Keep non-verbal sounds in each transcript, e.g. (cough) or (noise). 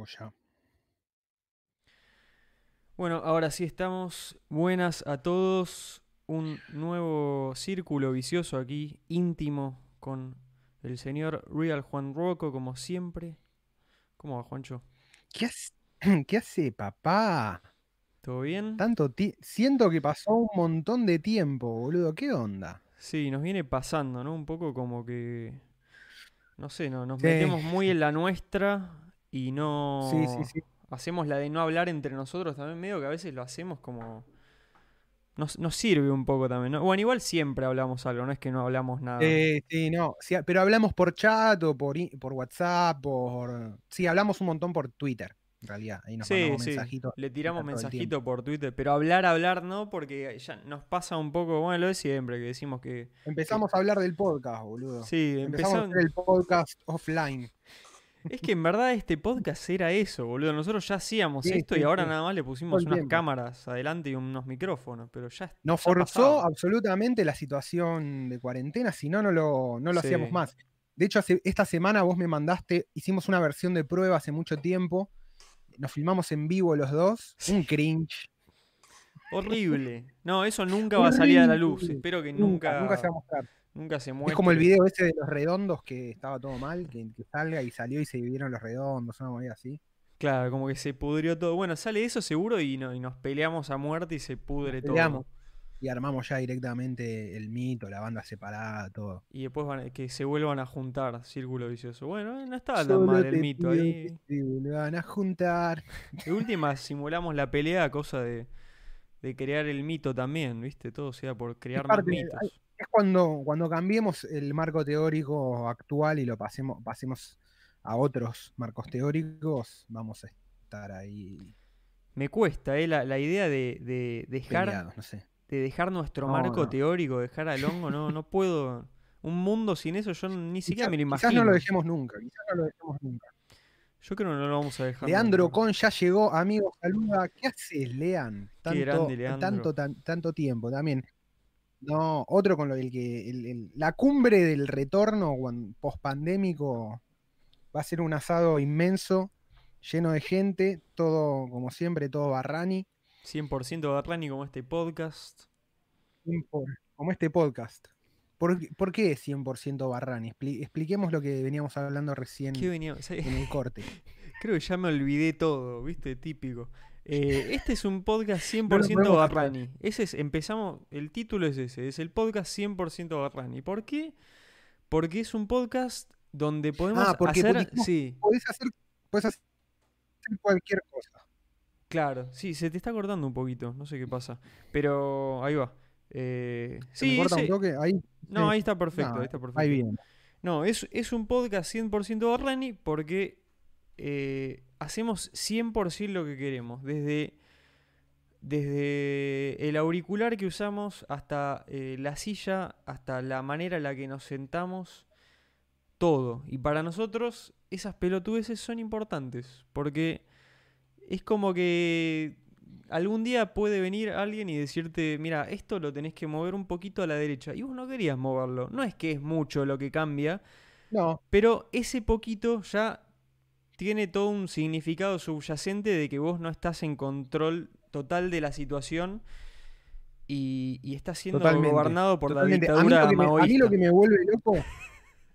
Joya. Bueno, ahora sí estamos. Buenas a todos. Un nuevo círculo vicioso aquí, íntimo, con el señor Real Juan Rocco, como siempre. ¿Cómo va, Juancho? ¿Qué hace, (clears throat) ¿Qué hace papá? ¿Todo bien? Tanto Siento que pasó un montón de tiempo, boludo. ¿Qué onda? Sí, nos viene pasando, ¿no? Un poco como que. No sé, no, nos Sí. metemos muy en la nuestra y no. Sí, sí, sí. Hacemos la de no hablar entre nosotros también, medio que a veces lo hacemos como. Nos, nos sirve un poco también, ¿no? Bueno, igual siempre hablamos algo, no es que no hablamos nada. Eh, sí, no. sí, pero hablamos por chat o por, por WhatsApp, por. Sí, hablamos un montón por Twitter, en realidad. Ahí nos Sí, sí, le tiramos mensajito por Twitter, pero hablar, hablar no, porque ya nos pasa un poco, bueno, lo de siempre, que decimos que... Empezamos a hablar del podcast, boludo. Sí, Empezamos a empezamos... hacer el podcast offline. Es que en verdad este podcast era eso, boludo. Nosotros ya hacíamos Sí, esto sí, y ahora sí. nada más le pusimos unas cámaras adelante y unos micrófonos, pero ya Nos ya forzó absolutamente la situación de cuarentena, si no, no lo, no lo hacíamos más. De hecho, hace- esta semana vos me mandaste, hicimos una versión de prueba hace mucho tiempo. Nos filmamos en vivo los dos. Un cringe. Horrible. No, eso nunca va a salir a la luz. Espero que Nunca, nunca, nunca se va a mostrar. Nunca se Es muestre. como el video ese de los redondos que estaba todo mal, que, que salga y salió y se vieron los redondos, una movida así. Claro, como que se pudrió todo. Bueno, sale eso seguro y, no, y nos peleamos a muerte y se pudre todo. Peleamos. Y armamos ya directamente el mito, la banda separada, todo. Y después van a- que se vuelvan a juntar, círculo vicioso. Bueno, no estaba tan mal el mito ahí. se vuelvan a juntar. (laughs) De última simulamos la pelea cosa de, de crear el mito también, ¿viste? Todo sea por crear más mitos. hay- es cuando, cuando cambiemos el marco teórico actual y lo pasemos, pasemos a otros marcos teóricos, vamos a estar ahí Me cuesta, ¿eh? La, la idea de, de dejar, peleados, no sé. de dejar nuestro No, marco no. teórico, dejar al hongo, no, no puedo. Un mundo sin eso yo ni siquiera Quizás, me lo quizás imagino. no lo dejemos nunca, quizás no lo dejemos nunca. Yo creo que no lo vamos a dejar. Leandro nunca. Con ya llegó, amigo, saluda. ¿Qué haces, Lean? Tanto, grande, Leandro. tanto, tan- tanto tiempo también. No, otro con lo del que el- el- la cumbre del retorno post pandémico va a ser un asado inmenso, lleno de gente, todo como siempre, todo barrani, 100% Barrani como este podcast. como este podcast. ¿Por, por qué 100% barrani? Expli- expliquemos lo que veníamos hablando recién en el corte. (laughs) Creo que ya me olvidé todo, ¿viste? Típico. Eh, este es un podcast 100% podemos hacer. Barrani. Ese es, empezamos, el título es ese, es el podcast 100% Barrani. ¿Por qué? Porque es un podcast donde podemos Ah, porque- hacer... porque Sí, Podés hacer, podés hacer cualquier cosa. claro, sí, se te está cortando un poquito, no sé qué pasa. Pero ahí va. Eh, ¿Se me sí, corta un ese- toque? Ahí, no, ahí está perfecto, No, ahí está perfecto. ahí bien. No, es, es un podcast 100% Barrani porque eh, hacemos 100% lo que queremos. Desde, desde el auricular que usamos hasta eh, la silla, hasta la manera en la que nos sentamos, todo. Y para nosotros esas pelotudeces son importantes porque es como que algún día puede venir alguien y decirte, mira, esto lo tenés que mover un poquito a la derecha. Y vos no querías moverlo. No es que es mucho lo que cambia, No, pero ese poquito ya tiene todo un significado subyacente de que vos no estás en control total de la situación y, y estás siendo Totalmente, gobernado por totalmente. la A mí, dictadura que me, a mí lo que me vuelve loco.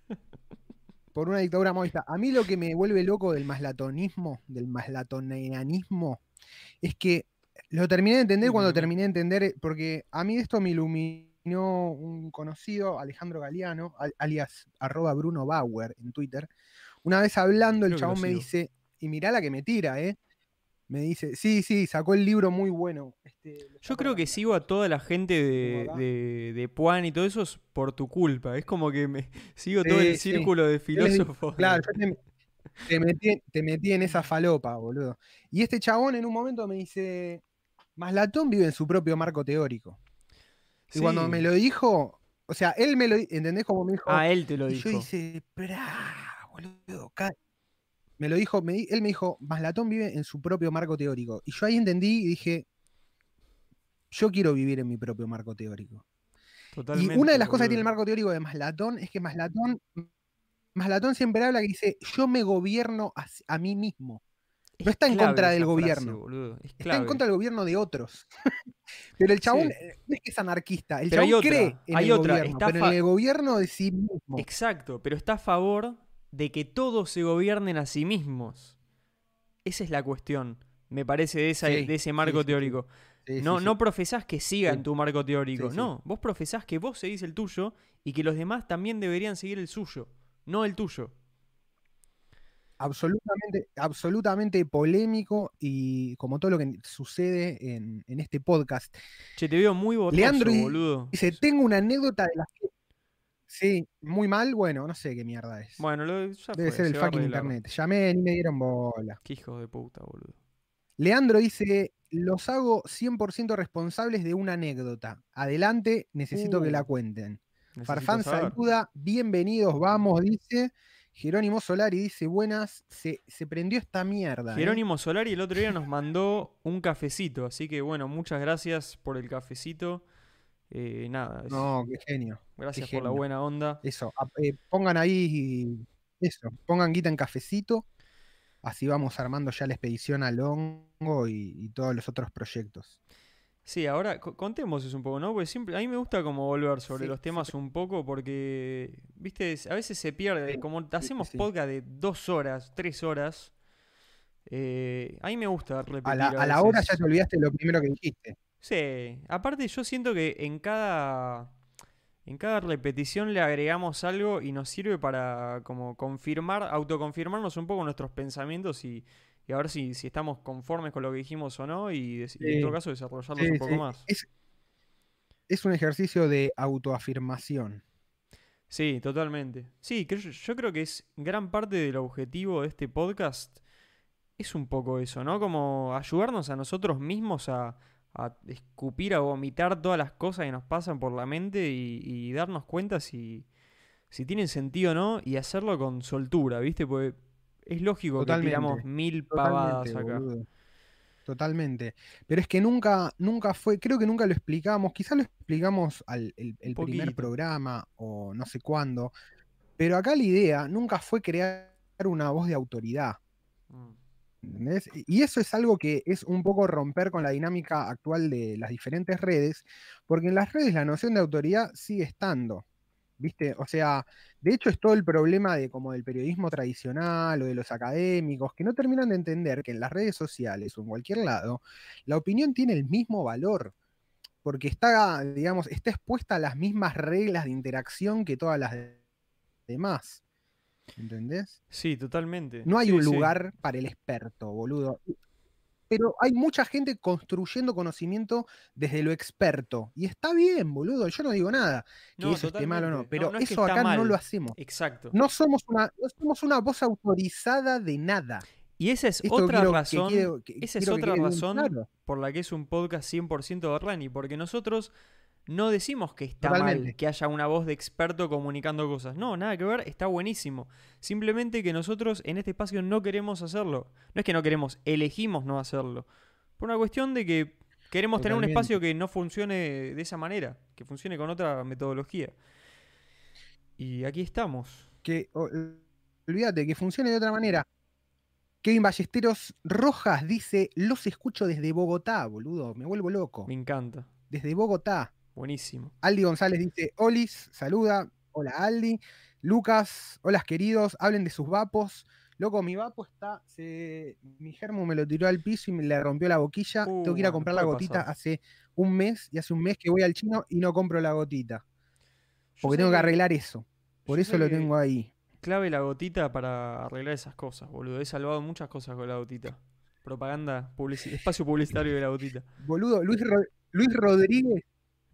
(laughs) Por una dictadura maoísta. A mí lo que me vuelve loco del maslatonismo, del maslatoneanismo, es que lo terminé de entender cuando terminé de entender, porque a mí esto me iluminó un conocido, Alejandro Galeano, al- alias arroba Bruno Bauer en Twitter. Una vez hablando, el Creo chabón me dice, y mirá la que me tira, ¿eh? Me dice, sí, sí, sacó el libro muy bueno. Este, Yo creo que sigo a toda la gente de, de, de Puan y todo eso es por tu culpa. Es como que me (laughs) sigo todo el sí. círculo de filósofos. Claro, yo te, te metí, te metí en esa falopa, boludo. Y este chabón en un momento me dice, Maslatón vive en su propio marco teórico. Y cuando me lo dijo, o sea, él me lo ¿entendés cómo me dijo? Ah, él te lo dijo. yo dice, "Pará, boludo, ca-". Me lo dijo, me él me dijo, Maslatón vive en su propio marco teórico. Y yo ahí entendí y dije, yo quiero vivir en mi propio marco teórico. Totalmente, y una de las cosas que tiene el marco teórico de Maslatón es que Maslatón, Maslatón siempre habla que dice, yo me gobierno a, a mí mismo. No está en contra del frase, gobierno. es Está en contra del gobierno de otros. (laughs) pero el chabón Sí. eh, no es que es anarquista, el Pero hay chabón otra, cree en hay el otra, gobierno, pero en el gobierno de sí mismo. Exacto, pero está a favor de que todos se gobiernen a sí mismos. Esa es la cuestión, me parece, de, esa, Sí, de ese marco sí, teórico. Sí, no, no profesás que sigan Sí. tu marco teórico. Sí, sí. No, vos profesás que vos seguís el tuyo y que los demás también deberían seguir el suyo, no el tuyo. absolutamente, absolutamente polémico y como todo lo que sucede en, en este podcast. Che, te veo muy Leandro y- boludo. Dice, tengo una anécdota de las que... Sí, muy mal, bueno, no sé qué mierda es. Bueno, lo, ya Debe fue, ser el se fucking internet. Llamé y me dieron bola. Qué hijo de puta, boludo. Leandro dice, los hago 100% responsables de una anécdota. Adelante, necesito que la Uh, cuenten. Farfán saber. saluda, bienvenidos, vamos, dice. Jerónimo Solari dice, buenas, se, se prendió esta mierda. ¿eh? Jerónimo Solari el otro día nos mandó un cafecito, así que bueno, muchas gracias por el cafecito. Eh, nada, es- No, qué genio. gracias qué por la buena onda. Eso, eh, pongan ahí, eso, pongan guita en cafecito. Así vamos armando ya la expedición al hongo y, y todos los otros proyectos. Sí, ahora co- contemos eso un poco, ¿no? Porque siempre, a mí me gusta como volver sobre Sí, los sí, temas un poco porque, viste, a veces se pierde, Sí, como hacemos podcast de dos horas, tres horas, eh, a mí me gusta repetir A la, a la hora ya te olvidaste lo primero que dijiste. Sí, aparte yo siento que en cada, en cada repetición le agregamos algo y nos sirve para como confirmar, autoconfirmarnos un poco nuestros pensamientos y, y a ver si, si estamos conformes con lo que dijimos o no y, en todo caso desarrollarlos Sí, un poco sí, más. Es, es un ejercicio de autoafirmación. Sí, totalmente. Sí, yo, yo creo que es gran parte del objetivo de este podcast es un poco eso, ¿no? Como ayudarnos a nosotros mismos a, a escupir, a vomitar todas las cosas que nos pasan por la mente y, y darnos cuenta si, si tienen sentido o no y hacerlo con soltura, ¿viste? Porque es lógico que tiramos Totalmente, mil pavadas Totalmente, acá. boludo. Totalmente. Pero es que nunca, nunca fue, creo que nunca lo explicamos, quizás lo explicamos al el, el primer programa o no sé cuándo, pero acá la idea nunca fue crear una voz de autoridad. Mm. Y eso es algo que es un poco romper con la dinámica actual de las diferentes redes, porque en las redes la noción de autoridad sigue estando. ¿Viste? O sea, de hecho es todo el problema de como del periodismo tradicional o de los académicos que no terminan de entender que en las redes sociales o en cualquier lado la opinión tiene el mismo valor, porque está, digamos, está expuesta a las mismas reglas de interacción que todas las de- demás. ¿Entendés? Sí, totalmente. No hay Sí, un sí. lugar para el experto, boludo. Pero hay mucha gente construyendo conocimiento desde lo experto. Y está bien, boludo. Yo no digo nada que No, eso esté mal o no. Pero no es que eso acá no lo hacemos. Exacto. No somos una, no somos una voz autorizada de nada. Y esa es Esto otra que razón. que- esa es otra razón claro. por la que es un podcast 100% de Rani, porque nosotros no decimos que está mal que haya una voz de experto comunicando cosas. No, nada que ver, está buenísimo. Simplemente que nosotros en este espacio no queremos hacerlo. No es que no queremos, elegimos no hacerlo. Por una cuestión de que queremos tener un espacio que no funcione de esa manera, que funcione con otra metodología. Y aquí estamos. Que, olvídate, que funcione de otra manera. Kevin Ballesteros Rojas dice, los escucho desde Bogotá, boludo. Me vuelvo loco. Me encanta. Desde Bogotá. Buenísimo. Aldi González dice, Olis, saluda. Hola Aldi. Lucas, hola queridos, hablen de sus vapos. Loco, mi vapo está, se- mi germo me lo tiró al piso y me le rompió la boquilla. Uh, Tengo que ir a comprar la gotita pasar. hace un mes y hace un mes que voy al chino y no compro la gotita. Porque tengo que arreglar eso. Por eso lo tengo ahí. clave la gotita para arreglar esas cosas, boludo. He salvado muchas cosas con la gotita. Propaganda, publici- espacio publicitario de la gotita. Boludo, Luis, Ro- Luis Rodríguez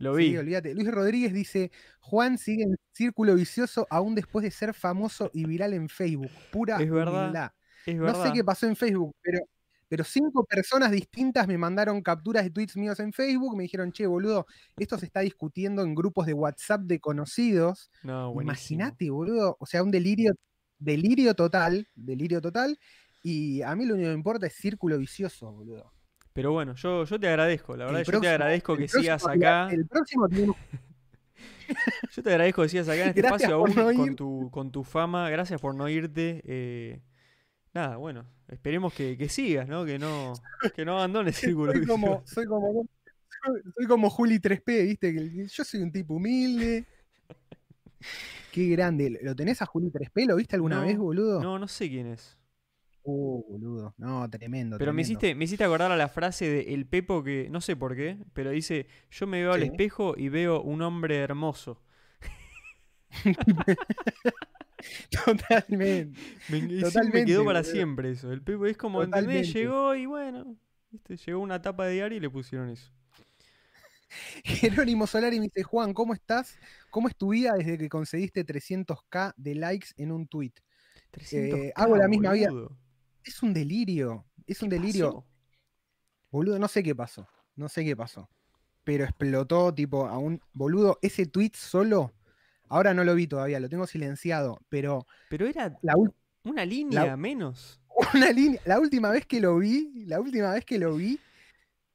Lo vi. Sí, olvídate. Luis Rodríguez dice, Juan sigue en círculo vicioso aún después de ser famoso y viral en Facebook. Pura Es verdad, humildad. es No verdad. sé qué pasó en Facebook, pero, pero cinco personas distintas me mandaron capturas de tweets míos en Facebook, me dijeron, che, boludo, esto se está discutiendo en grupos de WhatsApp de conocidos. No. Imagínate, boludo. O sea, un delirio, delirio total, delirio total. Y a mí lo único que me importa es círculo vicioso, boludo. Pero bueno, yo, yo te agradezco, la verdad, El yo te agradezco el que sigas acá. El próximo tiene- (laughs) Yo te agradezco que sigas acá en este Gracias espacio aún no con tu, con tu fama. Gracias por no irte. eh, nada, bueno, esperemos que, que sigas, ¿no? Que no, (laughs) que no abandones Círculo Soy como, soy como, soy, como Juli 3P, ¿viste? Yo soy un tipo humilde. (laughs) Qué grande. ¿Lo tenés a Juli 3P? ¿Lo viste alguna No, vez, boludo? No, no sé quién es. Uh, boludo. No, tremendo. Pero me hiciste, me hiciste acordar a la frase de El Pepo que, no sé por qué, pero dice, yo me veo al espejo y veo un hombre hermoso. (laughs) Totalmente. Me, sí, me Totalmente, quedó para siempre eso. El Pepo es como, ¿entendés? Totalmente. Llegó y bueno, ¿viste? llegó una tapa de diario y le pusieron eso. (laughs) Jerónimo Solari me dice, Juan, ¿cómo estás? ¿Cómo es tu vida desde que conseguiste 300k de likes en un tweet? 300K, hago la misma vida. Es un delirio. Es ¿Qué un delirio. pasó? Boludo, no sé qué pasó. No sé qué pasó. Pero explotó, tipo, a un. Boludo, ese tweet solo. Ahora no lo vi todavía, lo tengo silenciado. Pero Pero era la, una línea menos. (laughs) una línea. La última vez que lo vi, la última vez que lo vi,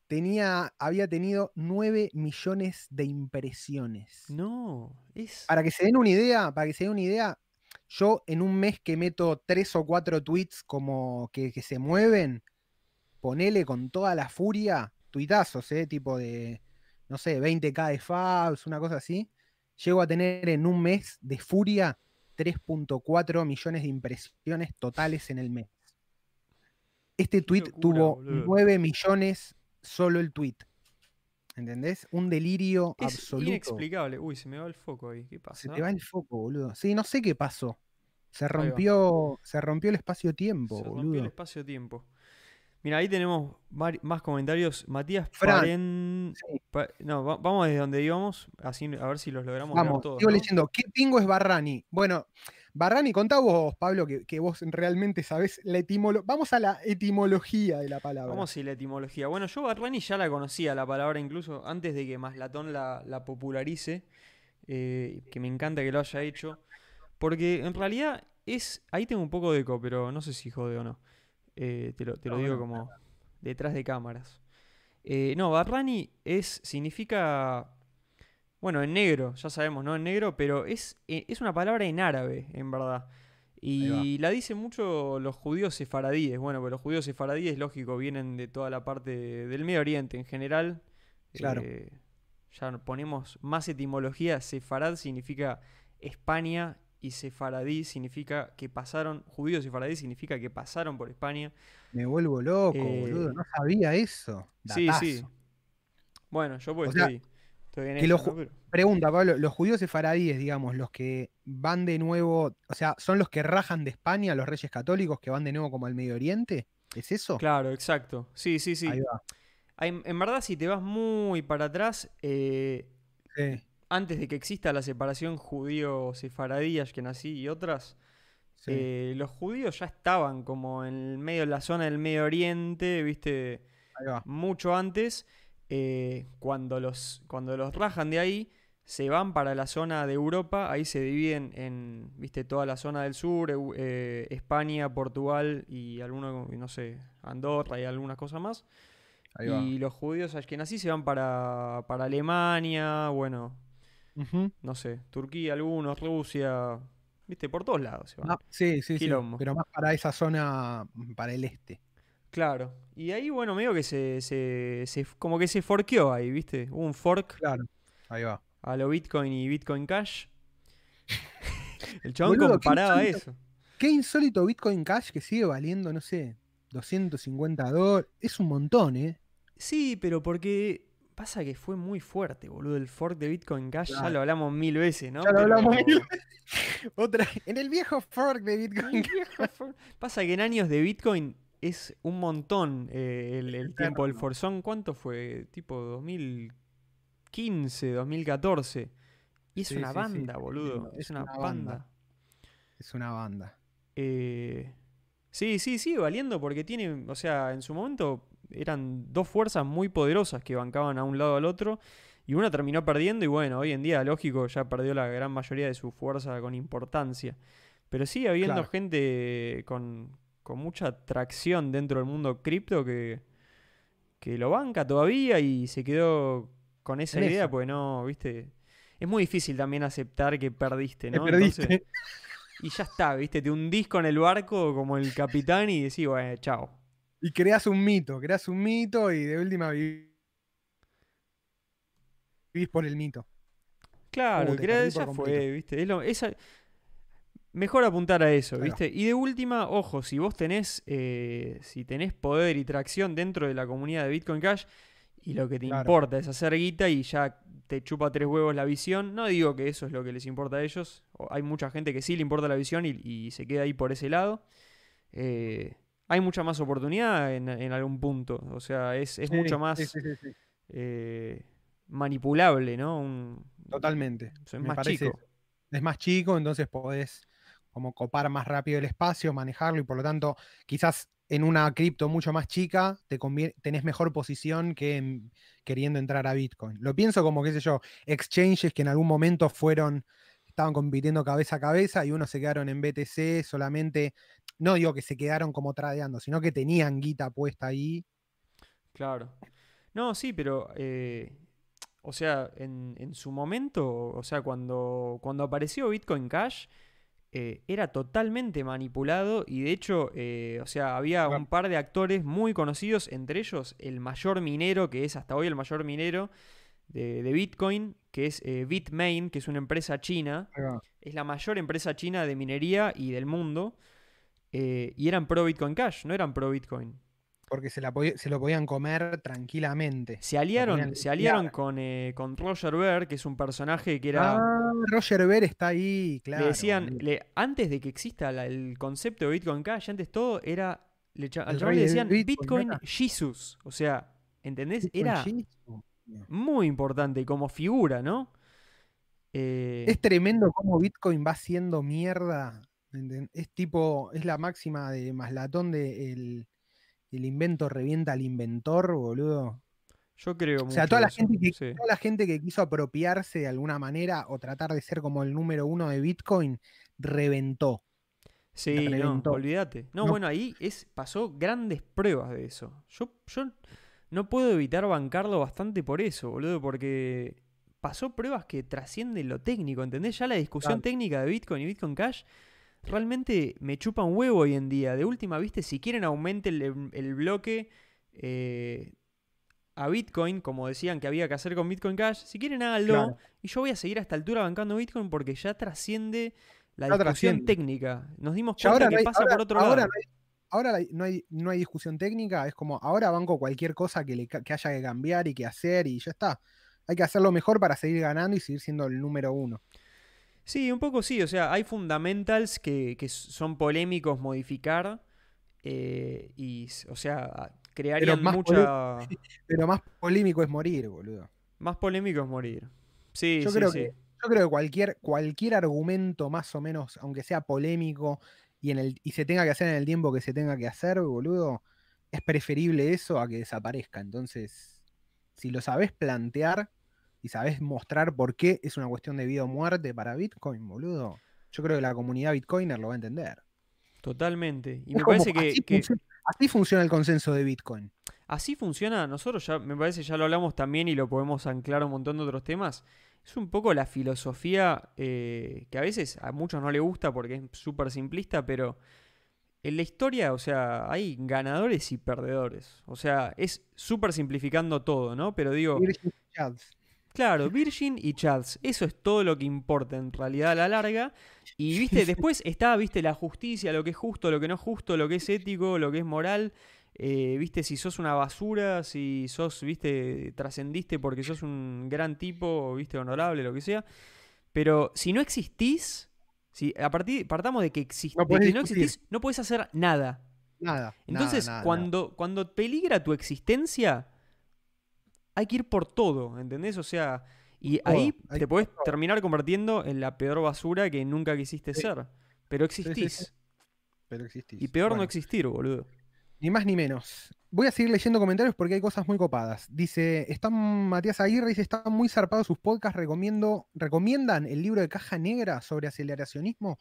tenía, había tenido 9 millones de impresiones. No, es... Para que se den una idea, para que se den una idea, yo en un mes que meto tres o cuatro tweets como que, que se mueven, ponele con toda la furia, tuitazos, ¿eh? tipo de, no sé, 20k de fabs, una cosa así, llego a tener en un mes de furia 3.4 millones de impresiones totales en el mes. Este tweet locura, tuvo boludo. 9 millones solo el tweet. ¿Entendés? Un delirio Es absoluto. inexplicable. Uy, se me va el foco ahí. ¿Qué pasa? Se te va el foco, boludo. Sí, no sé qué pasó. Se rompió, se rompió el espacio-tiempo, Se rompió boludo. el espacio-tiempo. Mira, ahí tenemos más comentarios. Matías Fran, Paren... sí. Pa- No, va- vamos desde donde íbamos, así a ver si los logramos Vamos, todos. sigo ¿no? leyendo. ¿Qué pingo es Barrani? Bueno, Barrani, contá vos, Pablo, que, que vos realmente sabés la etimología. Vamos a la etimología de la palabra. Vamos a la etimología. Bueno, yo Barrani ya la conocía la palabra incluso antes de que Maslatón la, la popularice, eh, que me encanta que lo haya hecho, porque en realidad es, ahí tengo un poco de eco, pero no sé si jode o no. Eh, te lo, te lo No, digo no, como detrás de cámaras. Eh, no, Barrani es, significa, bueno, en negro, ya sabemos, ¿no? En negro, pero es, eh, es una palabra en árabe, en verdad. Y la dicen mucho los judíos sefaradíes. Bueno, pues los judíos sefaradíes, lógico, vienen de toda la parte del Medio Oriente en general. Claro. Eh, ya ponemos más etimología. Sefarad significa España y sefaradí significa que pasaron, judíos sefaradí significa que pasaron por España. Me vuelvo loco, Eh, boludo. No sabía eso. Sí, Datazo. sí. Bueno, yo pues O sea, estoy, estoy en que esa, los ¿no? ju- Pero- Pregunta, Pablo, los judíos sefaradíes, digamos, los que van de nuevo, o sea, son los que rajan de España, los reyes católicos que van de nuevo como al Medio Oriente. ¿Es eso? Claro, exacto. Sí, sí, sí. Ahí va. Hay- en verdad, si te vas muy para atrás, eh, Sí, antes de que exista la separación judío-sefaradí, nací y otras, sí. eh, los judíos ya estaban como en el medio de la zona del Medio Oriente, viste, mucho antes. Eh, cuando, los, cuando los rajan de ahí, se van para la zona de Europa, ahí se dividen en, viste, toda la zona del sur, eh, España, Portugal y alguno, no sé, Andorra y algunas cosas más. Ahí va. Y los judíos ashkenazí se van para, para Alemania, bueno, no sé, Turquía, algunos, Rusia, viste, por todos lados se van. Ah, sí, sí, sí. Pero más para esa zona, para el este. Claro. Y ahí, bueno, medio que se, se, se- como que se forqueó ahí, viste, hubo un fork Claro. Ahí va. a lo Bitcoin y Bitcoin Cash. (laughs) El chabón Boludo, comparaba eso. Qué insólito Bitcoin Cash que sigue valiendo, no sé, 250 dólares. Es un montón, ¿eh? Sí, pero porque pasa que fue muy fuerte, boludo, el fork de Bitcoin Cash, ya lo hablamos mil veces, ¿no? Ya lo hablamos Pero- mil (laughs) Otra, en el viejo fork de Bitcoin Cash. Pasa que en años de Bitcoin es un montón eh, el, el tiempo del forzón. ¿Cuánto fue? Tipo 2015, 2014. Y es Sí, una sí, sí, banda, boludo. Es, es una, una banda. banda. Es una banda. Eh, sí, sí, sigue valiendo porque tiene, o sea, en su momento eran dos fuerzas muy poderosas que bancaban a un lado al otro y una terminó perdiendo y bueno, hoy en día, lógico, ya perdió la gran mayoría de su fuerza con importancia. Pero sigue habiendo Claro. gente con, con mucha tracción dentro del mundo cripto que, que lo banca todavía y se quedó con esa En idea, eso. pues no, viste, es muy difícil también aceptar que perdiste, Te ¿no? perdiste. Entonces, y ya está, ¿viste? Te hundís con el barco como el capitán y decís, bueno, chao. Y creas un mito, creas un mito y de última vivís por el mito. Claro, por ya fue. ¿viste? Es lo- esa- Mejor apuntar a eso, Claro. ¿viste? Y de última, ojo, si vos tenés, eh, si tenés poder y tracción dentro de la comunidad de Bitcoin Cash y lo que te Claro. importa es hacer guita y ya te chupa tres huevos la visión, no digo que eso es lo que les importa a ellos, hay mucha gente que sí le importa la visión y, y se queda ahí por ese lado. eh, hay mucha más oportunidad en, en algún punto, o sea, es, es Sí, mucho más sí, sí, eh, manipulable, ¿no? Un- Totalmente. es me más chico. eso. Es más chico, entonces podés como copar más rápido el espacio, manejarlo y por lo tanto quizás en una cripto mucho más chica te tenés mejor posición que en- queriendo entrar a Bitcoin. Lo pienso como, qué sé yo, exchanges que en algún momento fueron, estaban compitiendo cabeza a cabeza y unos se quedaron en BTC solamente, no digo que se quedaron como tradeando, sino que tenían guita puesta ahí. Claro. No, sí, pero, eh, o sea, en, en su momento, o sea, cuando, cuando apareció Bitcoin Cash, eh, era totalmente manipulado y de hecho, eh, o sea, había un par de actores muy conocidos, entre ellos el mayor minero, que es hasta hoy el mayor minero de, de Bitcoin, que es eh, Bitmain, que es una empresa china, es la mayor empresa china de minería y del mundo, y eran pro Bitcoin Cash, no eran pro Bitcoin. Porque se, la se lo podían comer tranquilamente. Se aliaron, se aliaron con, eh, con Roger Ver, que es un personaje que era. Ah, Roger Ver está ahí, claro. le decían, le- antes de que exista la- el concepto de Bitcoin Cash, antes todo era. Le, al rey le de decían Bitcoin, Bitcoin. Jesus. O sea, ¿entendés? Bitcoin Era Jesus. muy importante como figura, ¿no? Eh, Es tremendo cómo Bitcoin va siendo mierda. ¿enten- Es tipo, es la máxima de Maslatón de el, invento revienta al inventor, boludo. yo creo O sea, toda la, eso, gente que, sí. toda la gente que quiso apropiarse de alguna manera o tratar de ser como el número uno de Bitcoin, reventó. Sí, no, olvídate. No, No- bueno, ahí es, pasó grandes pruebas de eso. Yo, yo no puedo evitar bancarlo bastante por eso, boludo, porque pasó pruebas que trascienden lo técnico, ¿entendés? Ya la discusión Claro. técnica de Bitcoin y Bitcoin Cash realmente me chupa un huevo hoy en día. De última, viste, si quieren aumente el, el bloque eh, a Bitcoin, como decían que había que hacer con Bitcoin Cash, si quieren háganlo. Claro. Y yo voy a seguir a esta altura bancando Bitcoin porque ya trasciende la Ya discusión trasciende. técnica. Nos dimos cuenta ahora que no hay- pasa ahora- por otro ahora lado. no hay- Ahora no hay, no hay discusión técnica, es como ahora banco cualquier cosa que, le, que haya que cambiar y que hacer y ya está. Hay que hacerlo mejor para seguir ganando y seguir siendo el número uno. Sí, un poco sí. O sea, hay fundamentals que, que son polémicos modificar. eh, y, o sea, crearían más mucha. (laughs) Pero más polémico es morir, boludo. Más polémico es morir. Sí, Yo sí, creo sí. que- Yo creo que cualquier, cualquier argumento más o menos, aunque sea polémico y, en el, y se tenga que hacer en el tiempo que se tenga que hacer, boludo, es preferible eso a que desaparezca. Entonces, si lo sabés plantear y sabés mostrar por qué es una cuestión de vida o muerte para Bitcoin, boludo, yo creo que la comunidad Bitcoiner lo va a entender. Totalmente. Y Es me como- parece que, así, que funciona, así funciona el consenso de Bitcoin. así funciona. Nosotros ya, me parece, ya lo hablamos también y lo podemos anclar a un montón de otros temas. Es un poco la filosofía eh, que a veces a muchos no le gusta porque es súper simplista, pero en la historia, o sea, hay ganadores y perdedores. O sea, es súper simplificando todo, ¿no? Pero digo. Claro, Virgin y Chads, eso es todo lo que importa en realidad a la larga. Y viste, después está, viste, la justicia, lo que es justo, lo que no es justo, lo que es ético, lo que es moral. Eh, viste, si sos una basura, si sos, viste, trascendiste porque sos un gran tipo, viste, honorable, lo que sea. Pero si no existís, si a partir, partamos de que, exist- No que no existís, no puedes hacer nada. Nada. Entonces, nada, nada, cuando, cuando peligra tu existencia, hay que ir por todo, ¿entendés? O sea, y Todo, ahí te todo. terminar convirtiendo en la peor basura que nunca quisiste Sí. ser. Pero existís. sí. Pero existís. Y peor no existir, boludo. Ni más ni menos. Voy a seguir leyendo comentarios porque hay cosas muy copadas. Dice, están Matías Aguirre dice, están muy zarpados sus podcasts, recomiendo, recomiendan el libro de Caja Negra sobre aceleracionismo.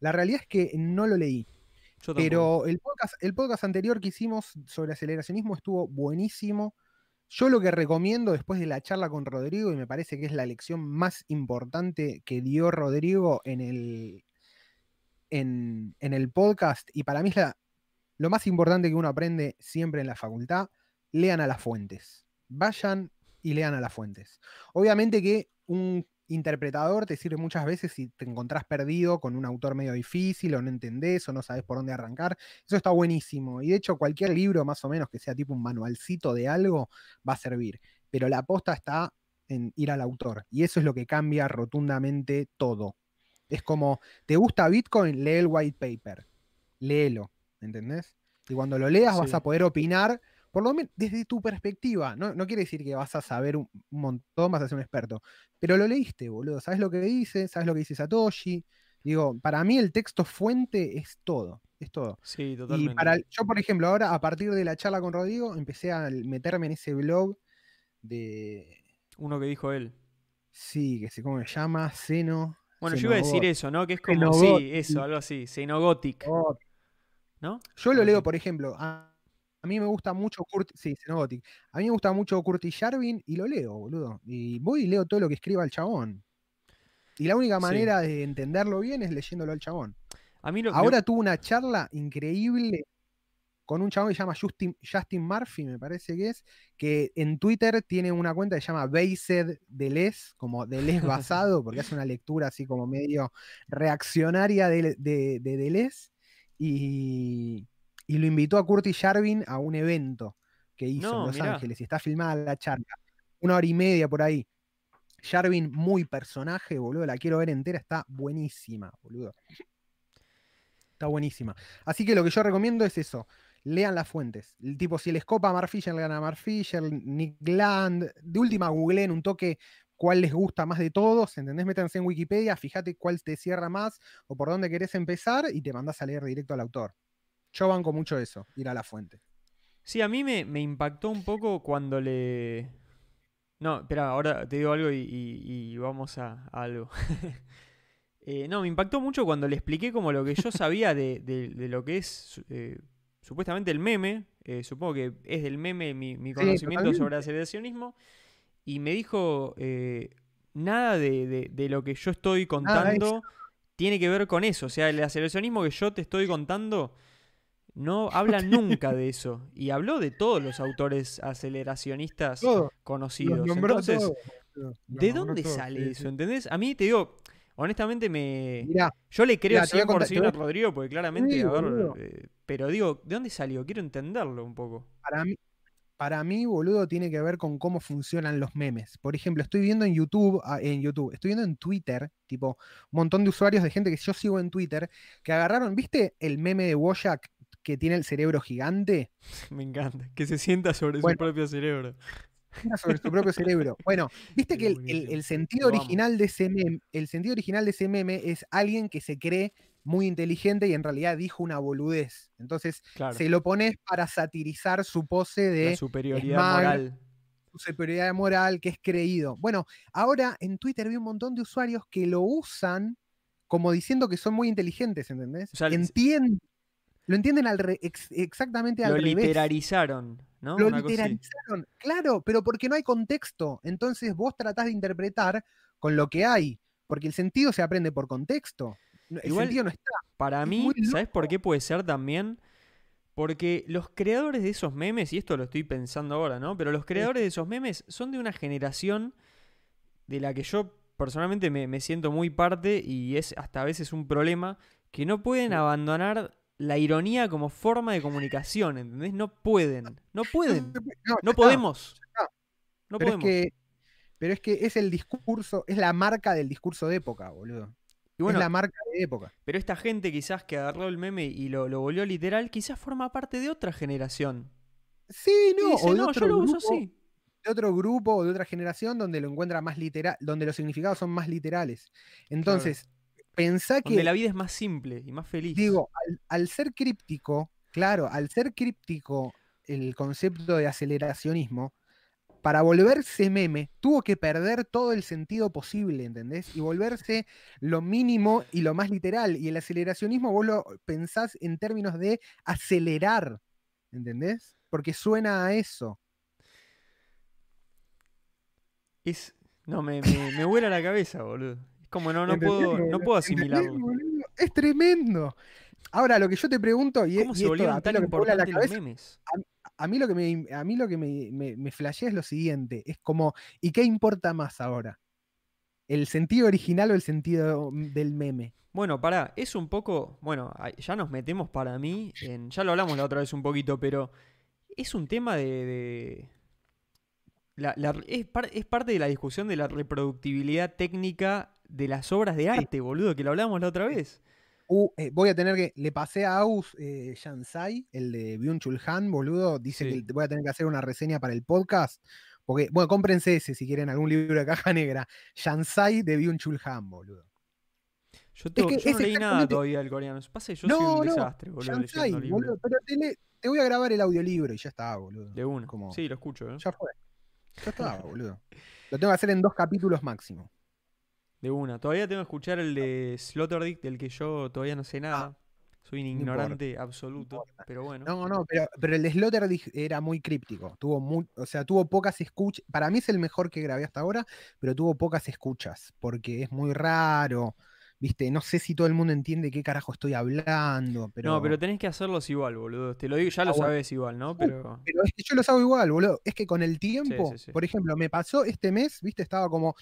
La realidad es que no lo leí, Yo pero el podcast, el podcast anterior que hicimos sobre aceleracionismo estuvo buenísimo. Yo lo que recomiendo después de la charla con Rodrigo, y me parece que es la lección más importante que dio Rodrigo en el, en, en el podcast, y para mí es la- lo más importante que uno aprende siempre en la facultad, lean a las fuentes. Vayan y lean a las fuentes. Obviamente que un interpretador te sirve muchas veces si te encontrás perdido con un autor medio difícil o no entendés o no sabes por dónde arrancar. Eso está buenísimo. Y de hecho cualquier libro más o menos que sea tipo un manualcito de algo va a servir. Pero la aposta está en ir al autor. Y eso es lo que cambia rotundamente todo. Es como, ¿te gusta Bitcoin? Lee el white paper. Léelo, ¿entendés? Y cuando lo leas vas a poder opinar, por lo menos desde tu perspectiva. No, no quiere decir que vas a saber un montón, vas a ser un experto. Pero lo leíste, boludo. ¿Sabes lo que dice? ¿Sabes lo que dice Satoshi? Digo, para mí el texto fuente es todo. Es todo. Sí, Y totalmente. para el- yo, por ejemplo, ahora, a partir de la charla con Rodrigo, empecé a meterme en ese blog de. Uno que dijo él. Sí, que sé cómo se llama, Seno. Bueno, yo iba a decir eso, ¿no? Que es como, sí, eso, algo así, Xenogothic, Oh, ¿no? Yo lo leo, por ejemplo, a, a mí me gusta mucho Kurt, sí. A mí me gusta mucho Curtis Jarvin y lo leo, boludo. Y voy y leo todo lo que escriba el chabón. Y la única Sí. manera de entenderlo bien es leyéndolo al chabón. A mí lo, me- Ahora tuvo una charla increíble con un chabón que se llama Justin, Justin Murphy, me parece que es, que en Twitter tiene una cuenta que se llama Based Deleuze, como Deleuze basado, porque hace una lectura así como medio reaccionaria de, de, de Deleuze, y, y lo invitó a Curtis Jarvin a un evento que hizo No, en Los mirá. Ángeles, y está filmada la charla, una hora y media por ahí. Jarvin, muy personaje, boludo, la quiero ver entera, está buenísima, boludo. Está buenísima. Así que lo que yo recomiendo es eso. Lean las fuentes. El tipo, si les copa a Mark Fisher, lean a Mark Fisher, Nick Land. De última, googleen un toque cuál les gusta más de todos. ¿Entendés? Métanse en Wikipedia, fíjate cuál te cierra más o por dónde querés empezar y te mandás a leer directo al autor. Yo banco mucho eso, ir a la fuente. Sí, a mí me, me impactó un poco cuando le... No, espera, ahora te digo algo y, y- y vamos a, a algo. (laughs) Eh, no, me impactó mucho cuando le expliqué como lo que yo sabía de, de- de lo que es eh, supuestamente el meme. eh, supongo que es del meme mi, mi conocimiento sobre aceleracionismo. Y me dijo, nada de, lo que yo estoy contando tiene que ver con eso. O sea, el aceleracionismo que yo te estoy contando no habla nunca de eso. Y habló de todos los autores aceleracionistas Todo. conocidos. Entonces, ¿de dónde sale sí, eso? sí. ¿Entendés? A mí te digo, honestamente me... Mirá, Yo le creo Mirá, te voy a contar- 100% te voy a- Rodrigo porque claramente, a ver, eh, pero digo, ¿de dónde salió? Quiero entenderlo un poco. para mí, para mí, boludo, tiene que ver con cómo funcionan los memes. Por ejemplo, estoy viendo en YouTube, ah, en YouTube, estoy viendo en Twitter, tipo, un montón de usuarios de gente que yo sigo en Twitter, que agarraron, ¿viste el meme de Wojak que tiene el cerebro gigante? (laughs) Me encanta. Que se sienta sobre Bueno. su propio cerebro. Sobre su propio cerebro. (laughs) Bueno, viste Es que el, el- buenísimo. el sentido original de ese meme, el sentido original de ese meme es alguien que se cree muy inteligente y en realidad dijo una boludez. Entonces, Claro. se lo pones para satirizar su pose de La superioridad moral. su superioridad moral, que es creído. Bueno, ahora en Twitter vi un montón de usuarios que lo usan como diciendo que son muy inteligentes, ¿entendés? O sea, Entien- lo entienden al re- ex- exactamente al Lo revés. literarizaron, ¿no? Lo Una claro, pero porque no hay contexto. Entonces vos tratás de interpretar con lo que hay, porque el sentido se aprende por contexto. El Igual- sentido no está. Para Es mí, ¿sabes por qué puede ser también? Porque los creadores de esos memes, y esto lo estoy pensando ahora, ¿no? Pero los creadores de esos memes son de una generación de la que yo personalmente me, me siento muy parte y es hasta a veces un problema que no pueden Sí. abandonar la ironía como forma de comunicación, ¿entendés? No pueden, no pueden, No, podemos. No pero, podemos. es que, pero es que es el discurso, es la marca del discurso de época, boludo. Y bueno, es la marca de época. pero esta gente quizás que agarró el meme y lo, lo volvió literal, quizás forma parte de otra generación. Sí, no, dice, o de no, otro, yo lo uso grupo, así. de otro grupo o de otra generación donde lo encuentra más literal, donde los significados son más literales. Entonces, pensá Donde que la vida es más simple y más feliz. Digo, al, al ser críptico, claro, al ser críptico el concepto de aceleracionismo, para volverse meme, tuvo que perder todo el sentido posible, ¿entendés? Y volverse lo mínimo y lo más literal. Y el aceleracionismo vos lo pensás en términos de acelerar, ¿entendés? Porque suena a eso. Es. No, me, me, me vuela la cabeza, boludo. Como no, no ¿Entendés, puedo, no puedo ¿Entendés, asimilarlo. Es tremendo. Ahora, lo que yo te pregunto, y, ¿Cómo y se esto, volvieron a tan lo que me vuela la importantes los cabeza, memes? a mí lo que me, a mí lo que me, me, me flashea es lo siguiente, es como, ¿y qué importa más ahora? ¿El sentido original o el sentido del meme? Bueno, pará, es un poco. Bueno, ya nos metemos para mí. En, ya lo hablamos la otra vez un poquito, pero es un tema de. de- la- la- es, par- es parte de la discusión de la reproductibilidad técnica de las obras de arte, boludo, que lo hablamos la otra vez. Uh, eh, voy a tener que, le pasé a Aus eh, Shansai, el de Byung-Chul Han, boludo, dice Sí. que voy a tener que hacer una reseña para el podcast, porque, bueno, cómprense ese si quieren algún libro de caja negra, Shansai de Byung-Chul Han, boludo. Yo, to- que yo no es leí nada todavía del coreano. Pasa yo No, soy un no, desastre, boludo, Shansai, boludo, pero te, le- te voy a grabar el audiolibro y ya está, boludo. De una. Como- Sí, lo escucho, ¿eh? Ya fue. Ya está, (laughs) boludo. Lo tengo que hacer en dos capítulos máximo. De una. Todavía tengo que escuchar el de Sloterdijk, del que yo todavía no sé nada. Soy un Ah, no importa, ignorante absoluto. Pero bueno. No, no, pero, pero el de Sloterdijk era muy críptico. Tuvo mu- o sea, tuvo pocas escuchas. Para mí es el mejor que grabé hasta ahora, pero tuvo pocas escuchas, porque es muy raro. Viste, no sé si todo el mundo entiende qué carajo estoy hablando, pero. No, pero tenés que hacerlos igual, boludo. Te lo digo, ya lo Ah, bueno. sabes igual, ¿no? Pero. Pero es que yo los hago igual, boludo. Es que con el tiempo, sí, sí. por ejemplo, me pasó este mes, viste, estaba como,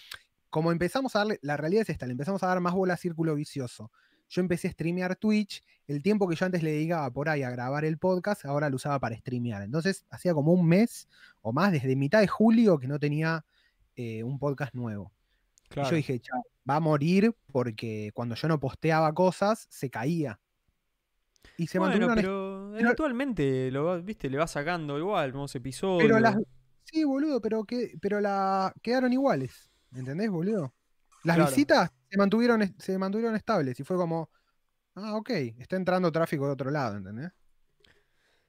como empezamos a darle, la realidad es esta, le empezamos a dar más bola a círculo vicioso. Yo empecé a streamear Twitch, el tiempo que yo antes le dedicaba por ahí a grabar el podcast, ahora lo usaba para streamear. Entonces, hacía como un mes o más, desde mitad de julio, que no tenía eh, un podcast nuevo. Y Claro. yo dije, "Chao, va a morir porque cuando yo no posteaba cosas, se caía. Y se bueno, pero eventualmente lo viste, le va sacando igual, nuevos episodios. Pero las. Sí, boludo, pero que, pero la quedaron iguales. ¿Entendés, boludo? Las Claro. visitas se mantuvieron, se mantuvieron estables y fue como. Ah, ok, está entrando tráfico de otro lado, ¿entendés?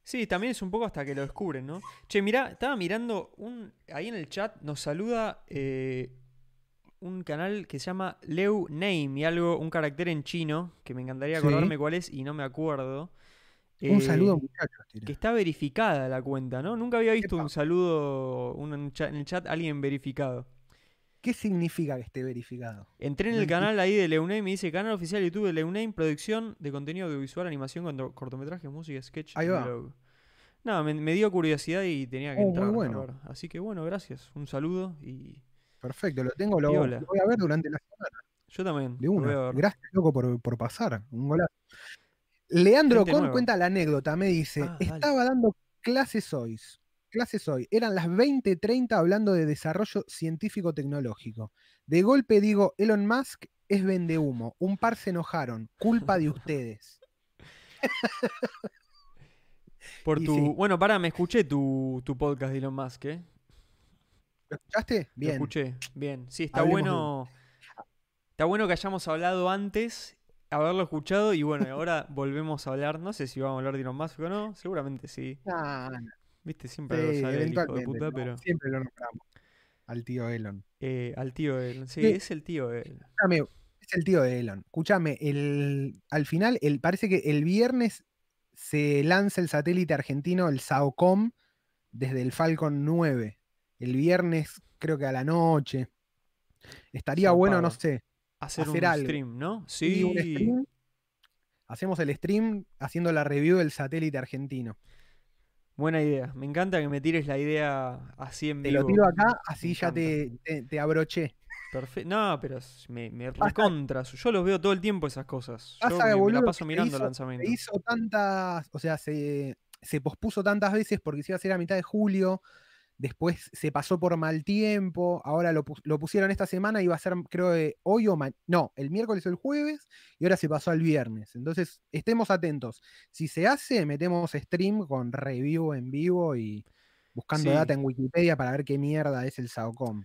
Sí, también es un poco hasta que lo descubren, ¿no? Che, mirá, estaba mirando un. Ahí en el chat nos saluda eh, un canal que se llama Leu Name y algo, un carácter en chino, que me encantaría Sí. acordarme cuál es y no me acuerdo. Un Eh, saludo, muchachos. Que está verificada la cuenta, ¿no? Nunca había visto un saludo un- en el chat, alguien verificado. ¿Qué significa que esté verificado? Entré en el canal ahí de Leuname y me dice canal oficial de YouTube de Leuname, producción de contenido audiovisual, animación, corto- cortometrajes, música, sketch Ahí va. blog. No, me, me dio curiosidad y tenía que Oh, muy entrar. a bueno. Así que bueno, gracias. Un saludo y Perfecto, lo tengo, lo, lo voy a ver durante la semana. yo también. De una. Gracias, loco, por, por pasar. Un golazo. Leandro Gente Con nueva. cuenta la anécdota, me dice, Ah, estaba dando clases hoy. Clases hoy. Eran las 20:30 hablando de desarrollo científico-tecnológico. De golpe digo, Elon Musk es vende humo. Un par se enojaron. Culpa de (laughs) ustedes. Por y tu... sí. Bueno, pará, me escuché tu, tu podcast de Elon Musk, ¿eh? ¿Lo escuchaste? Lo Bien. escuché. Bien. Sí, está Hablemos bueno. Está bueno que hayamos hablado antes, haberlo escuchado y bueno, ahora volvemos a hablar. No sé si vamos a hablar de Elon Musk o no. Seguramente sí. Nah, nah, Viste, siempre sí, sale el hijo de eventualmente, puta, ¿no? pero. Siempre lo nombramos. Al tío Elon. Eh, al tío Elon. Sí, Sí. es el tío Elon. Escúchame, es el tío de Elon. Escúchame, el, al final, el, parece que el viernes se lanza el satélite argentino, el SAOCOM, desde el Falcon 9. El viernes, creo que a la noche. Estaría bueno, no sé. Hacer, Hacer un algo. stream, ¿no? sí, Sí. un stream. Hacemos el stream haciendo la review del satélite argentino. Buena idea. Me encanta que me tires la idea así en Te vivo. lo tiro acá, así Me ya te, te, te abroché. Perfecto. No, pero me, me recontra. Yo los veo todo el tiempo esas cosas. Yo me, me la boludo, paso mirando el hizo- lanzamiento. Se hizo tantas, o sea, se, se pospuso tantas veces porque se iba a hacer a mitad de julio, después se pasó por mal tiempo, ahora lo, lo pusieron esta semana y va a ser, creo, de hoy o ma- no, el miércoles o el jueves, y ahora se pasó al viernes. Entonces, estemos atentos. Si se hace, metemos stream con review en vivo y buscando Sí. data en Wikipedia para ver qué mierda es el SAOCOM.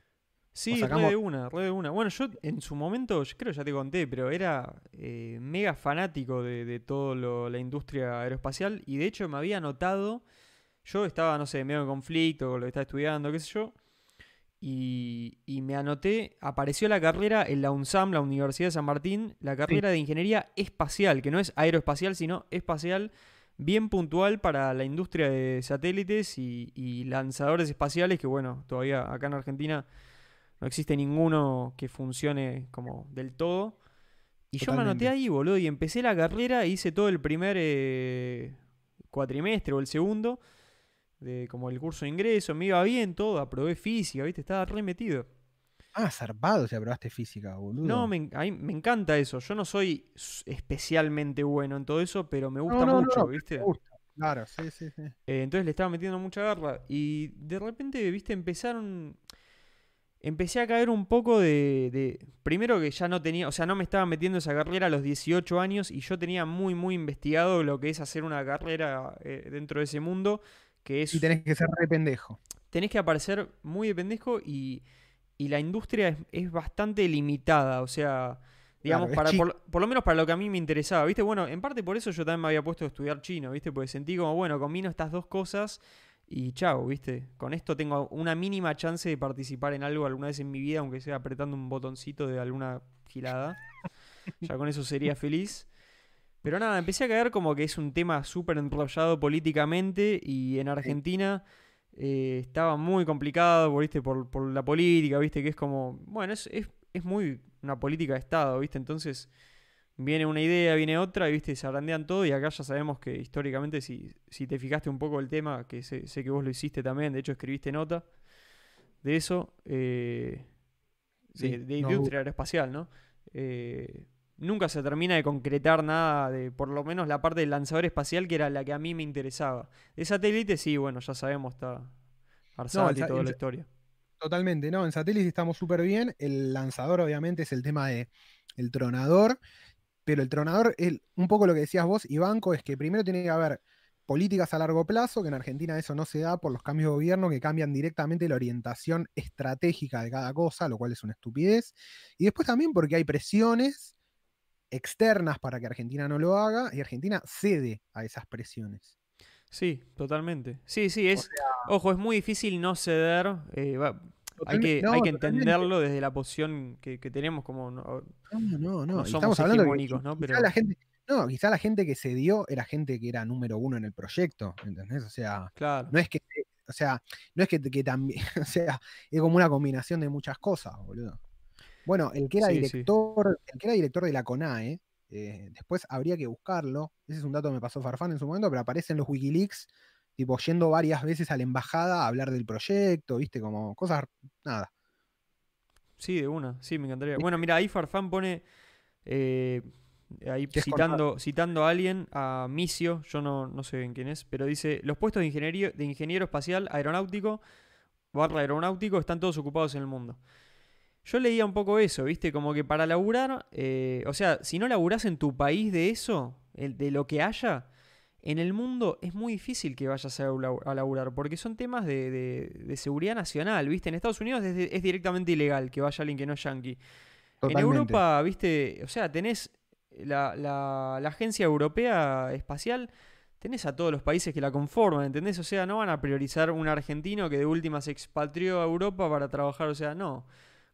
Sí, re sacamos- de una, re de una. Bueno, yo en su momento, yo creo que ya te conté, pero era eh, mega fanático de, de todo lo- la industria aeroespacial y de hecho me había notado, yo estaba, no sé, medio en conflicto, con lo que estaba estudiando, qué sé yo, y, y me anoté, apareció la carrera en la UNSAM, la Universidad de San Martín, la carrera de Ingeniería Espacial, que no es aeroespacial, sino espacial, bien puntual para la industria de satélites y, y lanzadores espaciales, que bueno, todavía acá en Argentina no existe ninguno que funcione como del todo. Y yo me anoté ahí, boludo, y empecé la carrera, hice todo el primer eh, cuatrimestre o el segundo, de como el curso de ingreso, me iba bien todo, aprobé física, ¿viste? Estaba re metido. Ah, zarpado si aprobaste física, boludo. No, me, a mí me encanta eso. Yo no soy especialmente bueno en todo eso, pero me gusta mucho, ¿viste? Me gusta. Claro, sí, sí, sí. Eh, entonces le estaba metiendo mucha garra. Y de repente, viste, empezaron. Empecé a caer un poco de, Primero que ya no tenía. O sea, no me estaba metiendo esa carrera a los 18 años. Y yo tenía muy, muy investigado lo que es hacer una carrera eh, dentro de ese mundo. Que es. Y tenés que ser re pendejo. Tenés que aparecer muy de pendejo y y la industria es, bastante limitada, o sea, digamos, para, por, lo menos para lo que a mí me interesaba, ¿viste? Bueno, en parte por eso yo también me había puesto a estudiar chino, ¿viste? Porque sentí como, bueno, combino estas dos cosas y chao, ¿viste? Con esto tengo una mínima chance de participar en algo alguna vez en mi vida, aunque sea apretando un botoncito de alguna gilada. ya con eso sería feliz. Pero nada, empecé a caer como que es un tema súper enrollado políticamente y en Argentina... Eh, estaba muy complicado, ¿viste? Por, por, la política, ¿viste? Que es como, bueno, es, es, muy una política de Estado, ¿viste? Entonces viene una idea, viene otra, y, ¿viste? Se agrandean todo y acá ya sabemos que históricamente, si, si te fijaste un poco el tema, que sé, que vos lo hiciste también, de hecho escribiste nota de eso, eh, de, industria aeroespacial, ¿no? Eh, nunca se termina de concretar nada de, por lo menos la parte del lanzador espacial, que era la que a mí me interesaba. De satélite, sí, bueno, ya sabemos, está Arsat y toda la historia. Totalmente, no, en satélite estamos súper bien. El lanzador, obviamente, es el tema de el tronador. Pero el tronador, el, un poco lo que decías vos, y Banco, es que primero tiene que haber políticas a largo plazo, que en Argentina eso no se da por los cambios de gobierno que cambian directamente la orientación estratégica de cada cosa, lo cual es una estupidez. Y después también porque hay presiones externas para que Argentina no lo haga y Argentina cede a esas presiones. Sí, totalmente. Sí, sí, es. ojo, es muy difícil no ceder. Eh, hay, que, hay que entenderlo desde la posición que, tenemos como. No, no, no. Estamos hablando de ¿no? Pero... la gente, no, quizá la gente que cedió era gente que era número uno en el proyecto, ¿entendés? O sea, claro. no es que. O sea, no es que, que también. (laughs) O sea, es como una combinación de muchas cosas, boludo. Bueno, el que era director, el que era director de la CONAE, eh, después habría que buscarlo. Ese es un dato que me pasó Farfán en su momento, pero aparece en los Wikileaks, tipo yendo varias veces a la embajada a hablar del proyecto, viste, como cosas, nada. Sí, de una, sí, me encantaría. Bueno, mira, ahí Farfán pone, eh, ahí citando, citando a alguien, a Misio, yo no, no sé bien quién es, pero dice, los puestos de, ingeniería, de ingeniero espacial aeronáutico, barra aeronáutico, están todos ocupados en el mundo. Yo leía un poco eso, ¿viste? Como que para laburar, eh, o sea, si no laburás en tu país de eso, de lo que haya, en el mundo es muy difícil que vayas a, laburar, porque son temas de, seguridad nacional, ¿viste? En Estados Unidos es, directamente ilegal que vaya alguien que no es yankee. En Europa, ¿viste? O sea, tenés la, la, la Agencia Europea Espacial tenés a todos los países que la conforman, ¿entendés? O sea, no van a priorizar un argentino que de última se expatrió a Europa para trabajar, o sea, no.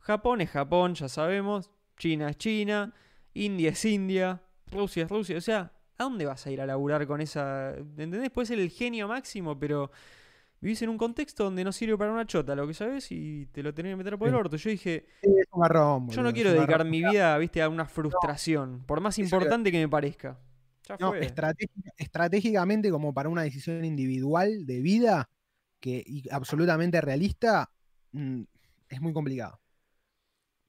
Japón es Japón, ya sabemos. China es China. India es India. Rusia es Rusia. O sea, ¿a dónde vas a ir a laburar con esa... ¿Entendés? Puede ser el genio máximo, pero vivís en un contexto donde no sirve para una chota lo que sabes y te lo tenés que meter por el orto. Yo dije, yo no quiero dedicar mi vida, viste, a una frustración, por más importante que me parezca. no, estratégicamente como para una decisión individual de vida que y absolutamente realista, mm, es muy complicado.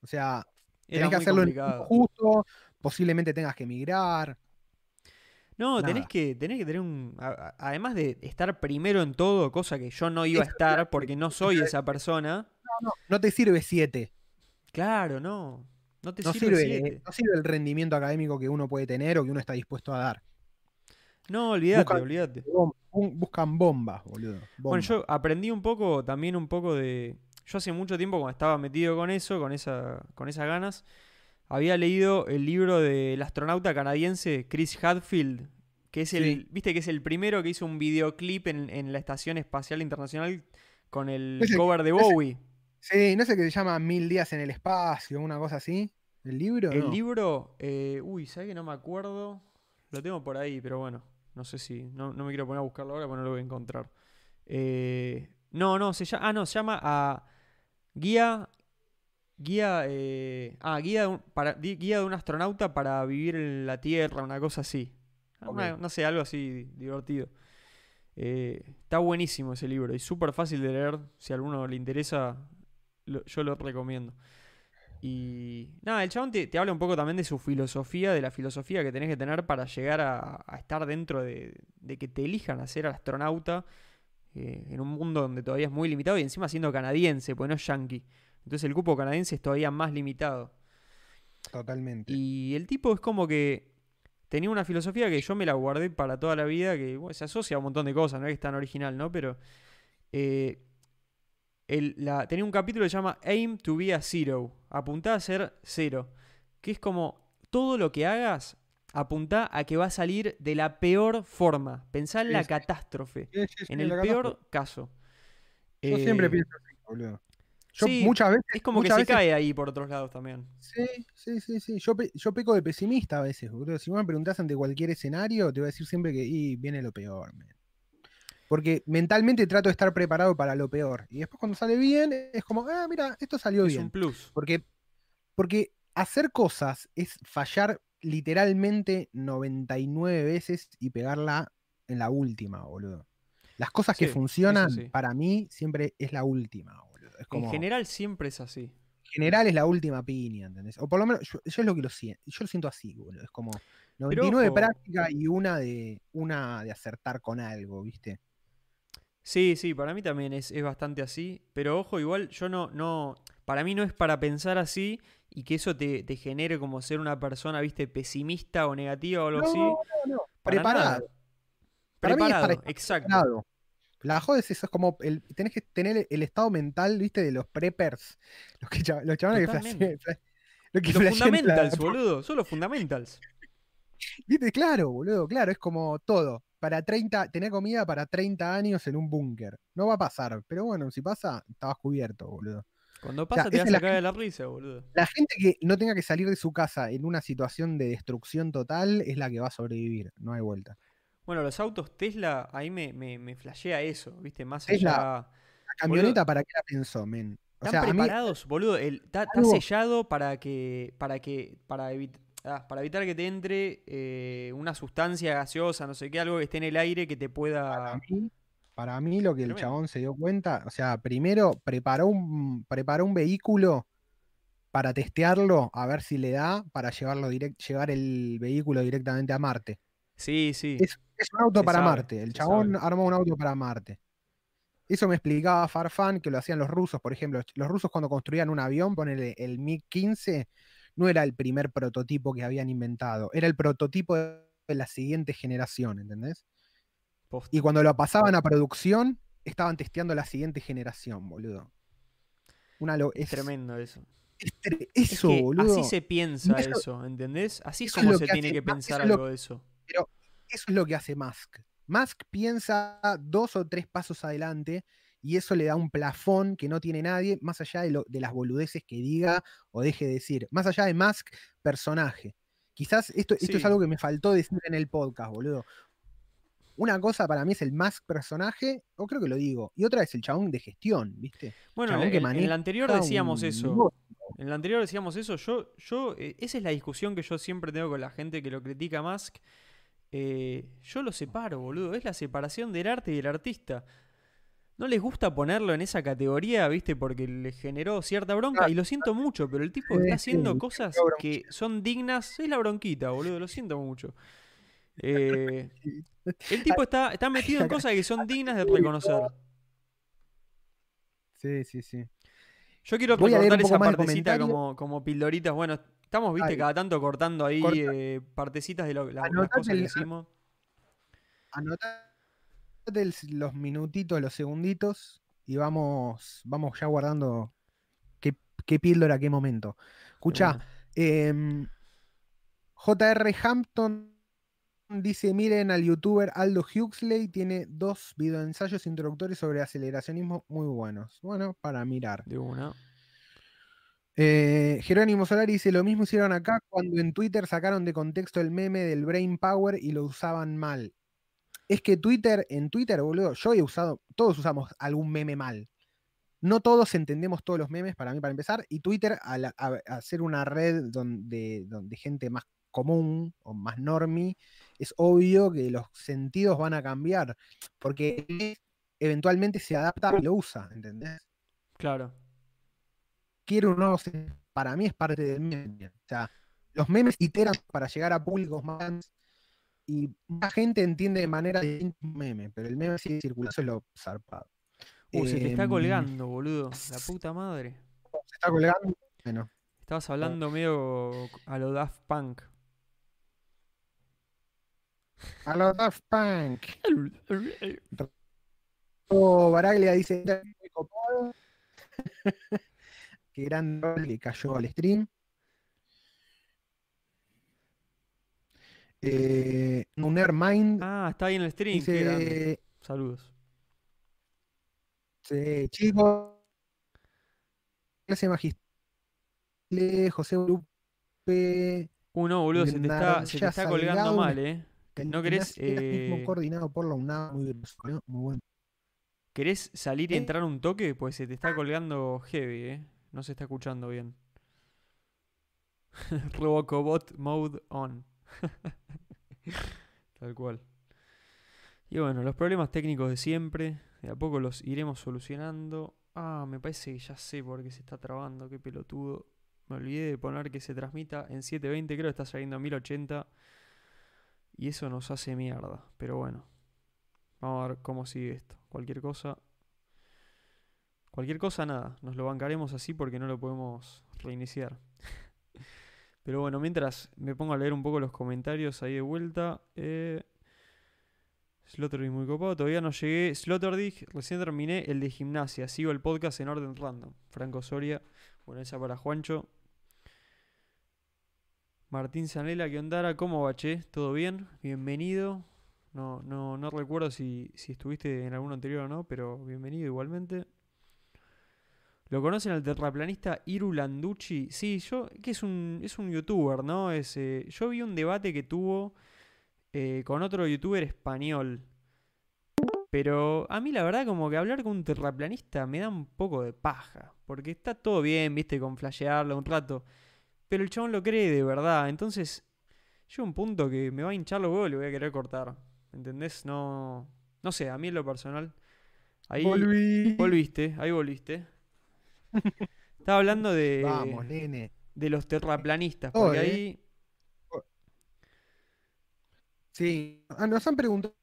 O sea, tenés que hacerlo en justo, posiblemente tengas que emigrar. No, tenés que, tenés que tener un. además de estar primero en todo, cosa que yo no iba a estar porque no soy esa persona. No, no, no te sirve 7. Claro, no. No te sirve, sirve No sirve el rendimiento académico que uno puede tener o que uno está dispuesto a dar. No, olvídate, olvídate. Buscan bombas, boludo. Bueno, yo aprendí un poco, también un poco de, yo hace mucho tiempo, cuando estaba metido con eso, con, esa, con esas ganas, había leído el libro del astronauta canadiense Chris Hadfield, que es el, viste que es el primero que hizo un videoclip en, la Estación Espacial Internacional con el cover de Bowie. sí, no sé qué se llama Mil días en el espacio, una cosa así. ¿El libro? El libro, eh, uy, ¿sabes que no me acuerdo? Lo tengo por ahí, pero bueno, no sé si, no, me quiero poner a buscarlo ahora porque no lo voy a encontrar. Eh, no, no, se llama, ah, no, se llama a Guía Guía, eh, ah, guía de, un, para, guía de un astronauta para vivir en la Tierra, una cosa así. Una- Ok. no sé, algo así divertido. Eh, está buenísimo ese libro y súper fácil de leer. Si a alguno le interesa, lo- yo lo recomiendo. Y nada, el chabón te, te habla un poco también de su filosofía, de la filosofía que tenés que tener para llegar a, a estar dentro de, de que te elijan a ser astronauta eh, en un mundo donde todavía es muy limitado y encima siendo canadiense, pues no es yankee. Entonces el cupo canadiense es todavía más limitado. Totalmente. Y el tipo es como que tenía una filosofía que yo me la guardé para toda la vida, que bueno, se asocia a un montón de cosas, no es que es tan original, ¿no? Pero eh, el- la- tenía un capítulo que se llama Aim to be a Zero, apuntá a ser cero, que es como todo lo que hagas, apuntá a que va a salir de la peor forma, pensá en la sí. catástrofe, Sí, sí, sí, en el peor catástrofe. caso. Yo Eh, siempre pienso así, boludo. Yo muchas veces. Es como que se veces- cae ahí por otros lados también. Sí, sí, sí, sí. Yo, pe- yo peco de pesimista a veces, boludo. Si vos me preguntás ante cualquier escenario, te voy a decir siempre que y viene lo peor, man. Porque mentalmente trato de estar preparado para lo peor. Y después cuando sale bien, es como, ah, mira, esto salió Es bien. un plus. Porque, porque hacer cosas es fallar literalmente 99 veces y pegarla en la última, boludo. Las cosas que Sí, funcionan, sí. para mí, siempre es la última, boludo. Es como, En general siempre es así. general es la última piña, ¿entendés? O por lo menos yo, yo es lo que lo siento, yo lo siento así, boludo. Es como 99 de práctica y una de una de acertar con algo, ¿viste? Sí, sí, para mí también es, es bastante así. Pero ojo, igual yo no, no. Para mí no es para pensar así y que eso te, te genere como ser una persona, viste, pesimista o negativa o algo así. no, no, Para preparado. nada. Para mí es para Preparado, exacto. preparado. La joda es eso, es como el, tenés que tener el estado mental, ¿viste? De los preppers. Los, que, los chavales que flashean- fla- los que Los flashean la- fundamentals, boludo. Son los fundamentals. (laughs) ¿Viste? Claro, boludo, claro, es como todo. Para 30, tener comida para 30 años en un búnker. No va a pasar, pero bueno, si pasa, estabas cubierto, boludo. Cuando pasa te la caer de la risa, boludo. La gente que no tenga que salir de su casa en una situación de destrucción total es la que va a sobrevivir, no hay vuelta. Bueno, los autos Tesla, ahí me, me, me flashea eso, viste, más Tesla, allá. La camioneta, ¿para qué la pensó, men? O Están sea, a mí, preparados, boludo. Está sellado para que. para que. para evitar. para evitar que te entre eh, una sustancia gaseosa, no sé qué, algo que esté en el aire que te para pueda. mí, para mí lo que el chabón se dio cuenta, o sea, primero preparó un, preparó un vehículo para testearlo, a ver si le da para llevarlo direct, llevar el vehículo directamente a Marte. Sí, sí. Es, es un auto Se para sabe, Marte. El chabón sabe. armó un auto para Marte. Eso me explicaba Farfán que lo hacían los rusos, por ejemplo. Los rusos cuando construían un avión, ponele el MiG-15, no era el primer prototipo que habían inventado, era el prototipo de la siguiente generación, ¿entendés? Y cuando lo pasaban a producción, estaban testeando la siguiente generación, boludo. Una lo, Es es, tremendo eso. es tre- Es eso, que boludo. así se piensa eso- eso, ¿entendés? Así es como se que tiene que pensar algo de eso. Eso es lo que hace Musk. Musk piensa dos o tres pasos adelante y eso le da un plafón que no tiene nadie, más allá de, lo- de las boludeces que diga o deje de decir. Más allá de Musk, personaje. Quizás esto, esto es algo que me faltó decir en el podcast, boludo. Una cosa para mí es el Musk personaje, o creo que lo digo, y otra es el chabón de gestión, ¿viste? Bueno, en, que el anterior decíamos un eso. En el anterior decíamos eso. Yo, yo, eh, esa es la discusión que yo siempre tengo con la gente que lo critica a Musk. Eh, yo lo separo, boludo. Es la separación del arte y del artista. No les gusta ponerlo en esa categoría, ¿viste? Porque le generó cierta bronca. Y lo siento mucho, pero el tipo está haciendo cosas que son dignas. Es la bronquita, boludo. Lo siento mucho. Eh, (laughs) el tipo está, está metido en (laughs) cosas que son dignas de reconocer. Sí, sí, sí. Yo quiero recortar esa partecita como, como pildoritas. Bueno, estamos, viste, cada tanto cortando ahí Corta. eh, partecitas de lo- la- las cosas que decimos. Anotate los minutitos, los segunditos y vamos, vamos ya guardando qué, qué píldora, qué momento. Escucha, Bueno, em, JR Hampton dice, miren al youtuber Aldo Huxley, tiene dos videoensayos introductorios sobre aceleracionismo muy buenos. Bueno, para mirar. de una. Eh, Jerónimo Solari dice, lo mismo hicieron acá cuando en Twitter sacaron de contexto el meme del Brain Power y lo usaban mal. Es que Twitter, en Twitter, boludo, yo he usado, todos usamos algún meme mal. no todos entendemos todos los memes, para mí, para empezar, y Twitter, al hacer una red donde, donde gente más común o más normie, es obvio que los sentidos van a cambiar, porque eventualmente se adapta y lo usa, ¿entendés? Claro. Quiero un nuevo para mí es parte del meme. O sea, los memes iteran para llegar a públicos más y más gente entiende de manera distinta un meme, pero el meme sigue circulando, eso es lo zarpado. Uh, se te está em, colgando, boludo. La puta madre. Se está colgando. Bueno. Estabas hablando medio a lo Daft Punk. A lo Daft Punk. (laughs) oh, Baraglia dice (laughs) Qué gran que cayó al stream. Eh, Mind. Ah, está ahí en el stream. Dice, Saludos. Sí, chicos. Clase magistrales, José Lupe. Uno, boludo, se te está, se te está colgando mal, ¿eh? ¿No querés. Eh... coordinado por la UNAM, muy, muy bueno. ¿Querés salir y entrar un toque? Pues se te está colgando heavy, ¿eh? No se está escuchando bien. (laughs) Robocobot mode on. (laughs) Tal cual. Y bueno, los problemas técnicos de siempre. De a poco los iremos solucionando. Ah, me parece que ya sé por qué se está trabando. Qué pelotudo. Me olvidé de poner que se transmita en 720. Creo que está saliendo a 1080. Y eso nos hace mierda. Pero bueno. Vamos a ver cómo sigue esto. Cualquier cosa. Cualquier cosa, nada. Nos lo bancaremos así porque no lo podemos reiniciar. (laughs) Pero bueno, mientras me pongo a leer un poco los comentarios ahí de vuelta. Eh, Sloterdijk muy copado. Todavía no llegué. Sloterdijk, recién terminé el de gimnasia. Sigo el podcast en orden random. Franco Soria. Bueno, esa para Juancho. Martín Sanela, ¿qué onda? ¿Cómo va, che? ¿Todo bien? Bienvenido. No, no, no recuerdo si, si estuviste en algún anterior o no, pero bienvenido igualmente. ¿Lo conocen al terraplanista Iru Landucci? Sí, yo, que es un, es un youtuber, ¿no? Es, eh, yo vi un debate que tuvo eh, con otro youtuber español. Pero a mí la verdad como que hablar con un terraplanista me da un poco de paja. Porque está todo bien, viste, con flashearlo un rato. Pero el chabón lo cree de verdad. Entonces, llega un punto que me va a hinchar los huevos y le voy a querer cortar. ¿Entendés? No. No sé, a mí en lo personal. Ahí volviste, ahí volviste. Estaba hablando de. Vamos, nene. De los terraplanistas. Porque ahí. Sí. Ah, nos han preguntado.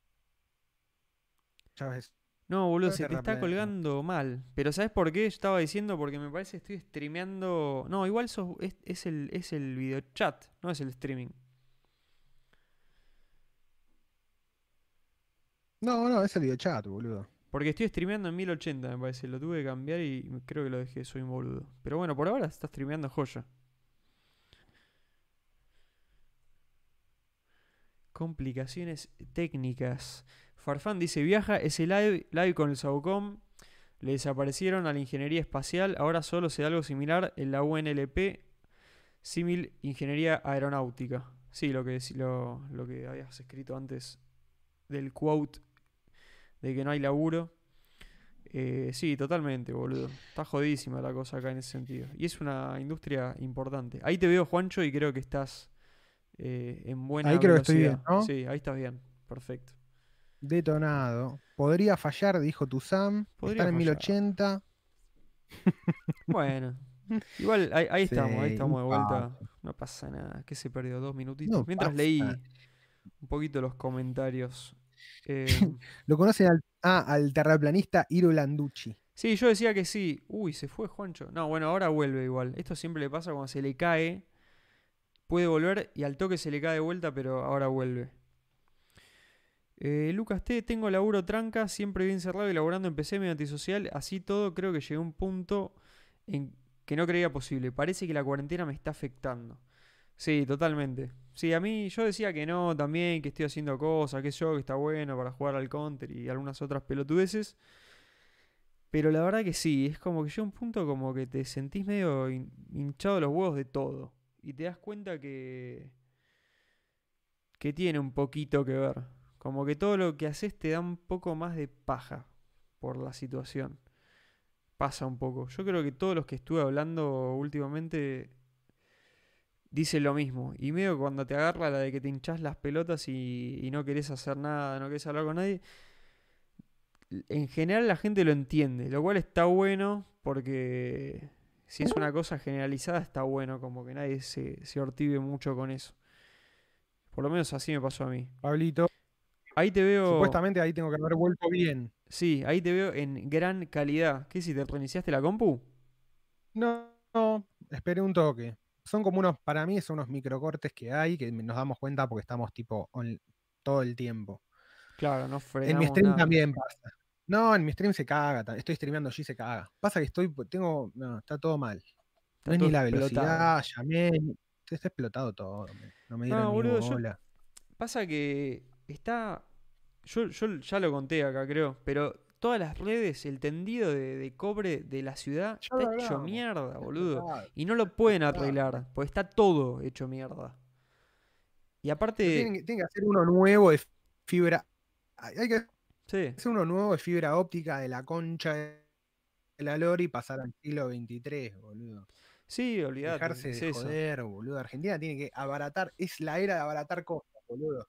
No, boludo, se te está colgando mal. Pero ¿sabes por qué? Yo estaba diciendo porque me parece que estoy streameando. No, igual es, es, el, es el video chat, no es el streaming. No, no, es el video chat, boludo. Porque estoy streameando en 1080, me parece. Lo tuve que cambiar y creo que lo dejé, soy un boludo. Pero bueno, por ahora está streameando joya. Complicaciones técnicas. Farfán dice, viaja ese live, live con el Saucom. Le desaparecieron a la ingeniería espacial. Ahora solo se da algo similar en la UNLP. Simil Ingeniería Aeronáutica. Sí, lo que, lo, lo que habías escrito antes del quote de que no hay laburo. Eh, sí, totalmente, boludo. Está jodísima la cosa acá en ese sentido. Y es una industria importante. Ahí te veo, Juancho, y creo que estás eh, en buena Ahí creo que estoy bien, ¿no? Sí, ahí estás bien. Perfecto. Detonado. Podría fallar, dijo tu Sam. Podría en 1080. (laughs) Bueno. Igual ahí, estamos, ahí estamos de vuelta. No pasa nada. que se perdió? Dos minutitos. Mientras leí un poquito los comentarios (laughs) eh, Lo conocen al, ah, al terraplanista Iro Landucci. Sí, yo decía que sí. Uy, se fue Juancho. No, bueno, ahora vuelve igual. Esto siempre le pasa cuando se le cae. Puede volver y al toque se le cae de vuelta, pero ahora vuelve. Eh, Lucas T, tengo laburo tranca, siempre bien cerrado y laburando en PC medio antisocial. Así todo, creo que llegué a un punto en que no creía posible. Parece que la cuarentena me está afectando. Sí, totalmente. Sí, a mí yo decía que no también, que estoy haciendo cosas, que yo, que está bueno para jugar al counter y algunas otras pelotudeces. Pero la verdad que sí, es como que llega un punto como que te sentís medio hinchado los huevos de todo. Y te das cuenta que. que tiene un poquito que ver. Como que todo lo que haces te da un poco más de paja por la situación. pasa un poco. Yo creo que todos los que estuve hablando últimamente dicen lo mismo. Y medio cuando te agarra la de que te hinchás las pelotas y, y no querés hacer nada, no querés hablar con nadie, en general la gente lo entiende, lo cual está bueno porque si es una cosa generalizada está bueno, como que nadie se, se ortive mucho con eso. Por lo menos así me pasó a mí. Pablito, Ahí te veo... supuestamente ahí tengo que haber vuelto bien. Sí, ahí te veo en gran calidad. ¿Qué si te reiniciaste la compu? No, no, esperé un toque. Son como unos, para mí son unos microcortes que hay que nos damos cuenta porque estamos tipo on- todo el tiempo. Claro, no En frenamos mi stream nada. también pasa. No, en mi stream se caga. Estoy streameando allí se caga. Pasa que estoy, tengo, no, está todo mal. Está No es ni la explotado. velocidad, llamé, ni- está explotado todo. No me dieron No, ni boludo, yo- bola. Pasa que está. Yo, yo ya lo conté acá, creo. Pero todas las redes, el tendido de, de cobre de la ciudad Ya está hecho mierda, boludo. Y no lo pueden arreglar, porque está todo hecho mierda. Y aparte. Tienen, que- tienen que hacer uno nuevo de fibra. Hay que Sí, hacer uno nuevo de fibra óptica de la concha de la lora y pasar al siglo XXIII, boludo. sí, olvídate. Dejarse es de eso. joder, boludo. Argentina tiene que abaratar, es la era de abaratar costos, boludo.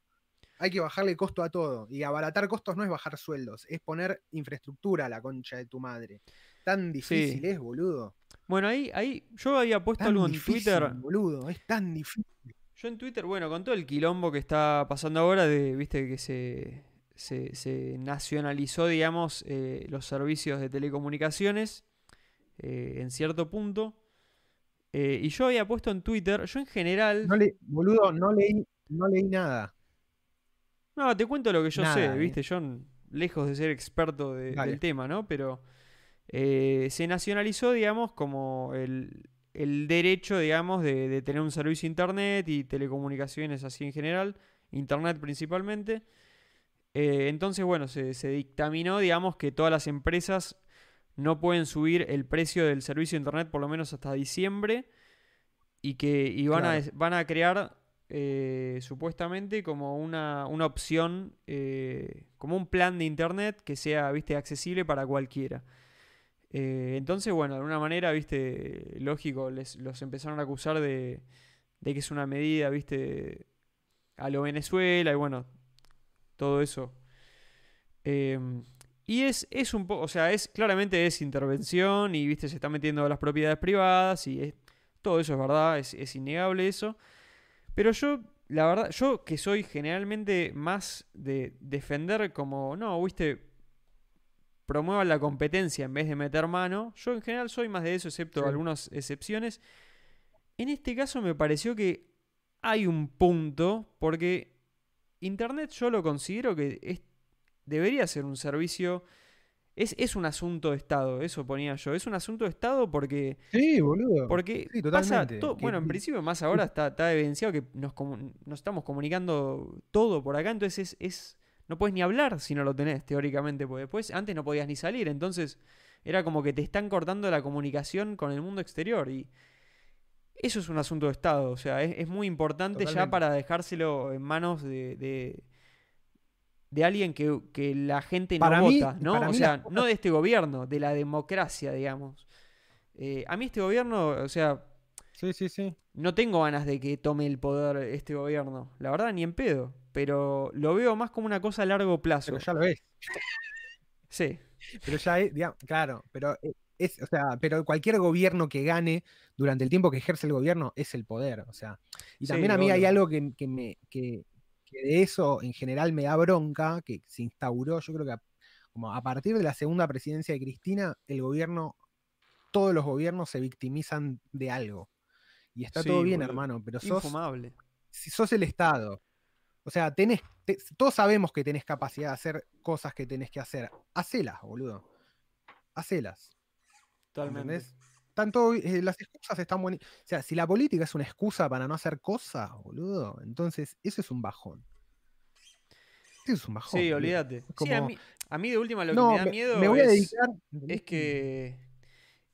Hay que bajarle costo a todo. Y abaratar costos no es bajar sueldos, es poner infraestructura a la concha de tu madre. Tan difícil Sí. es, boludo. Bueno, ahí, ahí yo había puesto Tan algo en difícil, Twitter. boludo. Es tan difícil. Yo en Twitter, bueno, con todo el quilombo que está pasando ahora, de, viste, que se, se, se nacionalizó, digamos, eh, los servicios de telecomunicaciones eh, en cierto punto. Eh, y yo había puesto en Twitter, yo en general, No le, boludo, no leí, no leí nada. No, te cuento lo que yo Nada, sé, eh. viste, yo lejos de ser experto de- del tema, ¿no? Pero eh, se nacionalizó, digamos, como el, el derecho, digamos, de, de tener un servicio internet y telecomunicaciones así en general, internet principalmente. Eh, entonces, bueno, se, se dictaminó, digamos, que todas las empresas no pueden subir el precio del servicio de internet por lo menos hasta diciembre y que y van, a, Claro. van a crear eh, supuestamente como una, una opción, eh, como un plan de internet que sea, viste, accesible para cualquiera. Eh, entonces, bueno, de alguna manera, viste, lógico, les, los empezaron a acusar de, de que es una medida, viste, a lo Venezuela y bueno, todo eso. Y es, es un poco, o sea, es claramente es intervención y, viste, se está metiendo las propiedades privadas y es, todo eso es verdad, es, es innegable eso. Pero yo, la verdad, yo que soy generalmente más de defender como, no, viste, promuevan la competencia en vez de meter mano. Yo en general soy más de eso, excepto Sí. algunas excepciones. En este caso me pareció que hay un punto, porque Internet yo lo considero que es- debería ser un servicio, es, es un asunto de Estado, eso ponía yo, es un asunto de Estado porque, Sí, boludo. porque Sí, pasa totalmente. to- Que- bueno, en principio más ahora está, está evidenciado que nos, estamos comunicando todo por acá, entonces es, es- no puedes ni hablar si no lo tenés, teóricamente, porque después antes no podías ni salir, entonces era como que te están cortando la comunicación con el mundo exterior y eso es un asunto de Estado, o sea, es, es muy importante ya para dejárselo en manos de, de, de alguien que, que la gente no Para mí- vota, ¿no? O sea, no de este gobierno, de la democracia, digamos. Eh, a mí este gobierno, o sea, Sí, sí, sí. no tengo ganas de que tome el poder este gobierno. La verdad, ni en pedo. Pero lo veo más como una cosa a largo plazo. Pero ya lo es. Sí, Pero ya es, digamos, claro, pero e- es, o sea, pero cualquier gobierno que gane durante el tiempo que ejerce el gobierno es el poder. O sea. Y Sí, también a mí hay algo que, que me, que, que de eso en general me da bronca, que se instauró, yo creo que a, como a partir de la segunda presidencia de Cristina, el gobierno, todos los gobiernos se victimizan de algo. Y está Sí, todo bien, boludo. hermano, pero sos, infumable. si sos el Estado, o sea, tenés, te- todos sabemos que tenés capacidad de hacer cosas que tenés que hacer. Hacelas, boludo. Hacelas. Totalmente. ¿Entendés? Tanto, eh, las excusas están buenas. O sea, si la política es una excusa para no hacer cosas, boludo, entonces eso es un bajón. Eso es un bajón. Sí, olvídate. Sí, a mí, a mí de última lo no, que me da miedo me voy a es, dedicar. es que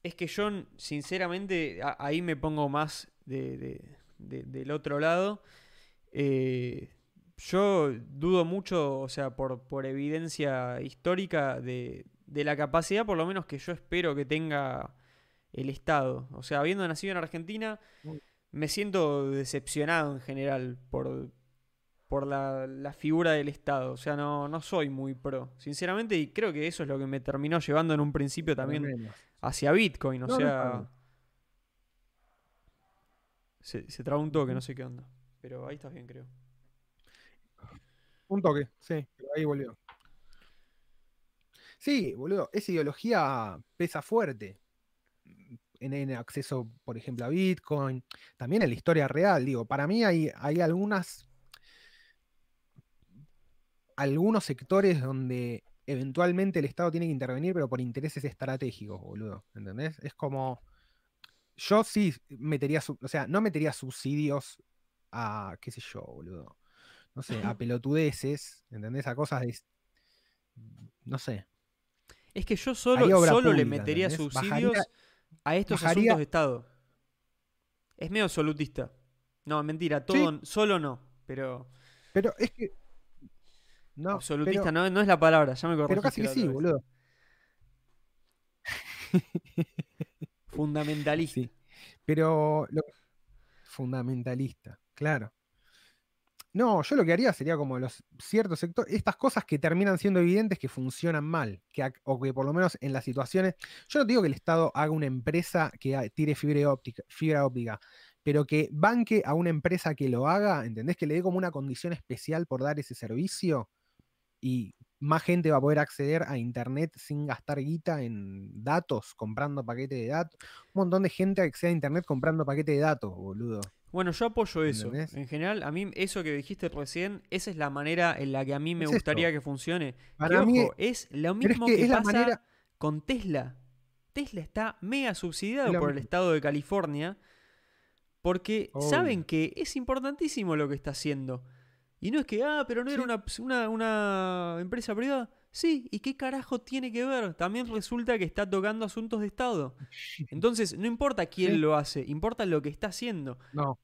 es que yo sinceramente a- ahí me pongo más de- de- de- del otro lado. Eh, yo dudo mucho, o sea, por, por evidencia histórica de, de la capacidad, por lo menos que yo espero que tenga el Estado. O sea, habiendo nacido en Argentina, me siento decepcionado en general por, por la, la figura del Estado. O sea, no, no soy muy pro, sinceramente, y creo que eso es lo que me terminó llevando en un principio también hacia Bitcoin. O No, sea, se, se traba un toque, no sé qué onda. Pero ahí estás bien, creo. Un toque, sí, pero ahí volvió. Sí, boludo, esa ideología pesa fuerte en, en acceso, por ejemplo, a Bitcoin, también en la historia real. Digo, para mí hay, hay algunas, algunos sectores donde eventualmente el Estado tiene que intervenir, pero por intereses estratégicos, boludo. ¿Entendés? Es como. Yo sí metería, o sea, no metería subsidios a, qué sé yo, boludo. No sé, a (laughs) pelotudeces, ¿entendés? A cosas de. No sé. Es que yo solo, solo le metería ¿entendés? subsidios Bajaría- a estos bajaría- asuntos de Estado. Es medio absolutista. No, mentira, todo, solo no, pero Pero es que. No, absolutista pero, no, no es la palabra, ya me pero corregiste casi que sí, vez. boludo. (laughs) Fundamentalista. Sí. Pero lo- fundamentalista, claro. No, yo lo que haría sería como los ciertos sectores, estas cosas que terminan siendo evidentes que funcionan mal, que, o que por lo menos en las situaciones, yo no digo que el Estado haga una empresa que tire fibra óptica, fibra óptica, pero que banque a una empresa que lo haga, ¿entendés? Que le dé como una condición especial por dar ese servicio y más gente va a poder acceder a Internet sin gastar guita en datos, comprando paquetes de datos. Un montón de gente accede a Internet comprando paquetes de datos, boludo. Bueno, yo apoyo eso. ¿Entendés? En general, a mí eso que dijiste recién, esa es la manera en la que a mí me Es gustaría esto. que funcione. Para que, mí ojo, es lo mismo que pasa manera- con Tesla. Tesla está mega subsidiado Es por el estado de California porque saben que es importantísimo lo que está haciendo. Y no es que, ah, pero no era Sí. una, una, una empresa privada. Sí, ¿y qué carajo tiene que ver? También resulta que está tocando asuntos de Estado. (laughs) Entonces, no importa quién Sí. lo hace, importa lo que está haciendo. No,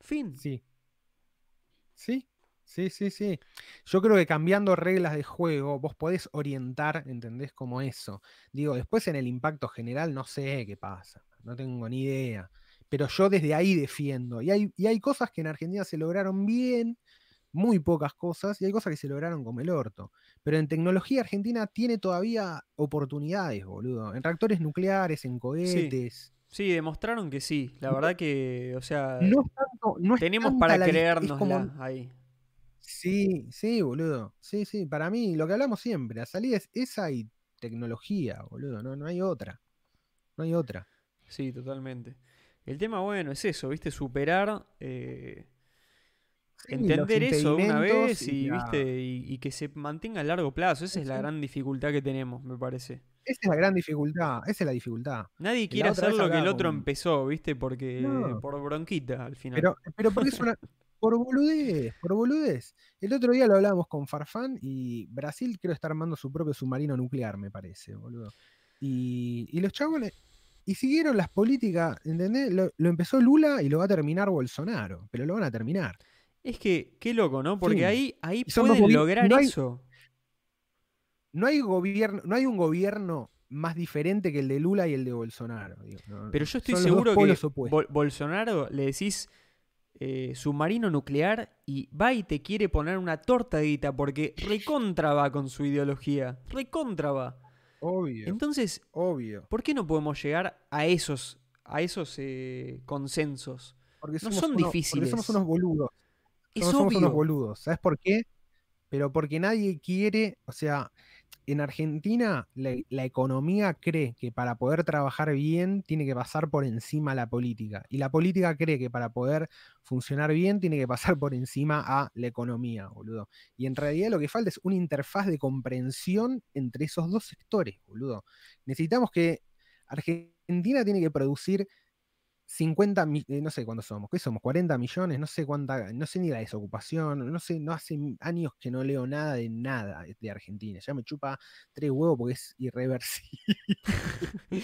Fin. sí. Sí, sí, sí, sí. Yo creo que cambiando reglas de juego, vos podés orientar, ¿entendés? Como eso. Digo, después en el impacto general no sé qué pasa, no tengo ni idea. Pero yo desde ahí defiendo. Y hay, y hay cosas que en Argentina se lograron bien, muy pocas cosas, y hay cosas que se lograron como el orto. Pero en tecnología Argentina tiene todavía oportunidades, boludo. En reactores nucleares, en cohetes. Sí, demostraron que sí. La verdad que, o sea, No es tanto, no es tenemos para como- ahí. Sí, sí, boludo. Sí, sí, para mí lo que hablamos siempre, la salida es esa y tecnología, boludo, no, no hay otra. No hay otra. Sí, totalmente. El tema, bueno, es eso, ¿viste? Superar, eh, Sí, entender eso de una vez y, ¿viste? Y, y que se mantenga a largo plazo. Esa Sí, es la gran dificultad que tenemos, me parece. Esa es la gran dificultad, esa es la dificultad. Nadie quiere hacer lo que el otro con- empezó, ¿viste? Porque No. por bronquita al final. Pero, pero porque es una. (laughs) Por boludez, por boludez. El otro día lo hablábamos con Farfán y Brasil creo está armando su propio submarino nuclear, me parece, boludo. Y, y los chabones. Y siguieron las políticas, ¿entendés? Lo, lo empezó Lula y lo va a terminar Bolsonaro, pero lo van a terminar. Es que, qué loco, ¿no? Porque ahí, ahí pueden lograr no hay- eso. no hay gobierno, no hay un gobierno más diferente que el de Lula y el de Bolsonaro. digo, no- Pero yo estoy son seguro que. Bol- Bolsonaro le decís eh, submarino nuclear y va y te quiere poner una tortadita porque recontra va con su ideología. Recontra va. Obvio, Entonces, obvio. ¿por qué no podemos llegar a esos, a esos eh, consensos? Porque no son difíciles. Porque somos unos boludos. Es somos, unos boludos. ¿Sabes por qué? Pero porque nadie quiere, o sea, en Argentina la, la economía cree que para poder trabajar bien tiene que pasar por encima la política. Y la política cree que para poder funcionar bien tiene que pasar por encima a la economía, boludo. Y en realidad lo que falta es una interfaz de comprensión entre esos dos sectores, boludo. Necesitamos que Argentina tiene que producir 50, mi- eh, no sé cuántos somos, ¿qué somos? 40 millones, no sé cuánta, no sé ni la desocupación, no sé, no hace años que no leo nada de nada de Argentina, ya me chupa tres huevos porque es irreversible. (laughs)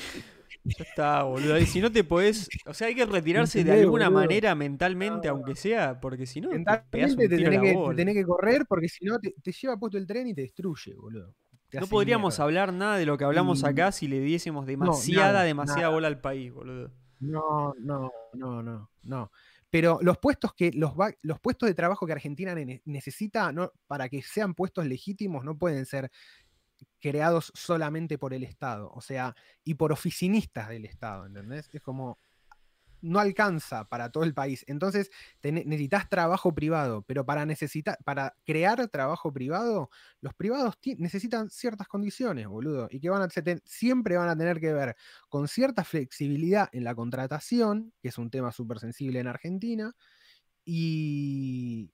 Ya está, boludo. Y si no te podés. O sea, hay que retirarse de ¿Entendés, alguna boludo? manera mentalmente, aunque sea, porque si no, Mentalmente te tenés, que, te tenés que correr porque si no te, te lleva puesto el tren y te destruye, boludo. No podríamos mierda. hablar nada de lo que hablamos Y- acá si le diésemos demasiada, nada, demasiada nada. bola al país, boludo. No, no, no, no, no. Pero los puestos que los, los puestos de trabajo que Argentina ne- necesita no, para que sean puestos legítimos no pueden ser creados solamente por el Estado, o sea, y por oficinistas del Estado, ¿entendés? Es como no alcanza para todo el país. Entonces, necesitas trabajo privado, pero para necesitar para crear trabajo privado, los privados necesitan ciertas condiciones, boludo, y que van a siempre van a tener que ver con cierta flexibilidad en la contratación, que es un tema súper sensible en Argentina, y,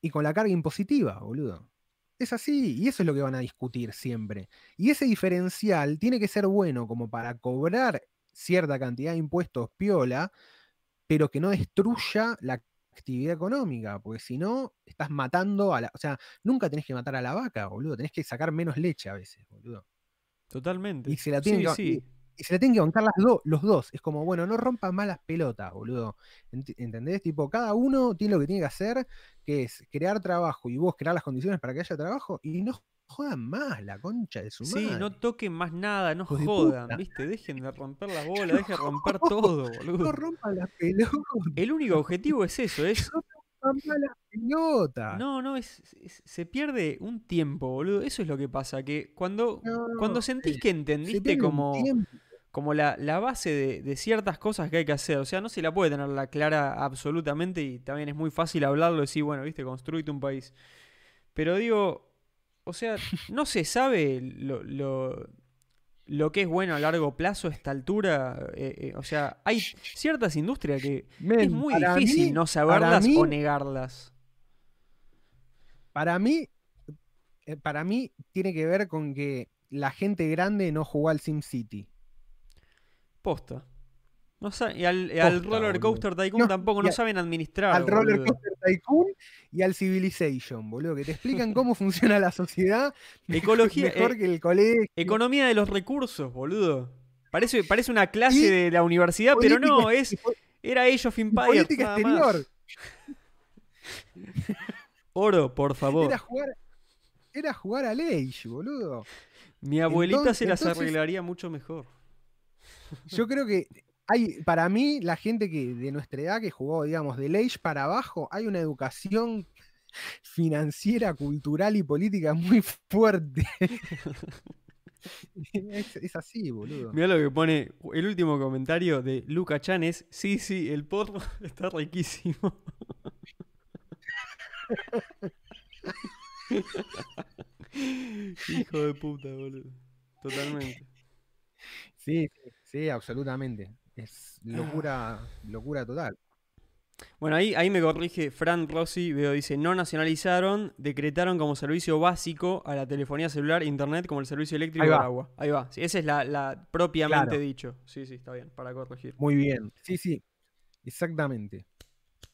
y con la carga impositiva, boludo. Es así, y eso es lo que van a discutir siempre. Y ese diferencial tiene que ser bueno como para cobrar cierta cantidad de impuestos piola, pero que no destruya la actividad económica, porque si no, estás matando a la... O sea, nunca tenés que matar a la vaca, boludo, tenés que sacar menos leche a veces, boludo. Totalmente. Y se la tienen sí, que- sí. Y se la tienen que bancar las do- los dos. Es como, bueno, no rompan más las pelotas, boludo. Ent- ¿Entendés? Tipo, cada uno tiene lo que tiene que hacer, que es crear trabajo y vos crear las condiciones para que haya trabajo y no jodan más la concha de su Sí, madre. no toquen más nada, no jodan, puta. ¿viste? Dejen de romper las (laughs) bolas, dejen de romper (laughs) todo, No boludo. rompan las pelotas. El único objetivo es eso, (laughs) es... No rompan las pelotas. No, no, es, es- se pierde un tiempo, boludo. Eso es lo que pasa, que cuando, No, cuando sentís eh, que entendiste como, como la, la base de, de ciertas cosas que hay que hacer, o sea, no se la puede tener la clara absolutamente y también es muy fácil hablarlo y decir, bueno, viste, construite un país. Pero digo, o sea, no se sabe lo, lo, lo que es bueno a largo plazo a esta altura. eh, eh, o sea, hay ciertas industrias que Men, es muy difícil mí- no saberlas mí- o negarlas. Para mí, eh, para mí tiene que ver con que la gente grande no jugó al SimCity. Posta. No y al, Roller. Coaster Tycoon No, tampoco, no a- saben administrar. al Roller. Coaster Tycoon y al Civilization, boludo, que te explican (laughs) cómo funciona la sociedad Ecología, mejor eh, que el colegio. Economía de los recursos, boludo. Parece, parece una clase Y de la universidad, pero no, es era Age of Empires. política nada más. exterior. Oro, por favor. Era jugar, era jugar al Age, boludo. Mi abuelita Entonces- se las entonces- arreglaría mucho mejor. Yo creo que hay, para mí, la gente que de nuestra edad que jugó, digamos, del Age para abajo, hay una educación financiera, cultural y política muy (laughs) fuerte. (laughs) es, es así, boludo. Mira lo que pone el último comentario de Luca Chan es, sí, sí, el porro (laughs) está riquísimo. Hijo de puta, boludo. Totalmente. Sí, sí, sí, absolutamente. Es locura, locura total. Bueno, ahí, ahí me corrige Fran Rossi, veo, dice, no nacionalizaron, decretaron como servicio básico a la telefonía celular e internet como el servicio eléctrico Ahí y el va. agua. Ahí va. Sí, esa es la, la propiamente Claro. dicho. Sí, sí, está bien, para corregir. Muy bien. Sí, sí. Exactamente.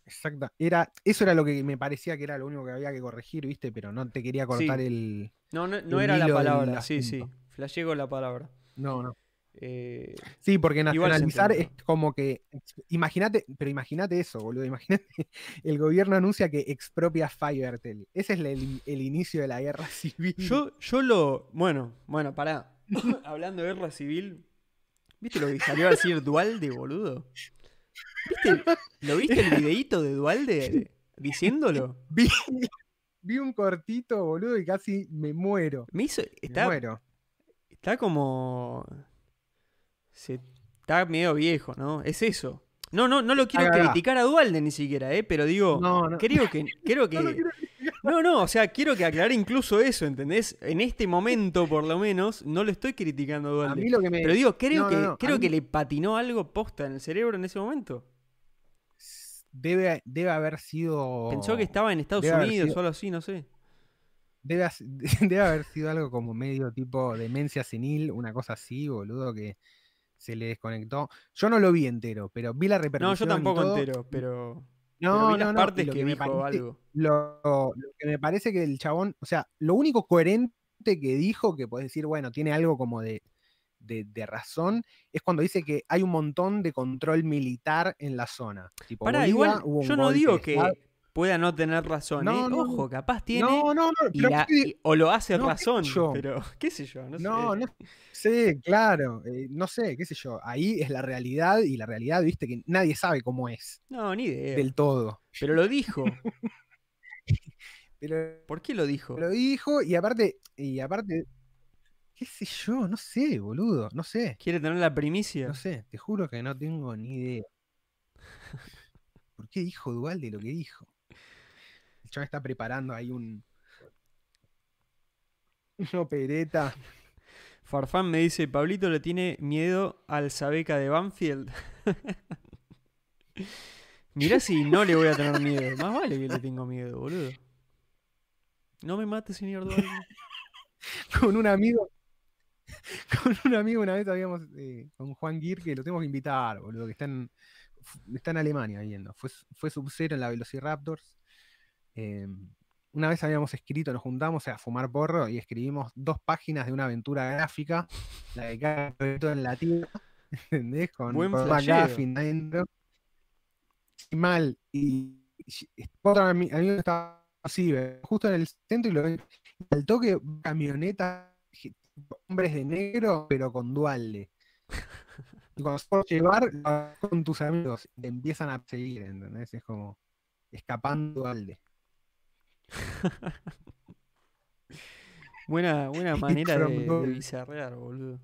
Exacta. Era, eso era lo que me parecía que era lo único que había que corregir, ¿viste? Pero no te quería cortar Sí. el. No, no, no El era la del palabra, sí, sí. Flashego la palabra. No, no. Eh, Sí, porque nacionalizar es como que. Imagínate, pero imagínate eso, boludo. Imagínate. (laughs) El gobierno anuncia que expropia Fivertel. Ese es el, el inicio de la guerra (laughs) civil. yo, yo lo. Bueno, bueno, pará. (coughs) Hablando de guerra civil. ¿Viste lo que salió a decir Dualde, boludo? ¿Viste ¿Lo viste el videíto de Dualde diciéndolo? (laughs) vi, vi un cortito, boludo, y casi me muero. Me hizo. Me Está, muero. está como. Se, está medio viejo, ¿no? Es eso. No, no, no lo quiero criticar a Dualde ni siquiera, ¿eh? Pero digo. No, no. Creo que. (laughs) Creo que No No, no, o sea, quiero que aclare incluso eso, ¿entendés? En este momento, por lo menos, no lo estoy criticando a A Dualde. mí lo que me. Pero digo, creo, que, a creo mí- que le patinó algo posta en el cerebro en ese momento. Debe, debe haber sido. Pensó que estaba en Estados debe Unidos sido- o algo así, no sé. Debe, (laughs) debe haber sido algo como medio tipo demencia senil, una cosa así, boludo, que se le desconectó. Yo no lo vi entero, pero vi la No, repercusión. yo y tampoco todo. entero, pero, No, pero vi no, las no, partes lo que, me parece- algo. Lo, lo que me parece que el chabón, o sea, lo único coherente que dijo, que puedes decir, bueno, tiene algo como de, de, de razón, es cuando dice que hay un montón de control militar en la zona. Tipo, Pará, Bolivia, igual, hubo un yo no digo que. Pueda no tener razón. No, ¿eh? no, Ojo, capaz tiene. No, no, no. y pero la- ¿qué- y- o lo hace qué razón, pero (laughs) qué sé yo, no, No, sé. no sé, claro, eh, no sé, qué sé yo. Ahí es la realidad y la realidad, viste, que nadie sabe cómo es No, ni idea. del todo. Pero lo dijo. (laughs) Pero ¿Por qué lo dijo? lo dijo y aparte, y aparte, qué sé yo, no sé, boludo, no sé, ¿Quiere tener la primicia? no sé, te juro que no tengo ni idea. ¿Por qué dijo Dualde lo que dijo? El chaval está preparando ahí un. Una opereta. Farfán me dice, Pablito le tiene miedo al Sabeca de Banfield. (laughs) Mirá si no le voy a tener miedo. Más vale que le tengo miedo, boludo. No me mate, señor Duarte. (laughs) con un amigo. Con un amigo una vez habíamos eh, con Juan Gir que lo tenemos que invitar, boludo, que está en, está en Alemania viendo. Fue, fue sub-zero en la Velociraptors. Eh, una vez habíamos escrito, nos juntamos a fumar porro y escribimos dos páginas de una aventura gráfica, la de cada en la tierra, (laughs) ¿entendés? Con. McGuffin adentro. Y mal. Y, y otro ami- amigo estaba así, justo en el centro y lo Al toque, camioneta, hombres de negro, pero con dualde. Y cuando se llevar, con tus amigos te empiezan a seguir, ¿entendés? Es como escapando dualde. (laughs) Buena, buena (laughs) manera de, de bizarrear, boludo.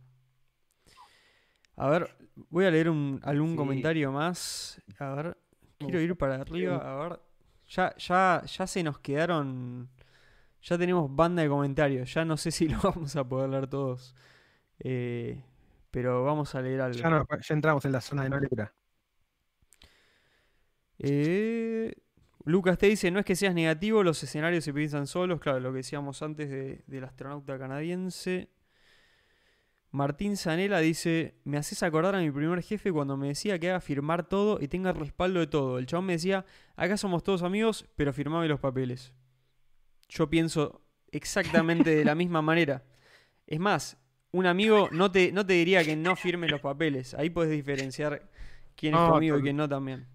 A ver, voy a leer un, algún Sí. comentario más. A ver, quiero ir para arriba. A ver, ya, ya, ya se nos quedaron. Ya tenemos banda de comentarios. Ya no sé si (laughs) lo vamos a poder leer todos. Eh, pero vamos a leer algo. Ya, no- ya entramos en la zona de no lectura. Eh, Lucas te dice, no es que seas negativo, los escenarios se piensan solos, claro, lo que decíamos antes de- del astronauta canadiense. Martín Zanela dice, me haces acordar a mi primer jefe cuando me decía que haga firmar todo y tenga respaldo de todo. El chabón me decía, acá somos todos amigos, pero firmame los papeles. Yo pienso exactamente de la (laughs) misma manera. Es más, un amigo no te, no te diría que no firmes los papeles. Ahí puedes diferenciar quién es No, tu amigo y quién no también.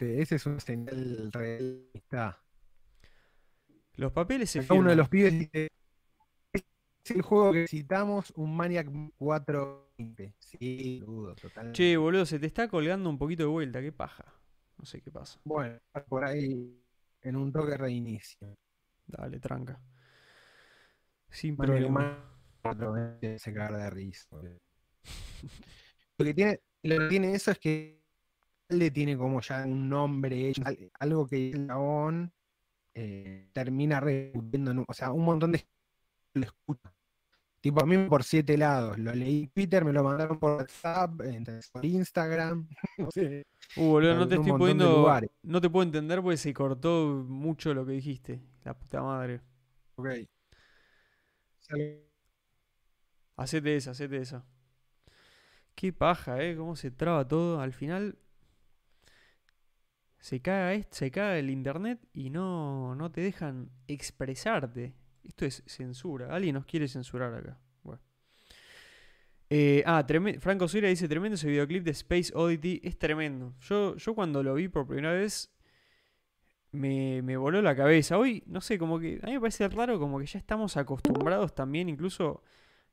Ese es un señal realista. Los papeles se uno de los pibes dice: Es el juego que citamos, un Maniac 420. Sí, dudo, total. Che, boludo, se te está colgando un poquito de vuelta, qué paja. No sé qué pasa. Bueno, por ahí en un toque reinicio. Dale, tranca. Sin Maniac problema. 420 se caga de risa. (laughs) Lo que tiene, lo que tiene eso es que tiene como ya un nombre hecho, algo que el chabón eh, termina repitiendo, o sea, un montón de gente lo escucha. Tipo, a mí por siete lados, lo leí en Twitter, me lo mandaron por WhatsApp, entonces, por Instagram, (laughs) no sé. Uh, boludo, no te estoy pudiendo. No te puedo entender porque se cortó mucho lo que dijiste. La puta madre. Ok. Sale- Hacete esa, hacete esa. Qué paja, eh. Cómo se traba todo. Al final. Se caga, se caga el internet y no, no te dejan expresarte. Esto es censura. Alguien nos quiere censurar acá. Bueno. Eh, ah, Franco Sura dice: Tremendo ese videoclip de Space Oddity. Es tremendo. Yo, yo cuando lo vi por primera vez. Me, me voló la cabeza. Hoy, no sé, como que. A mí me parece raro, como que ya estamos acostumbrados también, incluso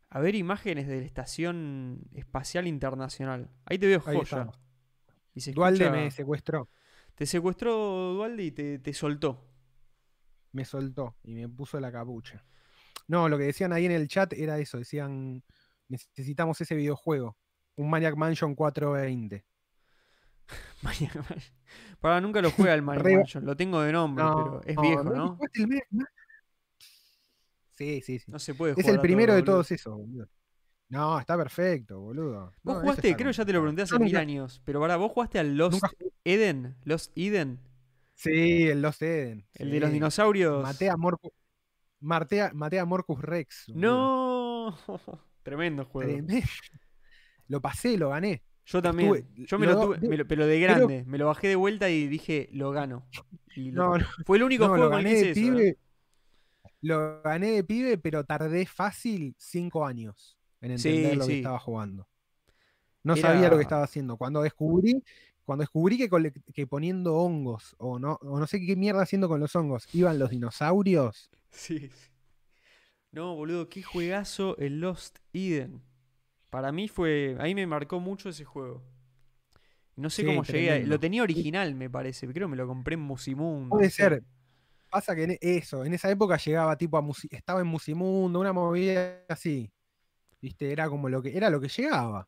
a ver imágenes de la Estación Espacial Internacional. Ahí te veo joya. Y se Dualde escucha- me secuestró, Te secuestró Dualde y te, te soltó. me soltó y me puso la capucha. No, lo que decían ahí en el chat era eso, decían, necesitamos ese videojuego, un Maniac Mansion 420. (laughs) Maniac Mansion. Para nunca lo juega el (laughs) Maniac Mansion, lo tengo de nombre, pero es viejo, ¿no? ¿jugaste el Maniac Man- Sí, sí, sí. No se puede Es jugar el a primero todo, de todos esos, boludo. No, está perfecto, boludo. Vos No, jugaste, creo que ya te lo pregunté hace Yo mil años, pero para vos jugaste al Lost Nunca. Eden, Lost Eden, Sí, el Lost Eden. el de los dinosaurios. Maté a, Morcu- Maté a- maté a Morcus Rex. boludo. No, (laughs) tremendo juego. Tremendo. Lo pasé, lo gané. Yo también. Estuve- Yo me lo, lo- tuve, me lo- pero de grande. Me lo bajé de vuelta y dije, lo gano. Y lo- Fue el único juego lo gané que de eso, ¿eh? pibe. Lo gané de pibe, pero tardé fácil cinco años en Sí, entender lo sí. que estaba jugando. No Era- sabía lo que estaba haciendo. Cuando descubrí, cuando descubrí que, poniendo hongos, o no, o no sé qué mierda haciendo con los hongos, iban los dinosaurios. Sí. No, boludo, qué juegazo el Lost Eden. Para mí fue. Ahí me marcó mucho ese juego. No sé Sí, cómo llegué a. Lo tenía original, me parece. Creo que me lo compré en Musimundo. Puede ser. Pasa que en eso, en esa época llegaba tipo a estaba en Musimundo, una movida así. Viste, era como lo que era lo que llegaba.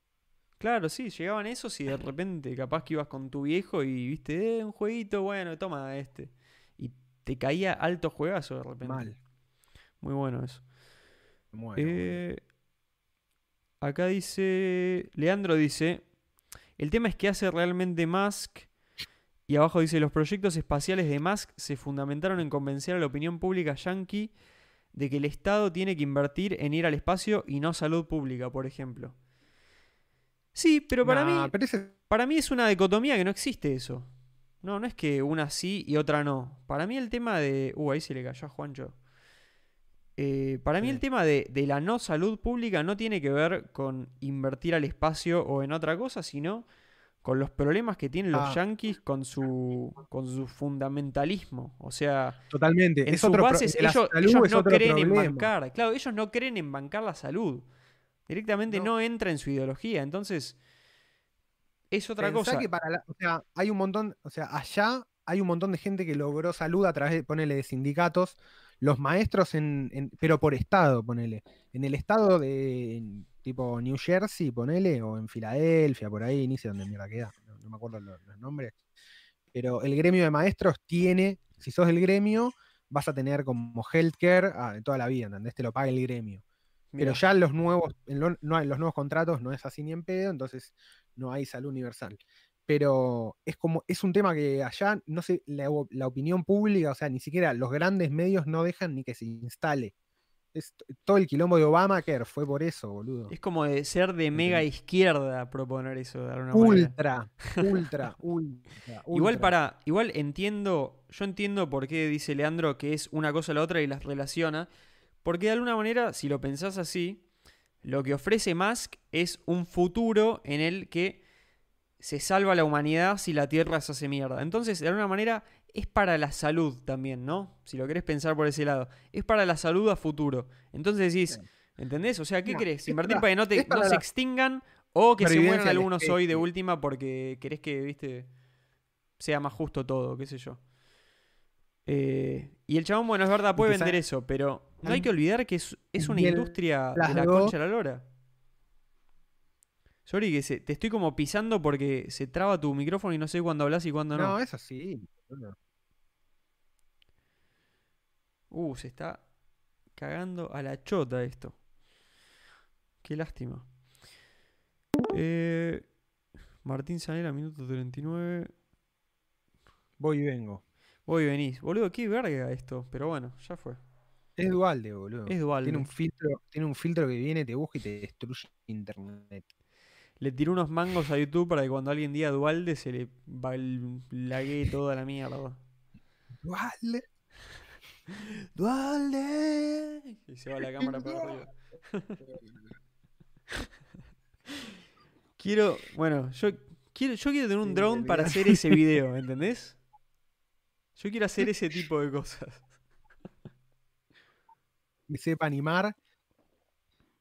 Claro, sí, llegaban esos y de repente capaz que ibas con tu viejo y viste, eh, un jueguito, bueno, toma este. Y te caía alto juegazo de repente. Mal. Muy bueno eso. Muero, Eh, acá dice. Leandro dice. El tema es que hace realmente Musk. Y abajo dice: Los proyectos espaciales de Musk se fundamentaron en convencer a la opinión pública yankee de que el Estado tiene que invertir en ir al espacio y no salud pública, por ejemplo. Sí, pero para Nah, mí. pero ese- Para mí es una dicotomía que no existe eso. No, no es que una sí y otra no. Para mí el tema de. Uh, ahí se le cayó a Juancho. Eh, para mí el tema de, de la no salud pública no tiene que ver con invertir al espacio o en otra cosa, sino con los problemas que tienen los Ah. yanquis con su, con su fundamentalismo. O sea, totalmente. en es sus otro bases ellos, ellos no creen en bancar. Claro, ellos no creen en bancar la salud. Directamente no, No. entra en su ideología. Entonces, es otra Pensá cosa. que para la- o sea, hay un montón, o sea, allá hay un montón de gente que logró salud a través de, ponele, de sindicatos, los maestros en, en- pero por estado, ponele. En el estado de en tipo New Jersey, ponele, o en Filadelfia, por ahí, ni sé dónde mierda queda, no, no me acuerdo lo- los, nombres. Pero el gremio de maestros tiene, si sos del gremio, vas a tener como healthcare ah, toda la vida, ¿entendés? Te lo paga el gremio. Pero ya en los nuevos, en, lo- no, en los nuevos contratos no es así ni en pedo, entonces no hay salud universal. Pero es como, es un tema que allá, no sé, la, la opinión pública, o sea, ni siquiera los grandes medios no dejan ni que se instale. Es todo el quilombo de Obamacare fue por eso, boludo. Es como de ser de mega izquierda proponer eso de alguna manera. Ultra, ultra, (laughs) ultra, Igual ultra. para, igual entiendo, yo entiendo por qué dice Leandro que es una cosa a la otra y las relaciona, porque de alguna manera, si lo pensás así, lo que ofrece Musk es un futuro en el que se salva la humanidad si la Tierra se hace mierda. Entonces, de alguna manera, es para la salud también, ¿no? Si lo querés pensar por ese lado. Es para la salud a futuro. Entonces decís. ¿entendés? O sea, ¿qué No, querés? ¿Invertir para- para que no, te- es para no se extingan o que se mueran algunos hoy de última porque querés que, viste, sea más justo todo, qué sé yo? Eh, y el chabón, bueno, es verdad, puede vender eso, pero no hay que olvidar que es, es una el- industria de la concha de la lora. Sorry, que se- te estoy como pisando porque se traba tu micrófono y no sé cuándo hablas y cuándo no. No, eso sí. boludo. Uh, se está cagando a la chota esto. Qué lástima. Eh, Martín Sanela, minuto 39. Voy y vengo. Voy y venís. Boludo, qué verga esto. Pero bueno, ya fue. Es Dualde, boludo. Es dual. Tiene un filtro, tiene un filtro que viene, te busca y te destruye internet. Le tiré unos mangos a YouTube para que cuando alguien diga Dualde se le laguee toda la mierda. (laughs) Dualde. ¡Dualde! Y se va la cámara para arriba. quiero, bueno, yo quiero, yo quiero tener un Sí, drone para hacer ese video, ¿entendés? Yo quiero hacer ese tipo de cosas. que sepa animar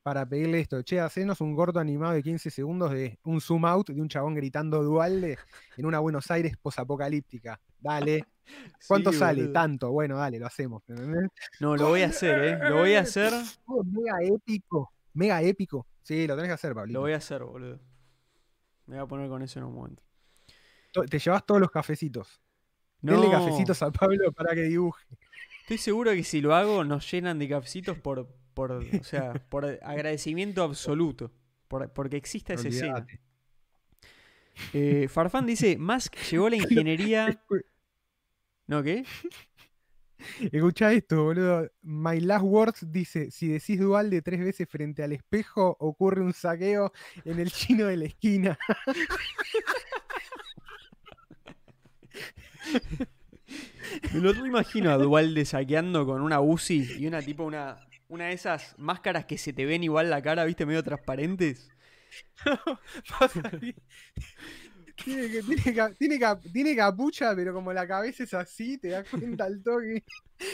para pedirle esto. Che, hacenos un corto animado de 15 segundos de un zoom out de un chabón gritando Dualde en una Buenos Aires posapocalíptica. Dale. (laughs) ¿Cuánto Sí, sale? boludo. Tanto. Bueno, dale, lo hacemos. No, lo voy a hacer, ¿eh? Lo voy a (laughs) hacer. Oh, mega épico. Mega épico. Sí, lo tenés que hacer, Pablito. Lo voy a hacer, boludo. Me voy a poner con eso en un momento. To- Te llevas todos los cafecitos. No, Denle cafecitos a Pablo para que dibuje. estoy seguro que si lo hago nos llenan de cafecitos por, por o sea, (laughs) por agradecimiento absoluto. Por- porque exista esa escena. Eh, Farfán dice, Musk llegó a la ingeniería... ¿No qué? (laughs) Escucha esto, boludo. My Last Words dice: si decís Dualde tres veces frente al espejo, ocurre un saqueo en el chino de la esquina. Me lo imagino a Dualde saqueando con una Uzi y una tipo una, una de esas máscaras que se te ven igual la cara, viste, medio transparentes. (laughs) Ahí. Tiene, que- tiene ca- tiene ca- tiene capucha, pero como la cabeza es así, te das cuenta al toque.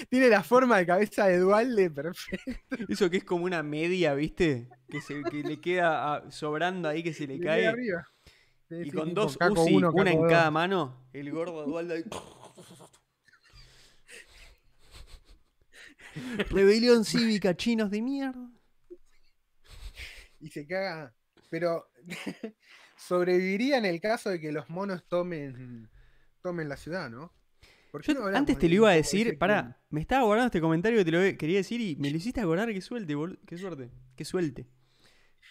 Tiene la forma de cabeza de Dualde, perfecto. Eso que es como una media, ¿viste? Que, se, que le queda ah, sobrando ahí, que se le Le cae. arriba. Y sí, con dos uno, una en dos. cada mano, el gordo Dualde ahí. (laughs) Rebelión cívica, chinos de mierda. Y se caga. Pero (laughs) sobreviviría en el caso de que los monos tomen, tomen la ciudad, ¿no? ¿Por qué Yo no hablamos antes te lo iba a decir, pará, me estaba guardando este comentario que te lo quería decir y me lo hiciste acordar, qué suerte, boludo, qué suerte, qué suelte. (laughs)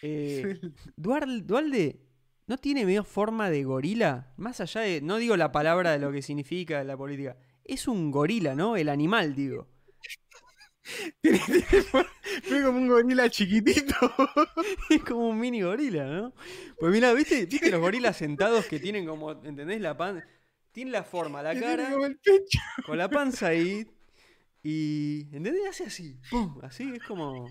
Eh, Dualde no tiene medio forma de gorila, más allá de, no digo la palabra de lo que significa la política, es un gorila, ¿no? El animal, digo. (laughs) (laughs) Tiene- tiene for- Fue como un gorila chiquitito. (laughs) Es como un mini gorila, ¿no? Pues mira, ¿viste, ¿viste los gorilas sentados que tienen como, ¿entendés? La pan... Tiene la forma, la cara, como el pecho. con la panza ahí. Y. ¿Entendés? Hace así. ¡Pum! Así es como.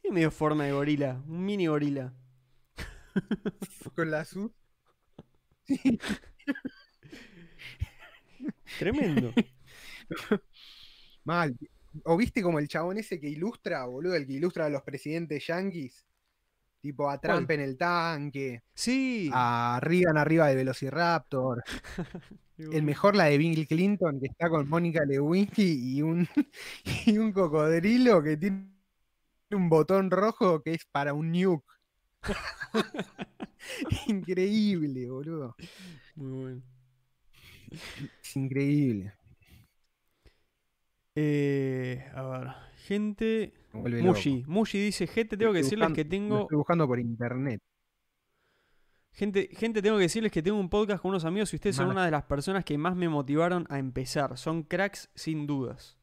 Tiene medio forma de gorila. Un mini gorila. (laughs) Con la azul. Tremendo. (laughs) Mal. ¿O viste como el chabón ese que ilustra, boludo? El que ilustra a los presidentes yanquis. Tipo a Trump ¿Cuál? en el tanque. Sí. A Reagan arriba de Velociraptor. (laughs) El mejor la de Bill Clinton, que está con Mónica Lewinsky y un, (laughs) y un cocodrilo que tiene un botón rojo que es para un nuke. (laughs) Increíble, boludo. Muy bueno. Es increíble. Eh, a ver. Gente. Mushi. Mushi dice: Gente, tengo que decirles buscando- que tengo. estoy buscando por internet. Gente, gente, tengo que decirles que tengo un podcast con unos amigos y ustedes son una de las personas que más me motivaron a empezar. Son cracks sin dudas.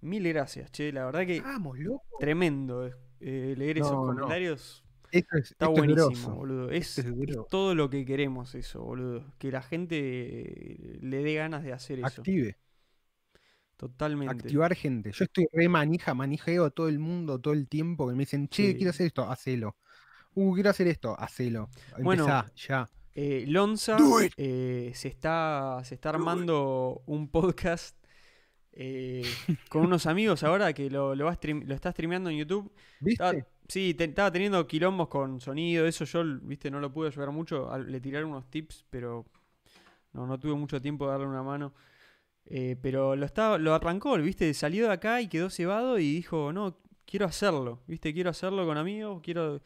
Mil gracias, che. La verdad que Vamos, loco. tremendo eh, eh, leer esos No, no. comentarios. Esto es, Está esto es buenísimo, grosso. boludo. Es, es es todo lo que queremos eso, boludo. Que la gente eh, le dé ganas de hacer eso. Active, Totalmente. activar gente. Yo estoy re manija, manijeo a todo el mundo todo el tiempo que me dicen, che, Sí. quiero hacer esto, hacelo. Uh, quiero hacer esto, hacelo. Bueno, ya. Eh, Lonza eh, se, está, se está armando un podcast eh, (laughs) con unos amigos ahora que lo, lo, va stream- lo está streameando en YouTube. ¿Viste? Estaba- sí, te- estaba teniendo quilombos con sonido, eso yo, viste, no lo pude ayudar mucho. Le tiré unos tips, pero no, no tuve mucho tiempo de darle una mano. Eh, pero lo, estaba, lo arrancó, viste, salió de acá y quedó cebado y dijo, no, quiero hacerlo, viste, quiero hacerlo con amigos, quiero...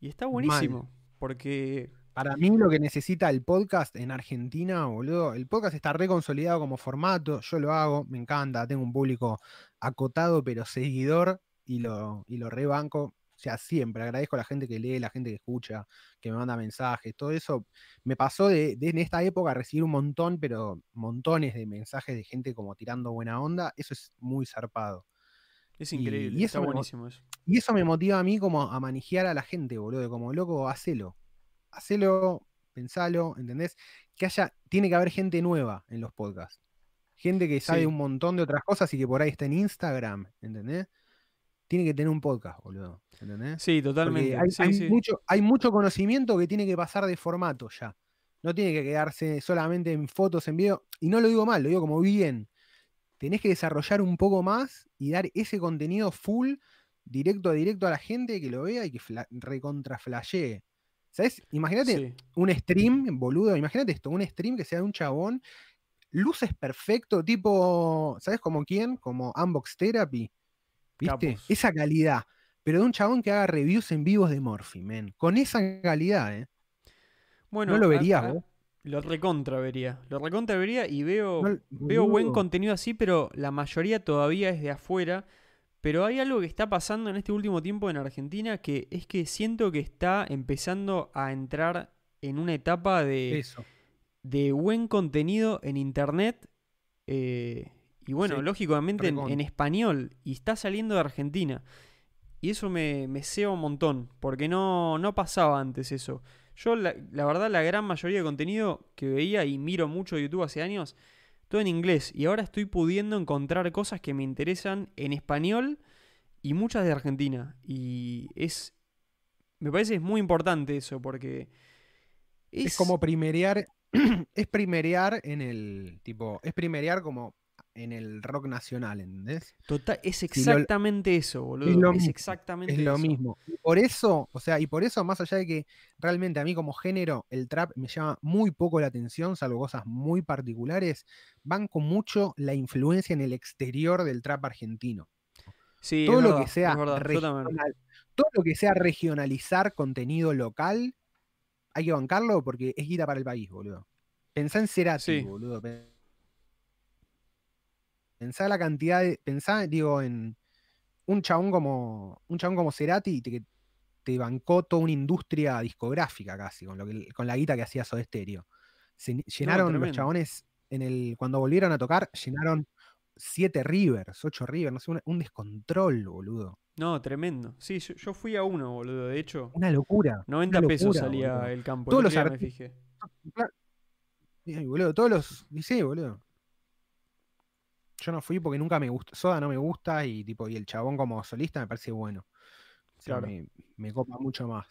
Y está buenísimo, porque... Para mí lo que necesita el podcast en Argentina, boludo, el podcast está re consolidado como formato, yo lo hago, me encanta, tengo un público acotado pero seguidor y lo, y lo rebanco. O sea, siempre agradezco a la gente que lee, la gente que escucha, que me manda mensajes, todo eso. Me pasó de, de en esta época recibir un montón, pero montones de mensajes de gente como tirando buena onda. Eso es muy zarpado. Es increíble, y está eso buenísimo eso. Y eso me motiva a mí como a manejar a la gente, boludo, de como loco, hacelo. Hacelo, pensalo, ¿entendés? Que haya, tiene que haber gente nueva en los podcasts. Gente que sabe Sí. un montón de otras cosas y que por ahí está en Instagram, ¿entendés? Tiene que tener un podcast, boludo, ¿entendés? Sí, totalmente. hay, sí, hay sí. mucho, hay mucho conocimiento que tiene que pasar de formato ya. No tiene que quedarse solamente en fotos, en video. Y no lo digo mal, lo digo como bien. Tenés que desarrollar un poco más y dar ese contenido full, directo a directo a la gente que lo vea y que fla- recontra flashee. ¿Sabes? Imagínate Sí. un stream, boludo, imagínate esto, un stream que sea de un chabón, luces perfecto, tipo, ¿sabes como quién? Como Unbox Therapy. ¿Viste? Capos. Esa calidad. Pero de un chabón que haga reviews en vivos de Morphy, men. Con esa calidad, ¿eh? Bueno, lo a- verías a- vos? Lo recontra vería. Lo recontra vería y veo, No, veo buen contenido así, pero la mayoría todavía es de afuera. Pero hay algo que está pasando en este último tiempo en Argentina que es que siento que está empezando a entrar en una etapa de, Eso. de buen contenido en internet. eh, y bueno, Sí, lógicamente en, español. Y está saliendo de Argentina. Y eso me, me ceba un montón. Porque no, no pasaba antes eso. Yo, la, la verdad, la gran mayoría de contenido que veía y miro mucho YouTube hace años, todo en inglés. Y ahora estoy pudiendo encontrar cosas que me interesan en español y muchas de Argentina. Y es. Me parece es muy importante eso, porque Es, como primerear, (clears throat) es primerear en el, tipo, es primerear como en el rock nacional, ¿entendés? Total, es exactamente eso, boludo. Es, exactamente es lo mismo. Y por eso, o sea, y por eso, más allá de que realmente a mí como género, el trap me llama muy poco la atención, salvo cosas muy particulares, van con mucho la influencia en el exterior del trap argentino. Sí, todo lo que sea todo lo que sea regionalizar contenido local, hay que bancarlo porque es guita para el país, boludo. Pensá en Cerati, boludo. Pensá la cantidad de. Pensá, digo, en un chabón como. Un chabón como Cerati que te bancó toda una industria discográfica casi, con, lo que, con la guita que hacía Soda Stereo. Se llenaron los chabones en el. Cuando volvieron a tocar, llenaron siete rivers, ocho rivers, no sé, un, descontrol, boludo. No, tremendo. Sí, yo, fui a uno, boludo, de hecho. Una locura. 90 pesos salía el campo. Todos los me fijé. boludo, todos los. Sí, boludo. Yo no fui porque nunca me gusta. Soda no me gusta y tipo, y el chabón como solista me parece bueno. me, copa mucho más.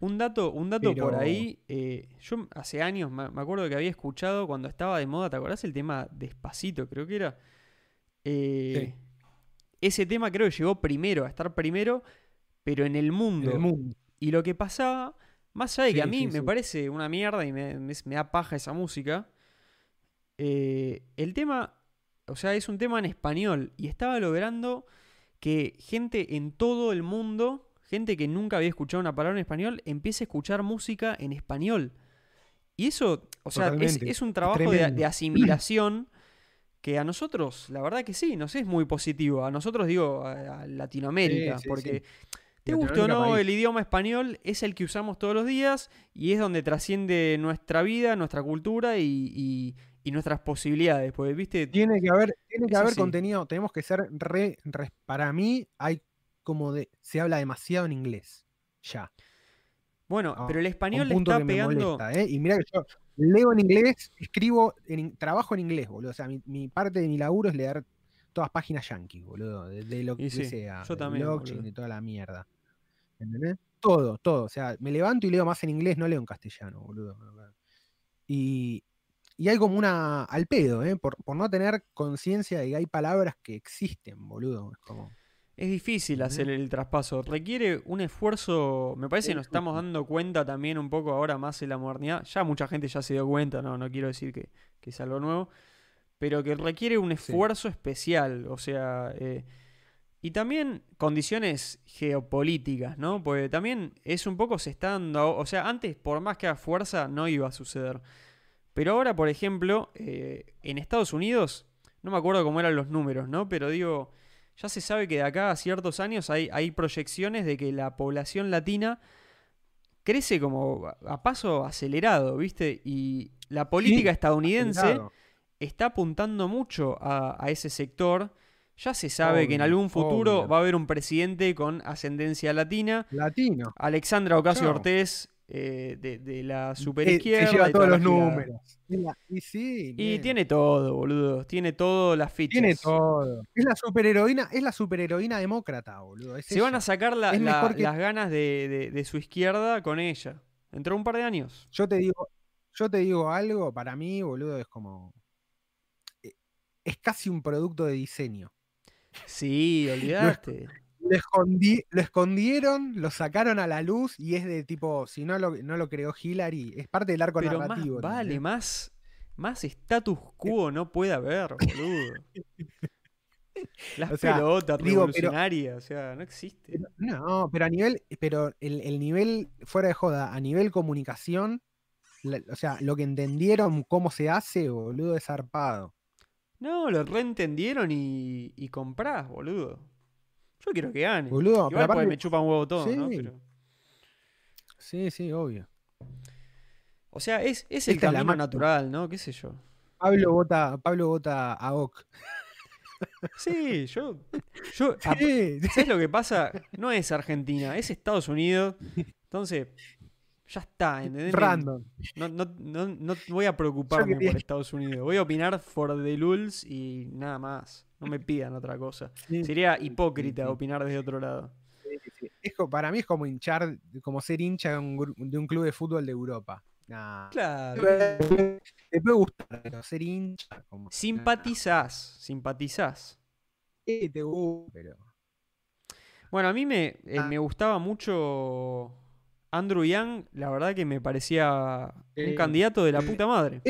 Un dato, un dato por ahí, eh, yo hace años me, acuerdo que había escuchado cuando estaba de moda, ¿te acordás el tema Despacito? Creo que era. Eh, ese tema creo que llegó primero, a estar primero, pero en el mundo. Y lo que pasaba, más allá de que a mí me parece una mierda y me, da paja esa música, eh, el tema o sea, es un tema en español y estaba logrando que gente en todo el mundo, gente que nunca había escuchado una palabra en español, empiece a escuchar música en español. Y eso, o sea, es, un trabajo de, asimilación que a nosotros, la verdad que sí, nos es muy positivo. A nosotros, digo, a, Latinoamérica, porque te guste o no, el idioma español es el que usamos todos los días y es donde trasciende nuestra vida, nuestra cultura y y nuestras posibilidades, pues, ¿viste? Tiene que haber, tiene que haber contenido, tenemos que ser re, Para mí, hay como de. Se habla demasiado en inglés. Ya. Bueno, ah, pero el español le está pegando. ¿eh? Y mira que yo leo en inglés, escribo, en, trabajo en inglés, boludo. O sea, mi, parte de mi laburo es leer todas páginas yankees, boludo. De, lo que sea. Yo también. Blockchain, de toda la mierda. ¿Entendés? Todo, todo. O sea, me levanto y leo más en inglés, no leo en castellano, boludo. Y, y hay como una. al pedo, ¿eh? Por, no tener conciencia de que hay palabras que existen, boludo. Es como. Es difícil hacer el traspaso. Requiere un esfuerzo. Me parece que nos estamos dando cuenta también un poco ahora más en la modernidad. Ya mucha gente ya se dio cuenta, no, no quiero decir que, es algo nuevo. Pero que requiere un esfuerzo especial. O sea. Eh, y también condiciones geopolíticas, ¿no? Porque también es un poco se está dando. O sea, antes, por más que haga fuerza, no iba a suceder. Pero ahora, por ejemplo, eh, en Estados Unidos, no me acuerdo cómo eran los números, ¿no? Pero digo, ya se sabe que de acá a ciertos años hay, hay proyecciones de que la población latina crece como a paso acelerado, ¿viste? Y la política estadounidense está apuntando mucho a, ese sector. Ya se sabe que en algún futuro va a haber un presidente con ascendencia latina. Latino. Alexandra Ocasio Cortés eh, de, la superizquierda. Se lleva todos los números. Y, tiene todo, boludo. Tiene todo las fichas. Tiene todo. Es la superheroína, es la superheroína demócrata, boludo. Se van a sacar las ganas de, su izquierda con ella. Entró un par de años. Yo te digo, yo te digo algo, para mí, boludo, es como. Eh, es casi un producto de diseño. Sí, (laughs) olvidaste lo, escondieron, lo sacaron a la luz y es de tipo, si no lo, no lo creó Hillary, es parte del arco narrativo. vale, más, más status quo no puede haber, boludo. (laughs) Las pelotas revolucionarias, o sea, no existe. no, pero a nivel, pero el, nivel, fuera de joda, a nivel comunicación, o sea, lo que entendieron cómo se hace, boludo, es zarpado. No, lo reentendieron y, y comprás, boludo. Yo quiero que gane. Boludo, Igual porque me chupa un huevo todo, sí. ¿no? Sí, sí, obvio. O sea, es, es el camino natural, ¿no? ¿Qué sé yo? Pablo vota, Pablo vota a Oc. Sí, yo. yo ¿Sabes lo que pasa? No es Argentina, es Estados Unidos. Entonces, ya está, ¿entendés? Random. No, no, no, no voy a preocuparme por Estados Unidos. Voy a opinar for the lulz y nada más. No me pidan otra cosa. Sería hipócrita opinar desde otro lado. para mí es como hinchar, como ser hincha de un, club de fútbol de Europa. Nah. Claro. Te puede gustar, pero ser hincha. Como... Simpatizás, simpatizás. Sí, te gusta, pero. Bueno, a mí me, eh, Ah. me gustaba mucho Andrew Young, la verdad que me parecía un Sí. candidato de la Eh, puta madre.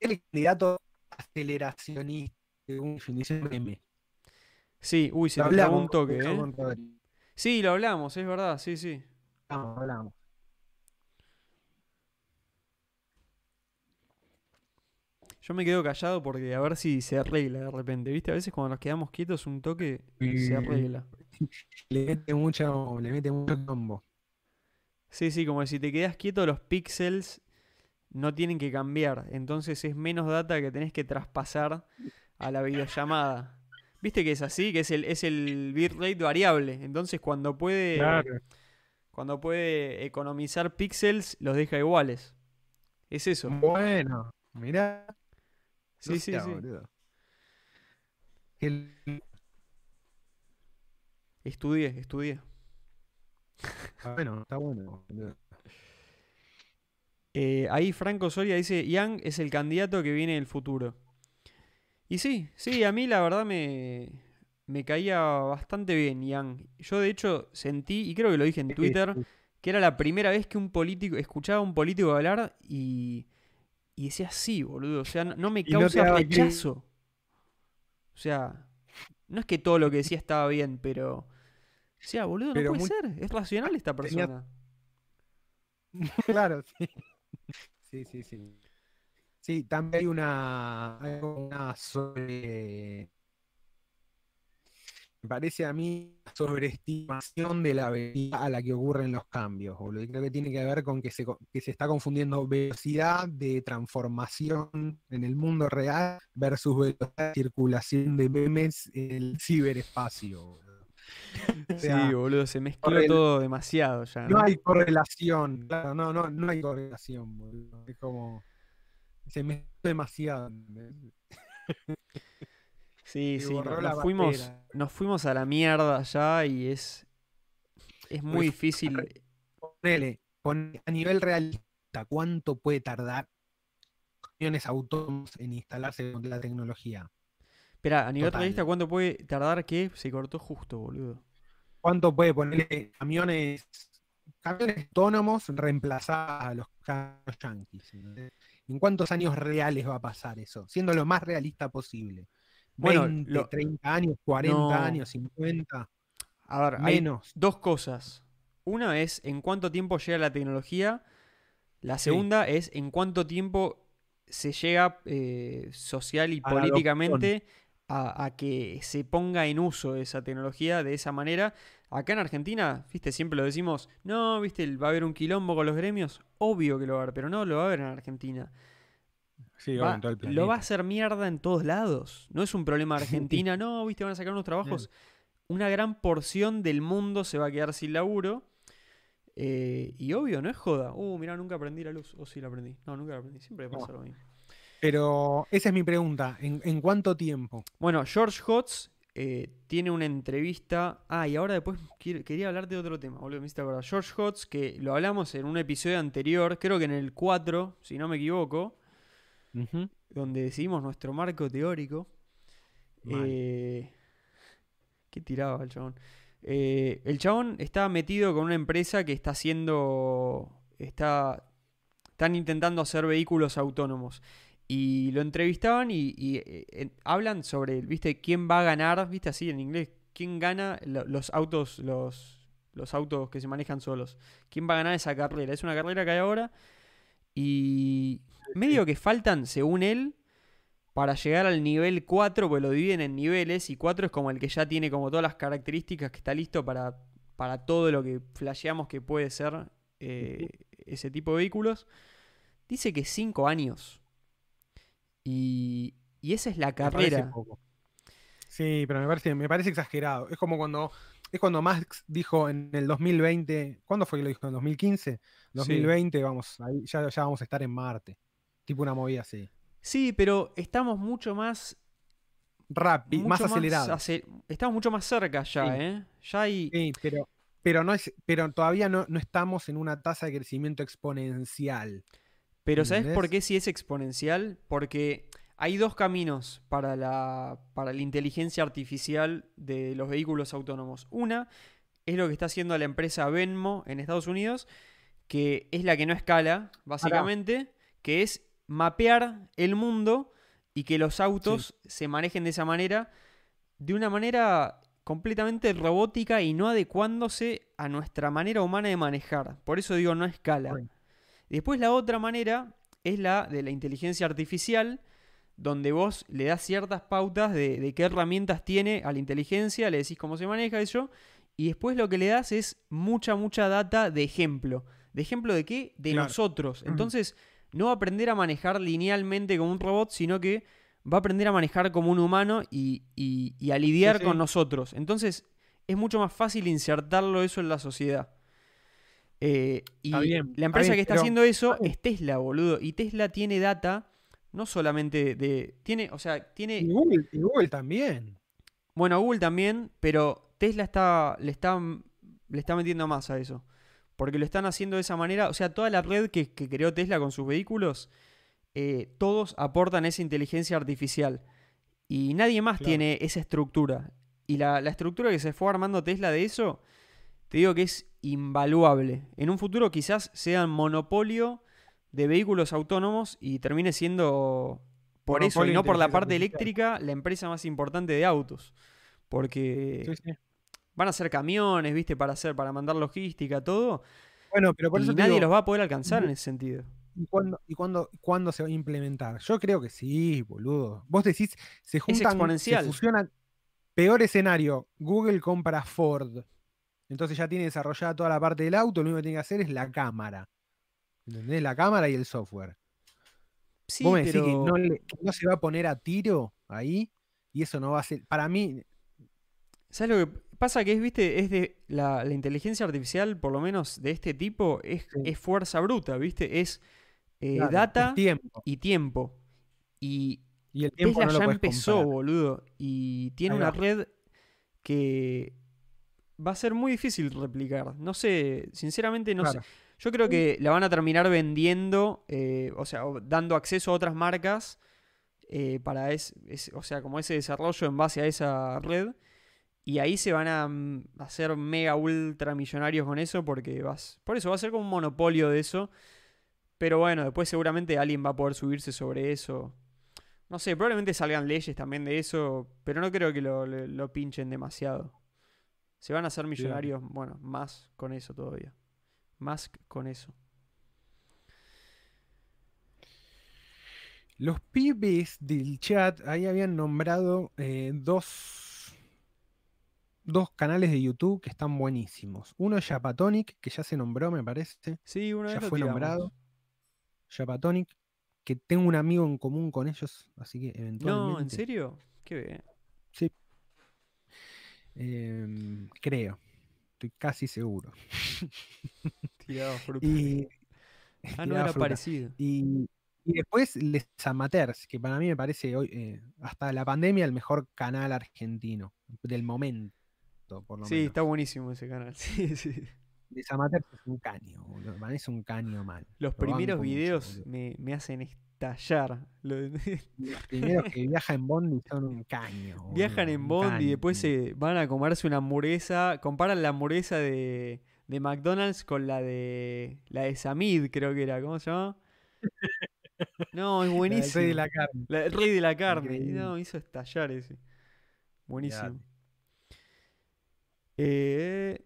El candidato aceleracionista, según definición de M. Sí, uy, se Lo hablamos un toque, ¿eh? Sí, lo hablamos, es verdad, sí, sí. Hablamos, hablamos. Yo me quedo callado porque a ver si se arregla de repente, ¿viste? A veces cuando nos quedamos quietos un toque se arregla. (laughs) Le mete mucho, le mete mucho combo. Sí, sí, como que si te quedas quieto los píxeles no tienen que cambiar, entonces es menos data que tenés que traspasar a la videollamada. ¿Viste que es así? Que es el, es el bitrate variable. Entonces cuando puede, cuando puede economizar píxeles, los deja iguales. Es eso. Bueno, mirá. Sí, sí, sí. El- Estudié, estudié. Ah, bueno, está bueno. Eh, ahí Franco Soria dice, Young es el candidato que viene del futuro. Y sí, sí, a mí la verdad me, me caía bastante bien Young. Yo de hecho sentí, y creo que lo dije en Twitter, que era la primera vez que un político, escuchaba a un político hablar y, y decía sí, boludo. O sea, no, no me no causa rechazo. O sea, no es que todo lo que decía estaba bien, pero... O sea, boludo, no puede muy- ser. Es racional esta (laughs) tenía- persona. (laughs) Claro, sí. Sí, sí, sí. Sí, también hay una, hay una sobre, me parece a mí, sobreestimación de la velocidad a la que ocurren los cambios, boludo. Y creo que tiene que ver con que se, que se está confundiendo velocidad de transformación en el mundo real versus velocidad de circulación de memes en el ciberespacio, boludo. (laughs) O sea, sí, boludo, se mezcló correl- todo demasiado ya. No ¿no? hay correlación, claro, no, no, no hay correlación, boludo. Es como. Se mezcló demasiado. (laughs) Sí, sí, nos, la fuimos, nos fuimos a la mierda ya y es, es muy difícil. Ponele, pon- a nivel realista, ¿cuánto puede tardar camiones autónomos en instalarse con la tecnología? Espera, a nivel total. realista, ¿cuánto puede tardar que se cortó justo, boludo? ¿Cuánto puede ponerle camiones, camiones autónomos reemplazar a los carros yanquis? ¿En cuántos años reales va a pasar eso? Siendo lo más realista posible. Bueno, 20, lo- 30 años, 40 No. años, 50, A ver, hay menos. dos cosas. Una es en cuánto tiempo llega la tecnología. La Sí. segunda es en cuánto tiempo se llega eh, social y A políticamente a, a que se ponga en uso esa tecnología de esa manera. Acá en Argentina, viste, siempre lo decimos, no, viste, va a haber un quilombo con los gremios. Obvio que lo va a haber, pero no lo va a haber en Argentina. Sí, Va- en todo el lo va a hacer mierda en todos lados. No es un problema (laughs) Argentina, no, viste, van a sacar unos trabajos. Una gran porción del mundo se va a quedar sin laburo. eh, y obvio, no es joda. Uh, mirá, nunca aprendí la luz. O sí la aprendí. No, nunca la aprendí. Siempre pasa lo mismo. Pero esa es mi pregunta. ¿En, en cuánto tiempo? Bueno, George Hotz eh, tiene una entrevista. Ah, y ahora después quiero- quería hablarte de otro tema, boludo. Me hiciste acordar. George Hotz, que lo hablamos en un episodio anterior, creo que en el 4, si no me equivoco, donde decidimos nuestro marco teórico. Eh, ¿Qué tiraba el chabón? Eh, el chabón está metido con una empresa que está haciendo. Está. Están intentando hacer vehículos autónomos. Y lo entrevistaban y, y, eh, hablan sobre, ¿viste? ¿Quién va a ganar? ¿Viste así en inglés? ¿Quién gana lo- los autos, los, los autos que se manejan solos? ¿Quién va a ganar esa carrera? Es una carrera que hay ahora. Y medio que faltan, según él, para llegar al nivel 4, pues lo dividen en niveles, y 4 es como el que ya tiene como todas las características que está listo para, para todo lo que flasheamos que puede ser eh, ese tipo de vehículos. Dice que 5 años. Y, y esa es la carrera. Sí, pero me parece, me parece exagerado. Es como cuando, es cuando Max dijo en el 2020, ¿cuándo fue que lo dijo? ¿En 2015? 2020, vamos, ahí ya, ya vamos a estar en Marte. Tipo una movida así. Sí, pero estamos mucho más. Rápido, más acelerado. ace- estamos mucho más cerca ya, Sí. ¿eh? Ya hay. Sí, pero pero, no es, pero todavía no, no estamos en una tasa de crecimiento exponencial. Pero ¿sabes por qué si es exponencial? Porque hay dos caminos para la, para la inteligencia artificial de los vehículos autónomos. Una es lo que está haciendo la empresa Venmo en Estados Unidos, que es la que no escala, básicamente, que es mapear el mundo y que los autos se manejen de esa manera, de una manera completamente robótica y no adecuándose a nuestra manera humana de manejar. Por eso digo no escala. Bueno. Después la otra manera es la de la inteligencia artificial, donde vos le das ciertas pautas de, de qué herramientas tiene a la inteligencia, le decís cómo se maneja eso, y después lo que le das es mucha, mucha data de ejemplo. ¿De ejemplo de qué? De Claro. nosotros. Ujú. Entonces, no va a aprender a manejar linealmente como un robot, sino que va a aprender a manejar como un humano y, y- y a lidiar sí. con nosotros. Entonces, es mucho más fácil insertarlo eso en la sociedad. Eh, y bien, la empresa bien, que está pero- haciendo eso es Tesla, boludo. Y Tesla tiene data, no solamente de. Tiene, o sea, Y tiene. Google, y Google también. Bueno, Google también, pero Tesla está. le está. le está metiendo más a eso. Porque lo están haciendo de esa manera. O sea, toda la red que, que creó Tesla con sus vehículos. eh, todos aportan esa inteligencia artificial. Y nadie más Claro. tiene esa estructura. Y la, la estructura que se fue armando Tesla de eso, te digo que es invaluable. En un futuro quizás sea monopolio de vehículos autónomos y termine siendo, por eso, y no por la parte artificial. eléctrica, la empresa más importante de autos. Porque Sí, sí. van a ser camiones, ¿viste? Para hacer, para mandar logística, todo. Bueno, pero por y eso nadie digo, los va a poder alcanzar en ese sentido. ¿y cuándo, y cuándo, cuándo se va a implementar? Yo creo que sí, boludo. Vos decís, se juntan, se exponencial. fusionan. Peor escenario, Google compra Ford. Entonces ya tiene desarrollada toda la parte del auto, lo único que tiene que hacer es la cámara. ¿Entendés? La cámara y el software. Sí, Vos me decís que pero no, le- que no se va a poner a tiro ahí y eso no va a ser. Para mí, ¿sabes lo que pasa? Que es, viste, es de la, la inteligencia artificial, por lo menos de este tipo, es, Sí. es fuerza bruta, ¿viste? Es eh, claro, es data tiempo. y tiempo. Y Y el tiempo Tesla no lo ya empezó, boludo. Y tiene Ahí una va. red que va a ser muy difícil replicar. No sé, sinceramente no sé. Yo creo que la van a terminar vendiendo, eh, o sea, dando acceso a otras marcas eh, para es, es- o sea, como ese desarrollo en base a esa red. Y ahí se van a mm, hacer mega ultra millonarios con eso porque vas, por eso va a ser como un monopolio de eso. Pero bueno, después seguramente alguien va a poder subirse sobre eso. No sé, probablemente salgan leyes también de eso, pero no creo que lo, lo- lo pinchen demasiado. Se van a hacer millonarios, bueno, más con eso todavía. Más con eso. Los pibes del chat ahí habían nombrado eh, dos, dos canales de YouTube que están buenísimos. Uno es Japatonic, que ya se nombró, me parece. Sí, una Ya fue tiramos. nombrado. Japatonic, que tengo un amigo en común con ellos, así que eventualmente. No, ¿en serio? Qué bien. Sí. Em, creo. Estoy casi seguro. (laughs) Tirado fruta. Y, (laughs) ah, (laughs) no tiraba era fruta. parecido. Y, y después Les Amateurs, que para mí me parece hoy, eh, hasta la pandemia, el mejor canal argentino del momento, por lo Sí, menos. está buenísimo ese canal. Sí, sí. Les Amateurs es un caño, boludo. Es un caño mal. Los Lo primeros mucho, videos me, me hacen estallar. Lo- Los primeros que viajan en Bondi son un caño. (laughs) boludo, Viajan en un Bond y después se van a comerse una hamburguesa. Comparan la hamburguesa de, de McDonald's con la de la de Samid, creo que era. ¿Cómo se llama? (laughs) No, es La buenísimo. rey de la carne. La del rey de la carne. Increíble. No, hizo estallar ese. Buenísimo. Eh,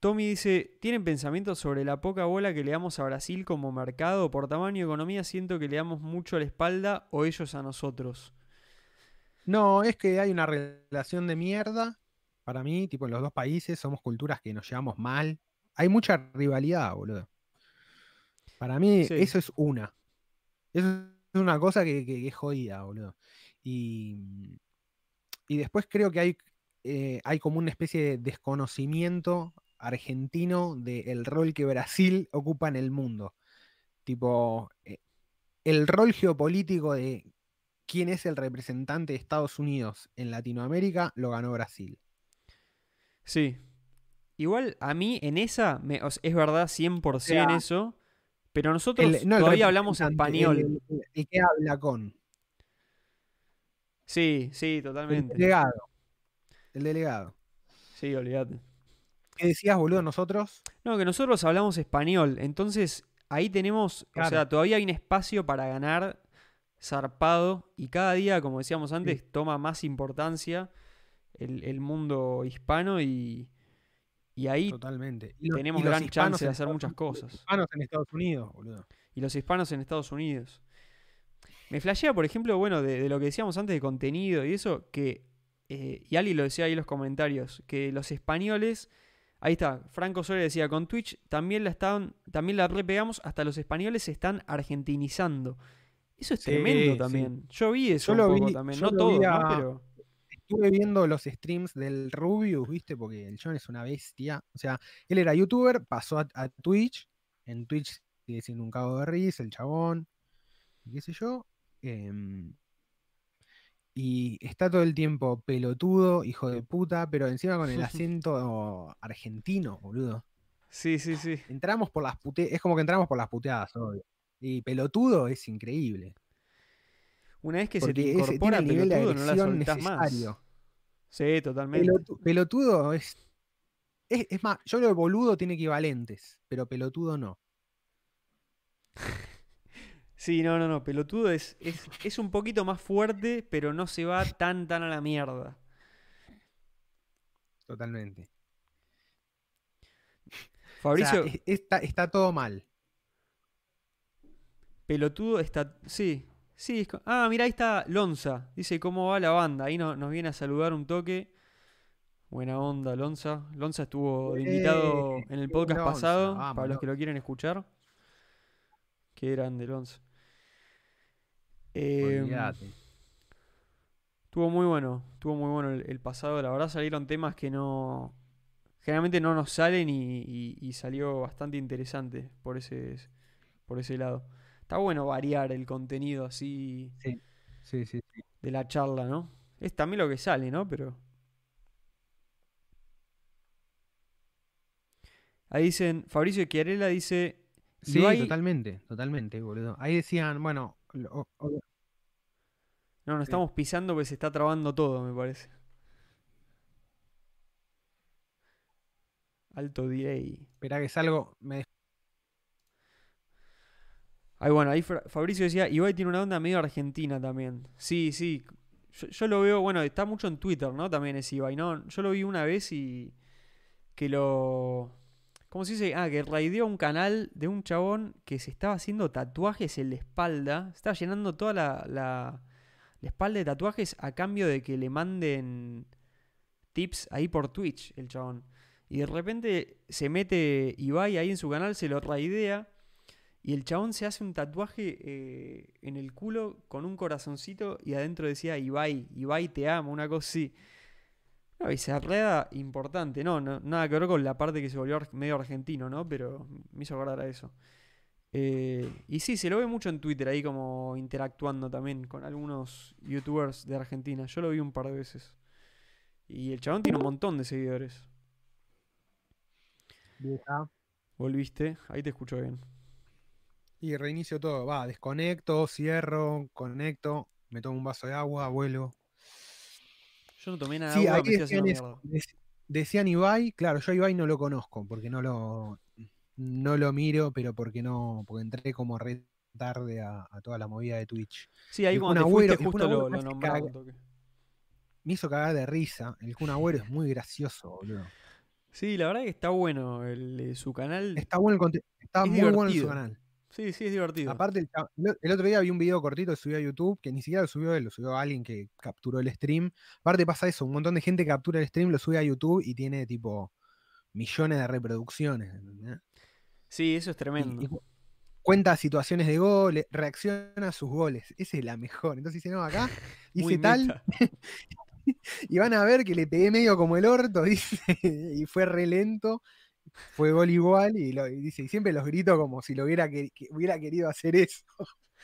Tommy dice, ¿tienen pensamientos sobre la poca bola que le damos a Brasil como mercado? Por tamaño y economía siento que le damos mucho a la espalda o ellos a nosotros. No, es que hay una relación de mierda. Para mí, tipo, en los dos países somos culturas que nos llevamos mal. Hay mucha rivalidad, boludo. Para mí, Sí. eso es una. Eso es una cosa que, que- que es jodida, boludo. Y, y después creo que hay, eh, hay como una especie de desconocimiento argentino del rol que Brasil ocupa en el mundo. Tipo, eh, el rol geopolítico de quién es el representante de Estados Unidos en Latinoamérica lo ganó Brasil. Sí, Igual a mí en esa, me- o sea, es verdad 100% en sea, eso, pero nosotros El- no el todavía hablamos español. El, el- el que habla con. Sí, sí, El totalmente. delegado. El delegado. Sí, olvídate. ¿Qué decías, boludo, nosotros? No, que nosotros hablamos español, entonces ahí tenemos, o sea, todavía hay un espacio para ganar zarpado y cada día, como decíamos antes, toma más importancia el, el mundo hispano y, y ahí Totalmente. Y los- tenemos y gran chance de hacer muchas Unidos- cosas. Los hispanos en Estados Unidos, boludo. y los hispanos en Estados Unidos. Me flashea, por ejemplo, bueno, de, de lo que decíamos antes de contenido y eso, que, eh, y Ali lo decía ahí en los comentarios, que los españoles, ahí está, Franco Soler decía, con Twitch también la estaban, también la repegamos, hasta los españoles se están argentinizando. Eso es Sí, tremendo sí. también. Yo vi eso Yo un lo poco vi- también, yo no todo, Pero Estuve viendo los streams del Rubius, ¿viste? Porque el John es una bestia. O sea, él era youtuber, pasó a, a Twitch. En Twitch sigue siendo un cago de risa, el chabón. y qué sé yo. em, y está todo el tiempo pelotudo, hijo de puta, pero encima con el (laughs) acento argentino, boludo. sí, sí, sí. Entramos por las puteadas, es como que entramos por las puteadas, obvio. Y pelotudo es increíble. Una vez que se te ese incorpora tiene el nivel de pelotudo, no la soltás más. necesario. Sí, totalmente. Pelotu- pelotudo es, es. es más, yo lo de boludo tiene equivalentes, pero pelotudo no. (laughs) Sí, no, no, no. Pelotudo es, es, es un poquito más fuerte, pero no se va tan, tan a la mierda. Totalmente. Fabricio, O sea, es- está, está todo mal. pelotudo está. Sí, sí. es Ah, mira, ahí está Lonza. Dice cómo va la banda. Ahí no- nos viene a saludar un toque. Buena onda, Lonza. Lonza estuvo invitado Eh, en el podcast Lonza, pasado, vamos, para los que lo quieren escuchar. Qué grande, Lonza. Eh. Estuvo muy bueno, estuvo muy bueno el, el pasado. La verdad salieron temas que no. Generalmente no nos salen y, y- y salió bastante interesante por ese, por ese lado. Está bueno variar el contenido así Sí, sí, sí. de la charla, ¿no? Es también lo que sale, ¿no? Pero. Ahí dicen, Fabricio Chiarella dice. Sí, Ibai- totalmente, totalmente, boludo. Ahí decían, bueno, lo- o- No, nos Sí. estamos pisando porque se está trabando todo, me parece. Alto delay. espera que salgo. Me Ahí bueno, ahí Fabricio decía, Ibai tiene una onda medio argentina también. Sí, sí. Yo, yo lo veo, bueno, está mucho en Twitter, ¿no? También es Ibai, ¿no? Yo lo vi una vez y que lo... ¿Cómo se dice? Ah, que raideó un canal de un chabón que se estaba haciendo tatuajes en la espalda. Estaba llenando toda la, espalda de tatuajes a cambio de que le manden tips ahí por Twitch, el chabón. Y de repente se mete Ibai ahí en su canal, se lo raidea. Y el chabón se hace un tatuaje eh, en el culo con un corazoncito y adentro decía Ibai, Ibai te amo, una cosa así. Una bizarreada importante, no, no, nada que ver con la parte que se volvió medio argentino, ¿no? Pero me hizo acordar a eso. Eh, y sí, se lo ve mucho en Twitter ahí como interactuando también con algunos youtubers de Argentina. Yo lo vi un par de veces. Y el chabón tiene un montón de seguidores. vieja, ¿Volviste? Ahí te escucho bien. Y reinicio todo. Va, desconecto, cierro, conecto, me tomo un vaso de agua, vuelo. Yo no tomé nada Sí, de agua, ahí me estoy decían, eso, Ibai, claro, yo a Ibai no lo conozco, porque no lo, no lo miro, pero porque no, porque entré como re tarde a, a toda la movida de Twitch. Sí, ahí cuando te fuiste justo lo, lo nombraron caga-. Me hizo cagar de risa. El Kun Agüero es muy gracioso, boludo. Sí, la verdad que está bueno el, eh, su canal. Está bueno el conte- está Es muy bueno en su canal. Sí, sí, es divertido. Aparte, el, otro día vi un video cortito que subió a YouTube, que ni siquiera lo subió él, lo subió alguien que capturó el stream. Aparte pasa eso, un montón de gente captura el stream, lo sube a YouTube y tiene tipo millones de reproducciones. Sí, eso es tremendo. y cuenta situaciones de goles, reacciona a sus goles. Esa es la mejor. Entonces dice, no, acá (laughs) hice tal, (laughs) y van a ver que le pegué medio como el orto, (laughs) dice, y fue re lento. Fue gol igual y, lo, y dice, y siempre los grito como si lo hubiera, que- que hubiera querido hacer eso.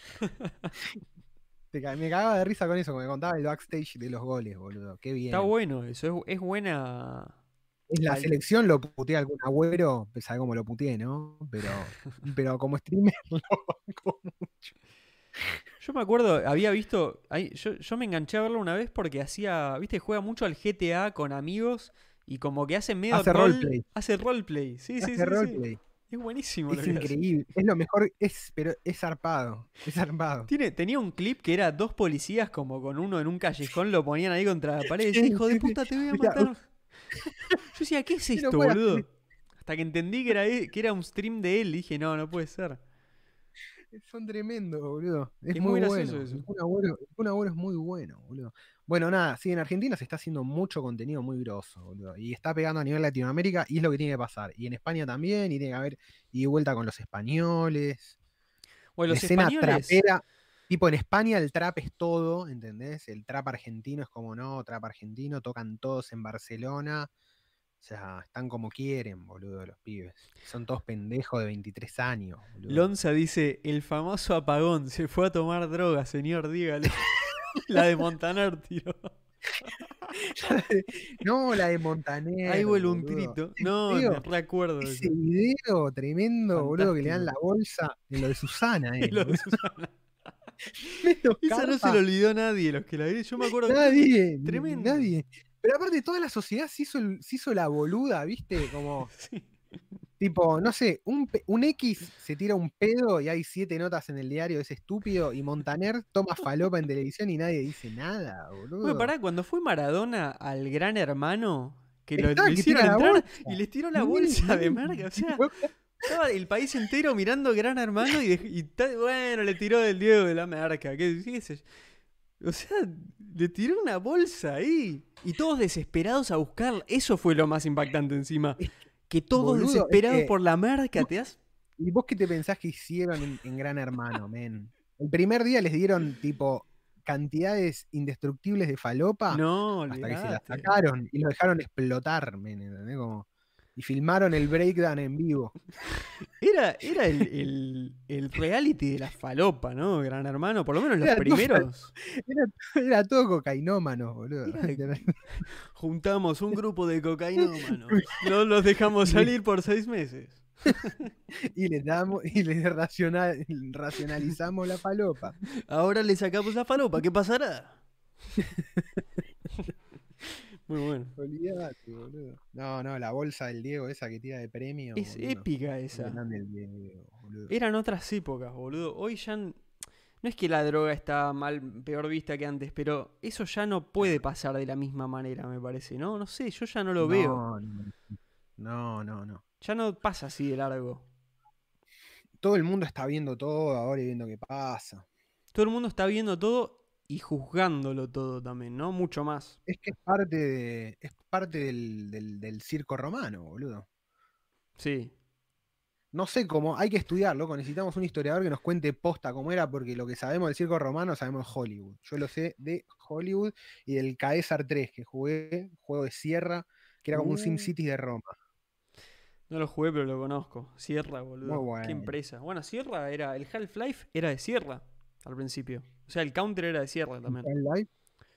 (laughs) Me cagaba de risa con eso, como me contaba el backstage de los goles, boludo. Qué bien. Está bueno eso, es, es buena. Es la Al- selección, lo putea algún agüero, sabe cómo lo puteé, ¿no? Pero, (laughs) pero como streamer (laughs) lo banco mucho. Yo me acuerdo, había visto, yo, yo me enganché a verlo una vez porque hacía, viste, juega mucho al GTA con amigos y como que hace medio Hace rol- roleplay. Hace roleplay, sí, sí, Hace sí, sí. roleplay. Es buenísimo. lo Es que increíble. Es lo mejor, es, pero es zarpado. Es zarpado. Tiene, tenía un clip que era dos policías como con uno en un callejón, lo ponían ahí contra la pared y decía, Sí, hijo de sí, sí. puta, te voy a matar. (laughs) Yo decía, ¿qué es (laughs) esto, boludo? Hasta que entendí que era, e- que era un stream de él, dije, no, no puede ser. Son tremendos, boludo. Es, Es muy bueno. eso. El Kun Agüero, el Kun Agüero es muy bueno, boludo. Bueno, nada, sí, en Argentina se está haciendo mucho contenido muy grosso, boludo. Y está pegando a nivel Latinoamérica y es lo que tiene que pasar. Y en España también, y tiene que haber y vuelta con los españoles. Bueno, la los escena españoles. trapera. Tipo, en España el trap es todo, ¿entendés? El trap argentino es como no, trap argentino, tocan todos en Barcelona. O sea, están como quieren, boludo, los pibes. Son todos pendejos de 23 años, boludo. Lonza dice, el famoso apagón, se fue a tomar droga, señor, dígale. (laughs) la de Montaner, tío. (laughs) no, la de Montaner. Ahí vuelve un trito. No, me recuerdo. Ese eso. video tremendo, boludo, que le dan la bolsa en lo de Susana, (laughs) eh. Lo de. Susana. Esa no se lo olvidó nadie, los que la vieron. Yo me acuerdo que- Nadie, Tremendo. nadie. Pero aparte toda la sociedad se hizo, el- se hizo la boluda, ¿viste? Como, (laughs) Sí. tipo, no sé, un, un X se tira un pedo y hay siete notas en el diario, es estúpido, y Montaner toma falopa en televisión y nadie dice nada, boludo. Bueno, pará, cuando fue Maradona al gran hermano, que lo, Estaba lo hicieron entrar bolsa. y les tiró la bolsa de marca. O sea, estaba el país entero mirando gran hermano y, dej- y ta- bueno, le tiró del Diego de la marca. ¿qué, qué sé yo? O sea, le tiró una bolsa ahí. Y todos desesperados a buscarla. Eso fue lo más impactante encima. Que todos Boludo, es desesperados que- por la marca, ¿te das? ¿Y vos qué te pensás que hicieron en, en Gran Hermano, men? El primer día les dieron, tipo, cantidades indestructibles de falopa No, hasta que se la olvidate. sacaron y lo dejaron explotar, men, ¿entendés? Como, y filmaron el breakdown en vivo. (laughs) Era, era el, el- el reality de la falopa, ¿no? Gran Hermano, por lo menos los todo primeros. (laughs) Era, era todo cocainómanos, boludo. Era- (laughs) Juntamos un grupo de cocainómanos. No los dejamos salir por seis meses. y les damos, y les raciona- racionalizamos la falopa. Ahora le sacamos la falopa, ¿qué pasará? Muy bueno. Olvídate, boludo. No, no, la bolsa del Diego, esa que tira de premio. Es boludo. épica esa. Diego. Eran otras épocas, boludo. Hoy ya... No es que la droga está mal, peor vista que antes, pero eso ya no puede pasar de la misma manera, me parece, ¿no? No sé, yo ya no lo veo. No, no, no, no, no. Ya no pasa así de largo. Todo el mundo está viendo todo ahora y viendo qué pasa. Todo el mundo está viendo todo y juzgándolo todo también, ¿no? Mucho más. Es que es parte de, es parte del, del- del circo romano, boludo. Sí. No sé cómo, hay que estudiar, loco. Necesitamos un historiador que nos cuente posta cómo era, porque lo que sabemos del circo romano sabemos de Hollywood. Yo lo sé de Hollywood y del Caesar 3, que jugué, juego de sierra, que era como un Uh. SimCity de Roma. No lo jugué, pero lo conozco. Sierra, boludo. Muy bueno. Qué empresa. Bueno, Sierra era. El Half-Life era de Sierra al principio. O sea, el counter era de Sierra también. Half-Life,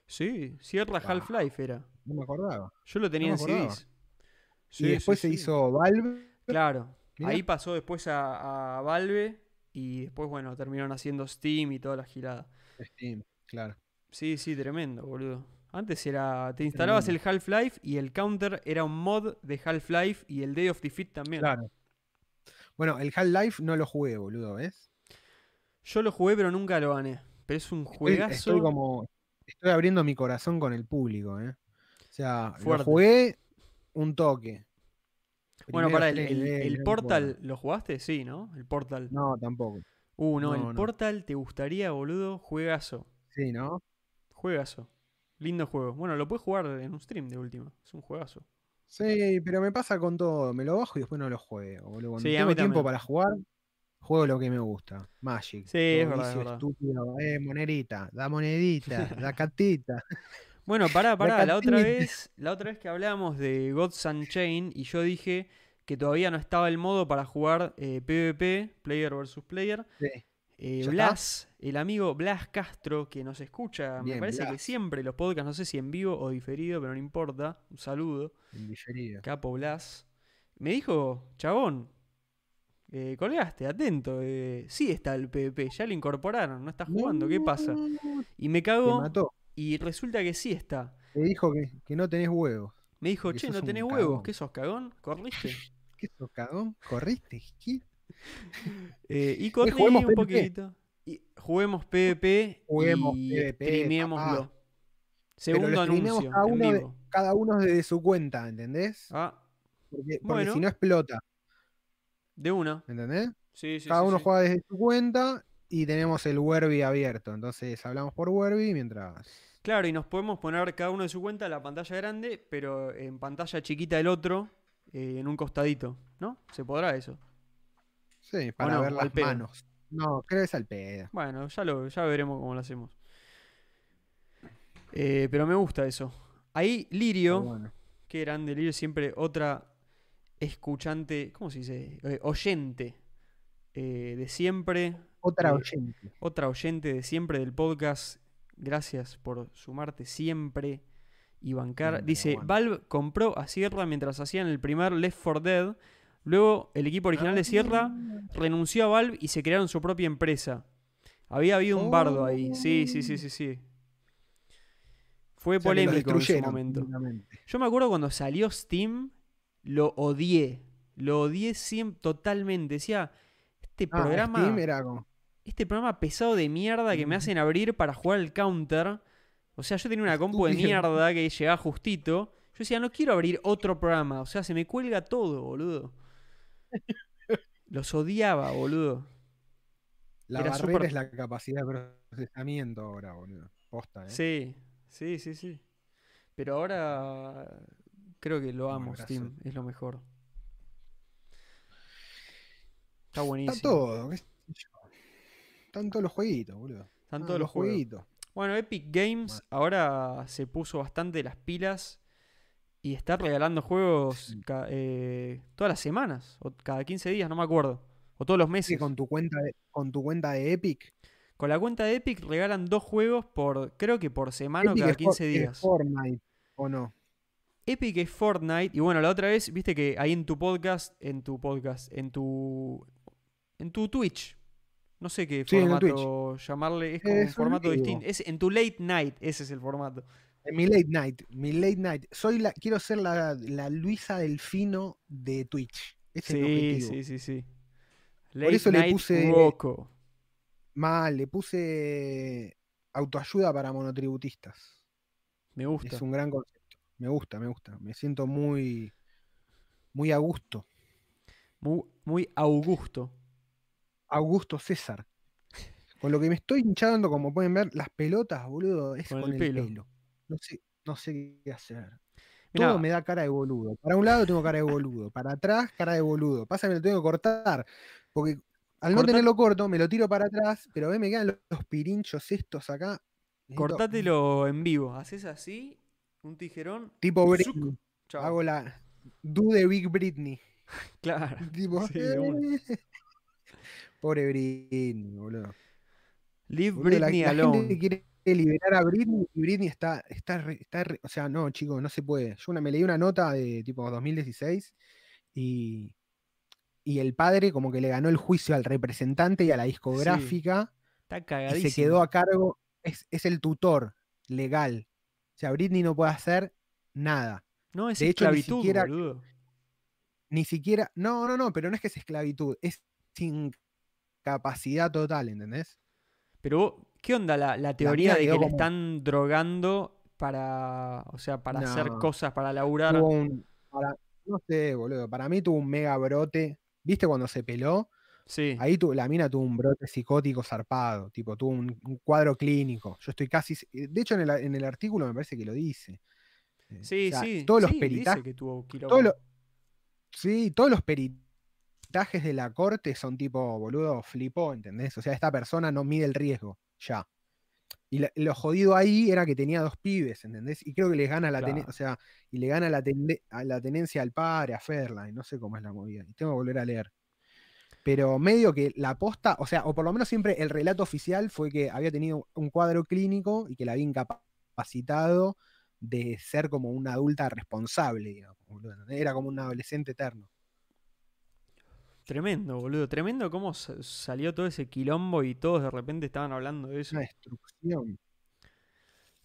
Sí, Sierra Ah. Half-Life era. No me acordaba. Yo lo tenía en. CDs. y Sí, después sí, se sí. hizo Valve. Claro. Mirá. Ahí pasó después a, a Valve. Y después, bueno, terminaron haciendo Steam y toda la girada. Steam, claro. Sí, sí, tremendo, boludo. Antes era. Te instalabas el Half-Life y el counter era un mod de Half-Life y el Day of Defeat también. Claro. Bueno, el Half-Life no lo jugué, boludo, ¿ves? Yo lo jugué, pero nunca lo gané. Pero es un juegazo. estoy como. Estoy abriendo mi corazón con el público, ¿eh? O sea, Fuerte. lo jugué un toque. Bueno, para el, el- Portal. ¿lo jugaste? Sí, ¿no? El Portal. No, tampoco. Uh, no, no, el no. Portal te gustaría, boludo. Juegazo. Sí, ¿no? Juegazo. Lindo juego. Bueno, lo puedes jugar en un stream de última. Es un juegazo. Sí, pero me pasa con todo. Me lo bajo y después no lo juego, boludo. Cuando Sí, tengo tiempo también. para jugar, juego lo que me gusta. Magic. Sí, es verdad, es verdad. estúpido. Eh, monedita, da monedita, (laughs) da catita. Bueno, pará, (laughs) pará. La otra vez, la otra vez que hablábamos de Gods Unchained y yo dije que todavía no estaba el modo para jugar eh, PvP, player versus player. Sí. Eh, ¿Ya Blas, el amigo Blas Castro, que nos escucha, me parece que siempre los podcasts, no sé si en vivo o diferido, pero no importa. Un saludo. En diferido. Capo Blas. Me dijo, chabón, eh, colgaste, atento. eh, sí está el PvP, ya lo incorporaron, no está jugando, ¿qué pasa? Y me Te cagó mató. y resulta que sí está. Te dijo que, que no tenés huevos. Me dijo, Que che, no tenés cagón". huevos, (laughs) ¿qué sos cagón? ¿Corriste? ¿Qué sos, cagón? ¿Corriste? ¿Qué? Eh, y corrí juguemos un PvP. poquito. Y juguemos PvP Juguemos y PvP, papá. Segundo Pero lo streameamos anuncio, cada en uno, de, cada uno desde su cuenta, ¿entendés? Ah, Porque, porque bueno. si no explota, de una. ¿entendés? Sí, sí, cada sí, uno sí. juega desde su cuenta y tenemos el Werby abierto. Entonces hablamos por Werby mientras. Claro, y nos podemos poner cada uno de su cuenta la pantalla grande, pero en pantalla chiquita el otro, eh, en un costadito, ¿no? ¿Se podrá eso? Sí, para no, ver las manos. No, creo que es al pedo. Bueno, ya, lo, ya veremos cómo lo hacemos. Eh, pero me gusta eso. Ahí Lirio, bueno. qué grande Lirio, siempre otra escuchante, ¿cómo se dice? Eh, oyente eh, de siempre. Otra eh, oyente. otra oyente de siempre del podcast. Gracias por sumarte siempre y bancar. Dice. Valve compró a Sierra mientras hacían el primer Left 4 Dead. Luego el equipo original de Sierra Ah. renunció a Valve y se crearon su propia empresa. Había habido un bardo ahí. Sí, sí, sí, sí, sí. Fue O sea, polémico en su momento. Yo me acuerdo cuando salió Steam, lo odié. Lo odié siem- totalmente. Decía, este Ah, programa Steam era como- este programa pesado de mierda que me hacen abrir para jugar el counter. O sea, yo tenía una compu de mierda que llegaba justito. Yo decía, no quiero abrir otro programa. O sea, se me cuelga todo, boludo. (laughs) Los odiaba, boludo. La Era barrera súper- es la capacidad de procesamiento ahora, boludo. Posta, ¿eh? Sí, sí, sí, sí. Pero ahora creo que lo amo. Steam. Es lo mejor. Está Está buenísimo. todo, sé yo. Están todos los jueguitos, boludo. Están Ah, todos los jueguitos. Bueno, Epic Games ahora se puso bastante las pilas y está regalando juegos eh, todas las semanas, o cada 15 días, no me acuerdo. O todos los meses. con tu cuenta de, con tu cuenta de Epic. Con la cuenta de Epic regalan dos juegos por, creo que por semana o cada es For- 15 es días. Fortnite, ¿o no? Epic es Fortnite. Y bueno, la otra vez, viste que ahí en tu podcast, en tu podcast, en tu. En tu Twitch. No sé qué Sí, el formato llamarle. Es como un Es un formato distinto. Es en tu late night, ese es el formato. En mi late night, mi late night. Soy la, quiero ser la, la Luisa Delfino de Twitch. Ese es mi Sí, objetivo. sí, sí, sí. Por Late eso le night puse- Rocco. Mal, le puse autoayuda para monotributistas. Me gusta. Es un gran concepto. Me gusta, me gusta. Me siento muy, muy a gusto. Muy, muy Augusto. Augusto César. Con lo que me estoy hinchando, como pueden ver, las pelotas, boludo, es Con con, el el, pelo. No sé, no sé qué hacer. Mirá, Todo me da cara de boludo. Para un lado tengo cara de boludo. Para atrás, cara de boludo. Pasa que me lo tengo que cortar. Porque al no tenerlo corto, me lo tiro para atrás, pero ve, me quedan los, los pirinchos estos acá. Necesito- cortátelo en vivo. Haces así, un tijerón. Tipo. Britney. Hago la. Do de Big Britney. (laughs) Claro. Tipo, Sí. (laughs) Pobre Britney, boludo. Leave Boludo, la- Britney la, alone. gente quiere liberar a Britney y Britney está, está, re- está re- o sea, no, chicos, no se puede. Yo una, me leí una nota de tipo 2016 y, y el padre como que le ganó el juicio al representante y a la discográfica Está y cagadísimo. se quedó a cargo, es, es el tutor legal. O sea, Britney no puede hacer nada. No, es de hecho, ni esclavitud, siquiera- boludo. Ni siquiera, no, no, no, pero no es que es esclavitud, es incapacidad total, ¿entendés? Pero, ¿qué onda la, la teoría de que le como- están drogando para, o sea, para hacer cosas, para laburar? Un, para- no sé, boludo, para mí tuvo un mega brote. ¿Viste cuando se peló? Sí. Ahí tu- la mina tuvo un brote psicótico zarpado, tipo, tuvo un, un cuadro clínico. Yo estoy casi. se- De hecho, en el, en el artículo me parece que lo dice. Eh, Sí, o sea, sí. Todos los sí, peritajes. que tuvo sí, todos los peritajes de la corte son tipo, boludo, flipó, ¿entendés? O sea, esta persona no mide el riesgo, ya. Y la- lo jodido ahí era que tenía dos pibes, ¿entendés? Y creo que les gana la tenencia, Claro. o sea, y le gana la, la tenencia al padre, a Fairline, no sé cómo es la movida. Y tengo que volver a leer. Pero medio que la posta, o sea, o por lo menos siempre el relato oficial fue que había tenido un cuadro clínico y que la había incapacitado de ser como una adulta responsable, digamos. Era como un adolescente eterno. Tremendo, boludo. Tremendo cómo salió todo ese quilombo y todos de repente estaban hablando de eso. Una destrucción.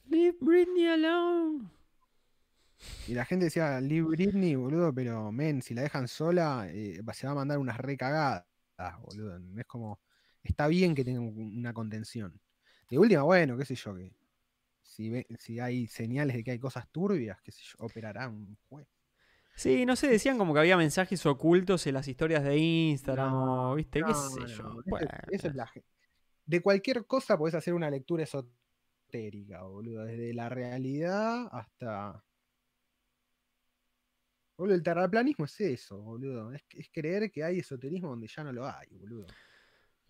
Leave Britney alone. Y la gente decía, leave Britney, boludo, pero men, si la dejan sola, eh, se va a mandar unas recagadas, boludo. Es como, está bien que tenga una contención. De última, bueno, qué sé yo, que si, si hay señales de que hay cosas turbias, qué sé yo, operará un juez. Sí, no sé, decían como que había mensajes ocultos en las historias de Instagram o, viste, qué sé yo. Eso, es la De cualquier cosa podés hacer una lectura esotérica, boludo. Desde la realidad hasta. Boludo, el terraplanismo es eso, boludo. Es, creer que hay esoterismo donde ya no lo hay, boludo.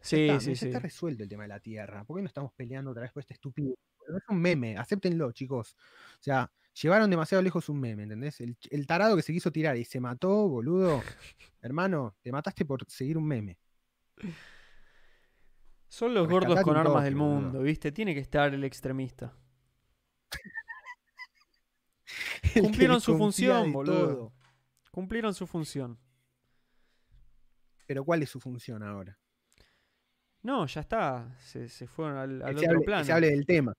Sí, está, sí, sí. está resuelto el tema de la Tierra. ¿Por qué no estamos peleando otra vez por este estúpido? Es un meme, acéptenlo, chicos. O sea, Llevaron demasiado lejos un meme, ¿entendés? El, tarado que se quiso tirar y se mató, boludo. Hermano, te mataste por seguir un meme. Son los gordos con armas del mundo, ¿viste? Tiene que estar el extremista. (laughs) Cumplieron su función, boludo. Cumplieron su función. Pero ¿cuál es su función ahora? No, ya está. Se, fueron al, otro plano. Que se hable del tema.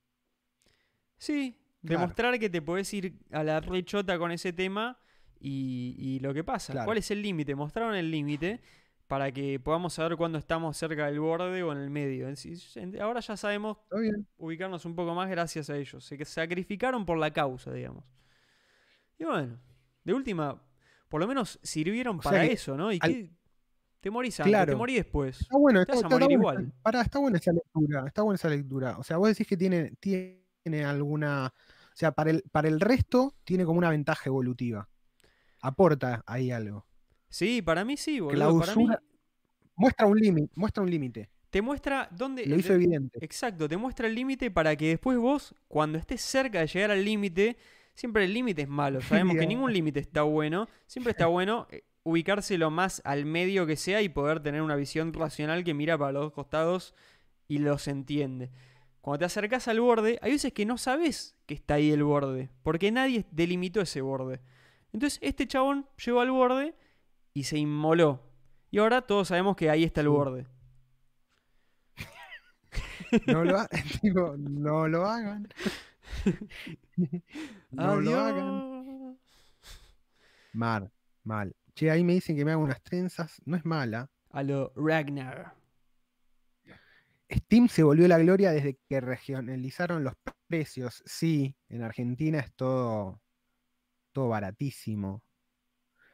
Sí, Demostrar que te podés ir a la rechota con ese tema y, lo que pasa. ¿Cuál es el límite? Mostraron el límite para que podamos saber cuándo estamos cerca del borde o en el medio. Ahora ya sabemos ubicarnos un poco más gracias a ellos. Se sacrificaron por la causa, digamos. Y bueno, de última, por lo menos sirvieron para eso, ¿no? Y te morís antes, te morís después. Está bueno, está, igual. está buena esa lectura, está buena esa lectura. O sea, vos decís que tiene, tiene tiene alguna. O sea, para el, para el resto tiene como una ventaja evolutiva. Aporta ahí algo. Sí, para mí sí, boludo. para mí... Muestra un límite, muestra un límite. Te muestra dónde. Lo hizo evidente. Exacto, te muestra el límite para que después vos, cuando estés cerca de llegar al límite, siempre el límite es malo. (laughs) Sabemos que ningún límite está bueno. Siempre está bueno eh, ubicarse lo más al medio que sea y poder tener una visión racional que mira para los dos costados y los entiende. Cuando te acercas al borde, hay veces que no sabes que está ahí el borde, porque nadie delimitó ese borde. Entonces este chabón llegó al borde y se inmoló. Y ahora todos sabemos que ahí está el borde. (laughs) No lo, (laughs) no lo hagan. (laughs) no lo hagan. Mal, mal. Che, ahí me dicen que me hagan unas trenzas. No es mala. A lo Ragnar. Steam se volvió la gloria desde que regionalizaron los precios. Sí, en Argentina es todo, todo baratísimo.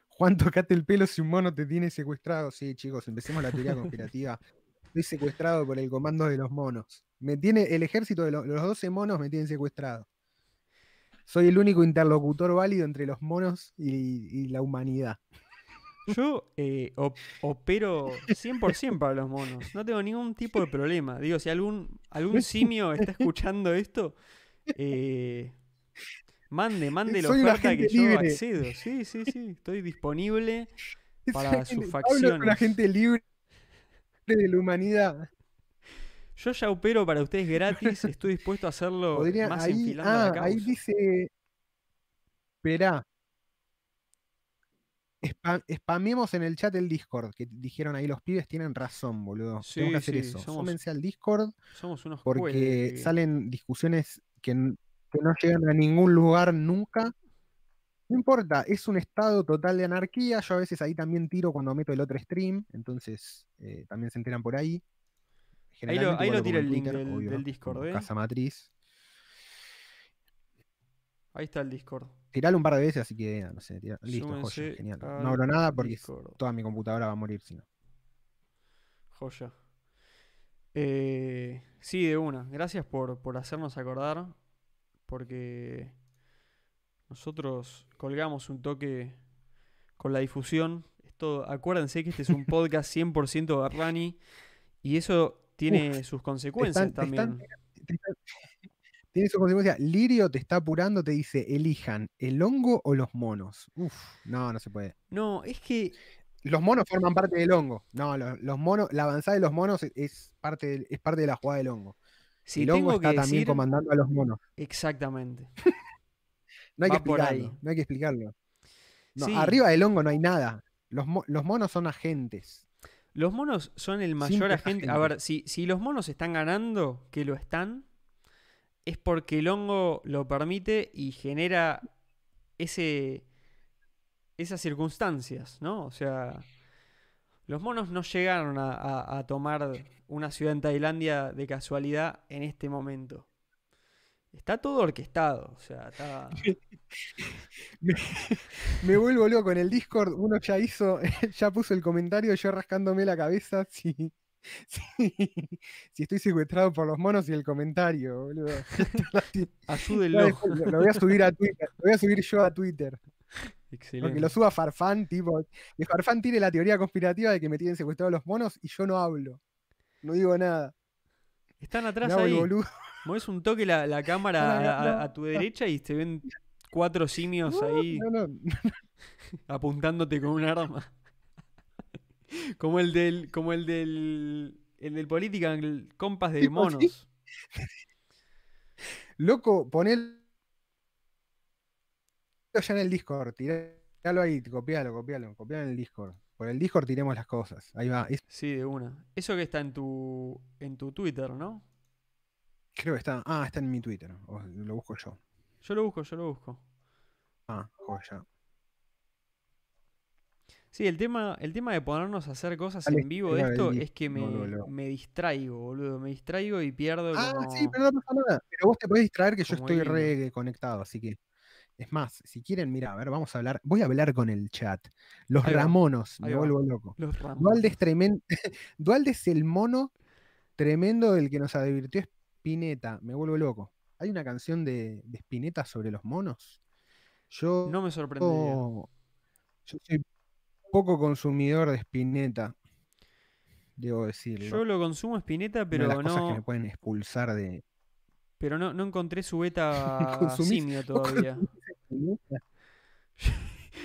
Juan, tocate el pelo si un mono te tiene secuestrado. Sí, chicos, empecemos la teoría (laughs) conspirativa. Estoy secuestrado por el comando de los monos. Me tiene, el ejército de los, 12 monos me tienen secuestrado. Soy el único interlocutor válido entre los monos y la humanidad. Yo eh, opero 100% para los monos. No tengo ningún tipo de problema. Digo, si algún, algún (laughs) simio está escuchando esto, eh, mande, mande la oferta que yo accedo. Sí, sí, sí. Estoy disponible (laughs) para sus facciones. la gente libre de la humanidad. Yo ya opero para ustedes gratis. Estoy dispuesto a hacerlo (laughs) más ahí, enfilando ah, la causa. Ahí dice. Espera, spamemos en el chat el Discord, que dijeron ahí los pibes tienen razón, boludo. Tengo que hacer eso. Súmense al Discord. Somos unos Porque salen discusiones que, no llegan a ningún lugar nunca. No importa, es un estado total de anarquía. Yo a veces ahí también tiro cuando meto el otro stream, entonces eh, también se enteran por ahí. Ahí lo, ahí tira el link del, Discord, ¿eh? Casa Matriz. Ahí está el Discord. Tiralo un par de veces, así que no sé, listo, joya, genial. No abro nada porque toda mi computadora va a morir si no. Joya. Eh, sí, de una. Gracias por, hacernos acordar. Porque nosotros colgamos un toque con la difusión. Esto, acuérdense que este es un podcast 100% Barrani. Y eso tiene sus consecuencias también (laughs) (laughs) tiene su consecuencia. Lirio te está apurando, te dice, elijan el hongo o los monos. Uf, no, no se puede. No, es que... los monos forman parte del hongo. No, los, los monos, la avanzada de los monos es- parte, del- es parte de la jugada del hongo. Si el hongo está que también comandando a los monos. exactamente. No hay que por ahí. explicarlo. No hay que explicarlo. No, Sí. Arriba del hongo no hay nada. Los, los monos son agentes. Los monos son el mayor agente. A ver, si, si los monos están ganando, que lo están, es porque el hongo lo permite y genera ese, esas circunstancias, ¿no? O sea, los monos no llegaron a, a- a tomar una ciudad en Tailandia de casualidad en este momento. Está todo orquestado, o sea, está... (laughs) Me, me vuelvo loco. En el Discord uno ya hizo, (laughs) ya puso el comentario yo rascándome la cabeza si, si, si estoy secuestrado por los monos y el comentario, boludo. (laughs) Ayúdenlo. Lo lo voy a subir a Twitter. Lo voy a subir yo a Twitter. Porque Excelente. lo suba Farfán, tipo. Que Farfán tiene la teoría conspirativa de que me tienen secuestrados los monos y yo no hablo. No digo nada. Están atrás ahí. boludo. Mueves un toque la, la cámara No, no, a, tu derecha y te ven cuatro simios ahí No, no, (laughs) apuntándote con un arma. (laughs) como el del. Como el del. El del Political Compas de sí. monos. Loco, poner ya en el Discord, tiralo ahí, copialo, copialo, copialo en el Discord. Por el Discord tiremos las cosas. Ahí va. Sí, de una. Eso que está en tu. en tu Twitter, ¿no? Creo que está. Ah, está en mi Twitter. o lo busco yo. Yo lo busco, yo lo busco. Ah, joya. Sí, el tema, el tema de ponernos a hacer cosas Dale, en vivo de esto es que me, me distraigo, boludo. Me distraigo y pierdo Ah, como... sí, pero no pasa nada. Pero vos te podés distraer que yo estoy re conectado, así que. Es más, si quieren, mira, a ver, vamos a hablar. Voy a hablar con el chat. Los Ahí Ramonos, me va. vuelvo loco. Los. Dualde es tremendo. (laughs) Dualde es el mono tremendo del que nos advirtió Spinetta. Me vuelvo loco. ¿Hay una canción de, de Spinetta sobre los monos? Yo, No me sorprendería. yo soy poco consumidor de Spinetta, debo decirlo. Yo lo consumo Spinetta, Una de pero las cosas que me no, pueden expulsar de. pero no, no encontré su beta (laughs) simio (laughs) ¿Vos todavía.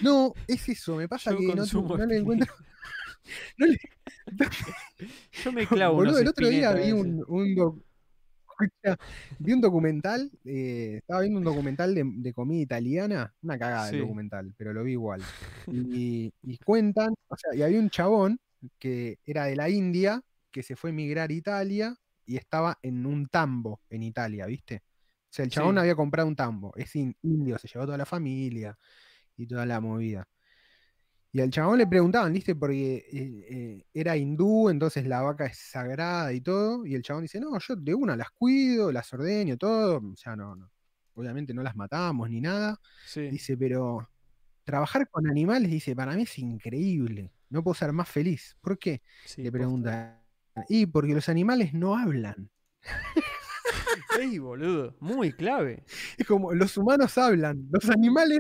No, es eso, me pasa Yo que no, no le encuentro. (laughs) no le- Yo me clavo Boludo, el otro día vi un, un doc- escucha, vi un documental, eh, estaba viendo un documental de, de comida italiana, una cagada Sí. el documental, pero lo vi igual. (laughs) Y, y cuentan, o sea, y había un chabón que era de la India, que se fue a emigrar a Italia y estaba en un tambo en Italia, ¿viste? O sea, el chabón Sí. había comprado un tambo, es in- indio, se llevó toda la familia y toda la movida. Y al chabón le preguntaban, ¿viste? Porque eh, eh, era hindú, entonces la vaca es sagrada y todo. Y el chabón dice, no, yo de una las cuido, las ordeño, todo. O sea, no, no. Obviamente no las matamos ni nada. Sí. Dice, pero trabajar con animales, dice, para mí es increíble. No puedo ser más feliz. ¿Por qué? sí, Le posta. pregunta. Y porque los animales no hablan. (laughs) Ey, boludo, muy clave. Es como, los humanos hablan, los animales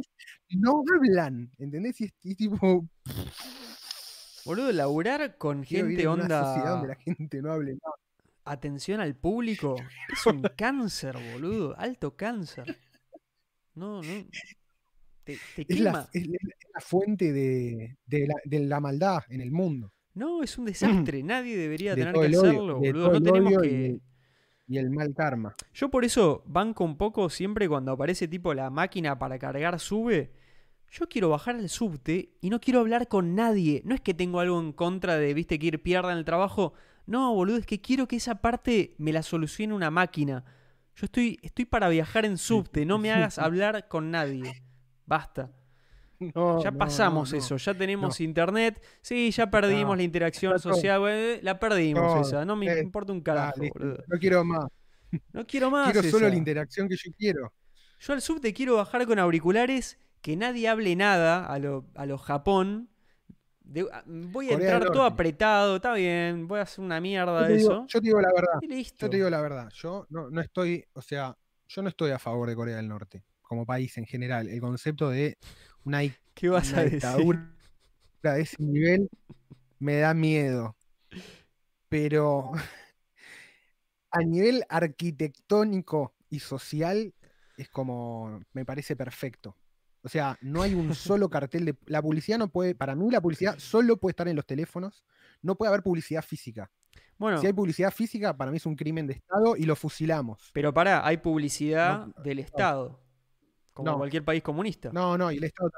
no hablan. ¿Entendés? Y es, y es tipo, Boludo, laburar con quiero gente en una sociedad donde la onda gente no hable nada. atención al público es un cáncer, boludo, alto cáncer. No, no. Te, te Es la, quema. es la- es la fuente de, de la, de la maldad en el mundo. No, es un (clears throat) desastre. Nadie debería De tener que odio, hacerlo, boludo. No tenemos que. Y el mal karma. Yo por eso banco un poco siempre cuando aparece tipo la máquina para cargar sube. Yo quiero bajar al subte y no quiero hablar con nadie. No es que tengo algo en contra de, viste, que ir pierdan el trabajo. No, boludo, es que quiero que esa parte me la solucione una máquina. Yo estoy, estoy para viajar en subte, no me hagas (laughs) hablar con nadie. Basta. (laughs) No, Ya pasamos no, no. eso, ya tenemos internet. Sí, ya perdimos la interacción social, la perdimos No, esa. No me eh, importa un Ah, carajo, boludo. No quiero más. No quiero más. quiero solo la interacción que yo quiero. Yo al subte quiero bajar con auriculares, que nadie hable nada a lo, a lo Japón. De- a- voy a Corea entrar todo apretado, está bien, voy a hacer una mierda Yo de te, digo, eso. yo te digo la verdad. Y listo. Yo te digo la verdad. Yo no, no estoy, o sea, yo no estoy a favor de Corea del Norte como país en general. El concepto de una, ¿Qué vas una a decir? dictadura (laughs) de ese nivel me da miedo. Pero (laughs) a nivel arquitectónico y social es como, me parece perfecto. O sea, no hay un (laughs) solo cartel de. La publicidad no puede. Para mí, la publicidad solo puede estar en los teléfonos. No puede haber publicidad física. Bueno, Si hay publicidad física, para mí es un crimen de Estado y lo fusilamos. pero pará, hay publicidad No, del Estado. Como No. cualquier país comunista. No, no, y el Estado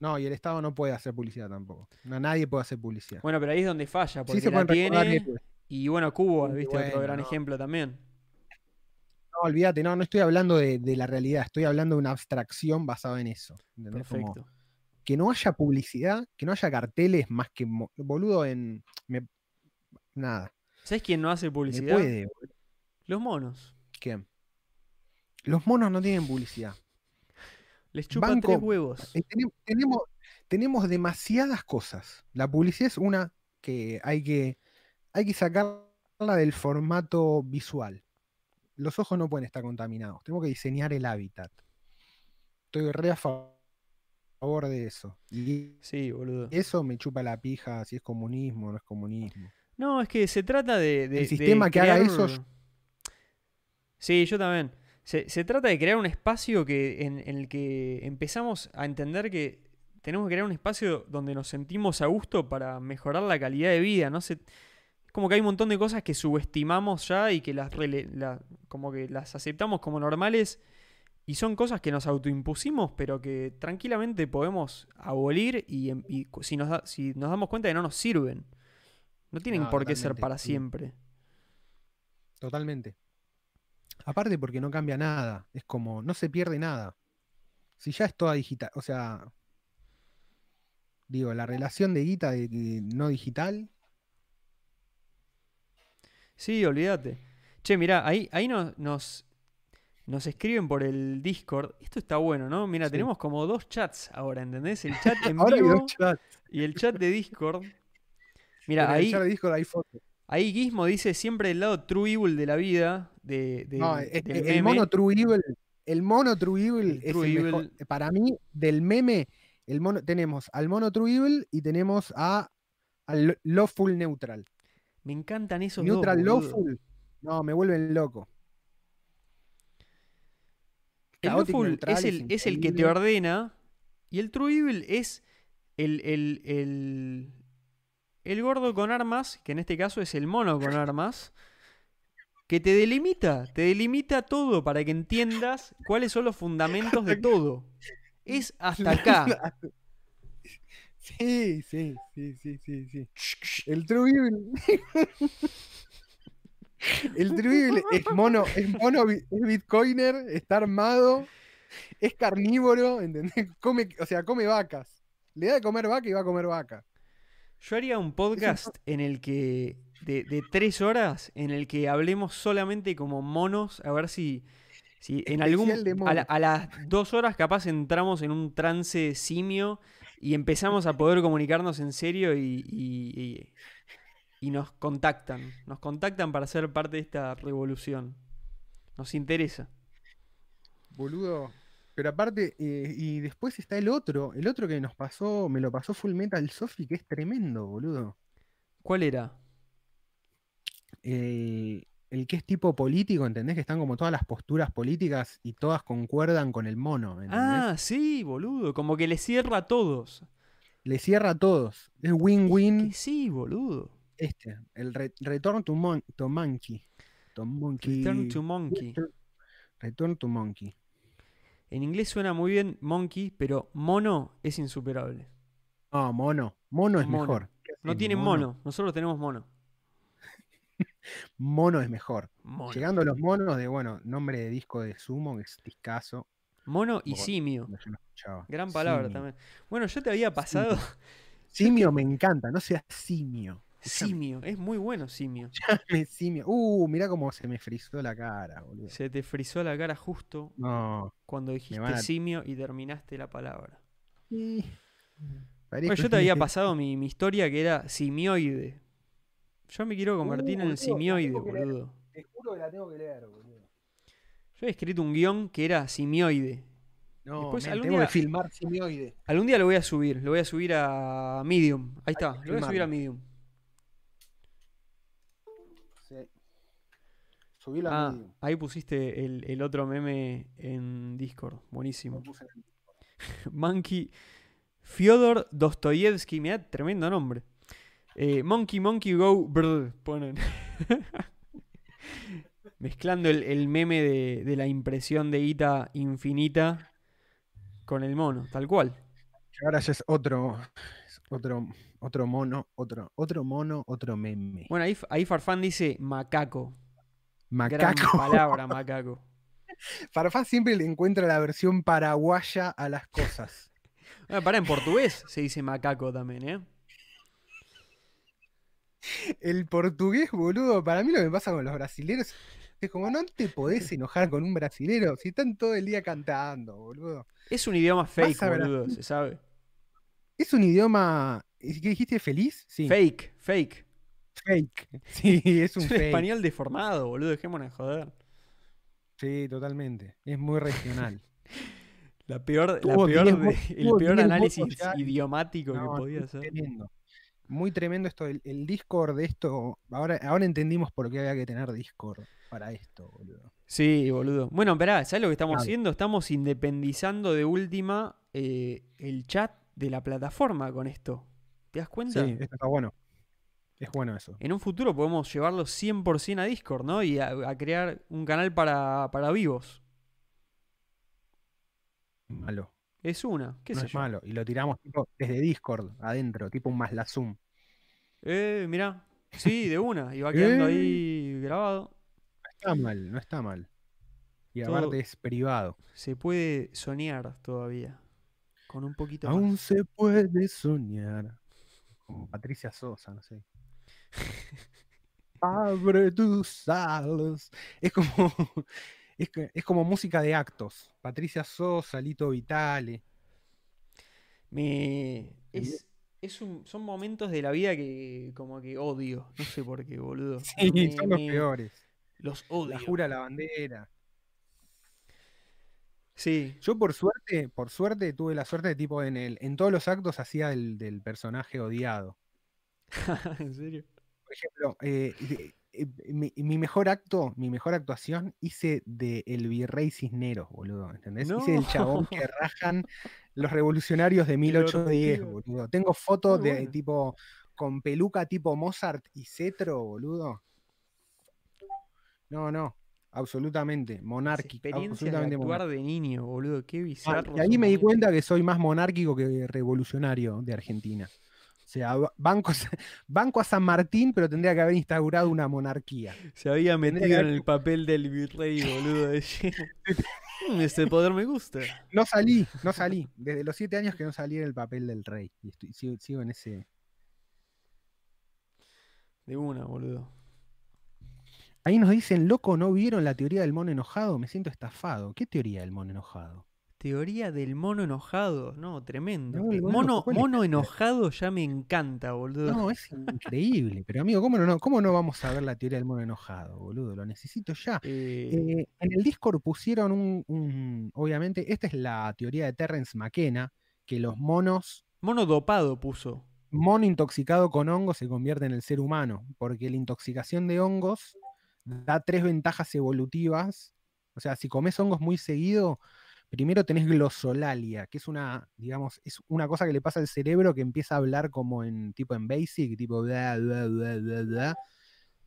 No, y el Estado no puede hacer publicidad tampoco. No, nadie puede hacer publicidad. Bueno, pero ahí es donde falla, porque sí se la tiene. Y bueno, Cuba, Sí, viste, otro bueno, gran no. ejemplo también. No, olvídate, no, no estoy hablando de, de la realidad, estoy hablando de una abstracción basada en eso. ¿entendés? Como Perfecto. que no haya publicidad, que no haya carteles más que boludo en. me- nada. ¿Sabes quién no hace Me publicidad? puede, boludo. Los monos. ¿Quién? Los monos no tienen publicidad. Les chupan Banco- tres huevos. Eh, tenem- tenemos, tenemos demasiadas cosas. La publicidad es una que hay que, hay que sacarla del formato visual. Los ojos no pueden estar contaminados. Tengo que diseñar el hábitat. Estoy re a fa- favor de eso. Y Sí, boludo. eso me chupa la pija si es comunismo o no es comunismo. No, es que se trata de. de- El de sistema que haga crear- eso, yo- Sí, yo también. Se, se trata de crear un espacio que, en, en el que empezamos a entender que tenemos que crear un espacio donde nos sentimos a gusto para mejorar la calidad de vida. No sé. Es como que hay un montón de cosas que subestimamos ya y que las rele- la- como que las aceptamos como normales. Y son cosas que nos autoimpusimos, pero que tranquilamente podemos abolir y, em- y si, nos da- si nos damos cuenta que no nos sirven. No tienen No, por qué ser para sí. siempre. Totalmente. Aparte porque no cambia nada. Es como, no se pierde nada. Si ya es toda digital. O sea, digo, la relación de guita de, de no digital. Sí, olvídate. Che, mirá, ahí, ahí nos, nos, nos escriben por el Discord. Esto está bueno, ¿no? Mira, Sí. tenemos como dos chats ahora, ¿entendés? El chat (laughs) en vivo y el chat de Discord. Mira, en el ahí, chat de Discord hay fotos. Ahí Gizmo dice siempre el lado true evil de la vida. De, de- No, es del que el meme. mono True Evil. El mono True Evil El es True el mejor. Evil. Para mí, del meme, el mono, tenemos al mono True Evil y tenemos a al Lawful Neutral. Me encantan esos Neutral dos. Lawful. No, me vuelven loco. El Chaotic Lawful es el, es el que te ordena. Y el True Evil es el, el, el, el gordo con armas, que en este caso es el mono con armas, que te delimita, te delimita todo para que entiendas cuáles son los fundamentos de todo. Es hasta (laughs) acá. Sí, sí, sí, sí, sí, sí. El True Evil. El True Evil es mono, es mono, es bitcoiner, está armado, es carnívoro, ¿entendés? Come, o sea, come vacas. Le da de comer vaca y va a comer vaca. Yo haría un podcast en el que. De, de tres horas, en el que hablemos solamente como monos, a ver si. Si en algún. A, la- a las dos horas, capaz entramos en un trance simio y empezamos a poder comunicarnos en serio y, y- y- y nos contactan. Nos contactan para ser parte de esta revolución. Nos interesa. Boludo. Pero aparte, eh, y después está el otro, el otro que nos pasó, me lo pasó Full Metal Sophie, que es tremendo, boludo. ¿Cuál era? el, el que es tipo político, ¿entendés? Que están como todas las posturas políticas y todas concuerdan con el mono, ¿entendés? Ah, sí, boludo. Como que le cierra a todos. Le cierra a todos. Es win-win Que sí, boludo. este, el re- Return to, Mon- to Monkey. To Monkey. Return to Monkey. Return to Monkey. En inglés suena muy bien monkey, pero mono es insuperable. No, mono. Mono es Mono. mejor. ¿Qué No tienen mono, nosotros tenemos mono. (laughs) Mono es mejor. Mono, Llegando a los monos de, bueno, nombre de disco de Sumo, que es discazo. Mono y Bueno, simio. escuchaba. Gran palabra Simio. también. Bueno, yo te había pasado (laughs) Simio me encanta, no seas simio. Simio. Es muy bueno simio. (laughs) Simio. Uh, mirá cómo se me frizó la cara, boludo. Se te frizó la cara justo No. cuando dijiste a- simio y terminaste la palabra. Sí. Bueno, yo te había pasado mi, mi historia que era simioide. Yo me quiero convertir Uh, en simioide, boludo. Te juro que la tengo que leer, boludo. Yo he escrito un guion que era simioide. No, Después, men, algún tengo día- que filmar simioide. Algún día lo voy a subir, lo voy a subir a Medium. Ahí está, lo voy a subir a. Medium. Subí la Ah, ahí pusiste el, el otro meme en Discord. Buenísimo. (laughs) Monkey. Fyodor Dostoyevsky, mira, tremendo nombre. Eh, monkey Monkey Go brr, ponen. (laughs) Mezclando el, el meme de, de la impresión de Ita infinita con el mono, tal cual. Ahora ya es otro, otro, otro mono, otro, otro mono, otro meme. Bueno, ahí, ahí Farfán dice macaco. Gran Macaco. palabra, (laughs) macaco. Farfán siempre le encuentra la versión paraguaya a las cosas. (laughs) Pará, en portugués se dice macaco también, ¿eh? El portugués, boludo, para mí lo que pasa con los brasileros es como no te podés (laughs) enojar con un brasilero si están todo el día cantando, boludo. Es un idioma fake, boludo, se sabe. Es un idioma. ¿Qué dijiste? ¿Feliz? Sí. Fake, fake. Fake. (laughs) Sí, es un Es un fake. español deformado, boludo, dejémonos de joder. Sí, totalmente. Es muy regional. (laughs) La peor, la peor de- el peor 10 análisis idiomático No, que podía tremendo. Muy tremendo esto. El, el Discord de esto. Ahora, ahora entendimos por qué había que tener Discord para esto, boludo. Sí, boludo. Bueno, esperá, ¿sabes lo que estamos Claro. haciendo? Estamos independizando de última eh, el chat de la plataforma con esto. ¿Te das cuenta? Sí, esto está bueno. Es bueno eso. En un futuro podemos llevarlo 100% a Discord, ¿no? Y a, a crear un canal para, para vivos. Malo. Es una, qué no sé es yo. malo. Y lo tiramos tipo, desde Discord, adentro, tipo un más la Zoom. Eh, mirá. Sí, de una. Y va (laughs) quedando Eh. ahí grabado. No está mal, no está mal. Y Todo- aparte es privado. Se puede soñar todavía. Con un poquito más. Aún se puede soñar. Como Patricia Sosa, no sé. Abre tus alas. Es como. (laughs) Es, es como música de actos. Patricia Sosa, Lito Vitale. Me. Es, es un, son momentos de la vida que como que odio. No sé por qué, boludo. Sí, Me- son los me- peores. Los odio. La jura la bandera. Sí. Yo por suerte, por suerte tuve la suerte de tipo en el, en todos los actos hacía el del personaje odiado. (laughs) ¿En serio? Por ejemplo, eh, de- eh, mi, mi mejor acto, mi mejor actuación hice de el virrey Cisneros, boludo, ¿entendés? Hice el chabón que (laughs) rajan los revolucionarios de 1810, divertido. boludo. Tengo fotos Muy de tipo con peluca tipo Mozart y cetro, boludo. No, no, absolutamente, monárquico, experiencias de absolutamente actuar de niño, boludo. Qué Ah, bizarro. y ahí me di cuenta que soy más monárquico que revolucionario de Argentina. O sea, ba- banco, (laughs) banco a San Martín, pero tendría que haber instaurado una monarquía. Se había metido que en el papel del virrey, boludo. de. (laughs) Mm, Este poder me gusta. No salí, no salí. Desde los siete años que no salí en el papel del rey. Y estoy- sigo, sigo en ese. De una, boludo. Ahí nos dicen, loco, ¿no vieron la teoría del mono enojado? Me siento estafado. ¿Qué teoría del mono enojado? Teoría del mono enojado. No, tremendo. No, mono mono enojado ya me encanta, boludo. No, es increíble. Pero amigo, ¿cómo no, cómo no vamos a ver la teoría del mono enojado, boludo? Lo necesito ya. (laughs) Eh, Eh, en el Discord pusieron un, un- Obviamente, esta es la teoría de Terrence McKenna, que los monos, mono dopado puso. mono intoxicado con hongos se convierte en el ser humano, porque la intoxicación de hongos da tres ventajas evolutivas. O sea, si comes hongos muy seguido, primero tenés glosolalia, que es una, digamos, es una cosa que le pasa al cerebro que empieza a hablar como en tipo en basic, tipo bla, bla, bla, bla, bla,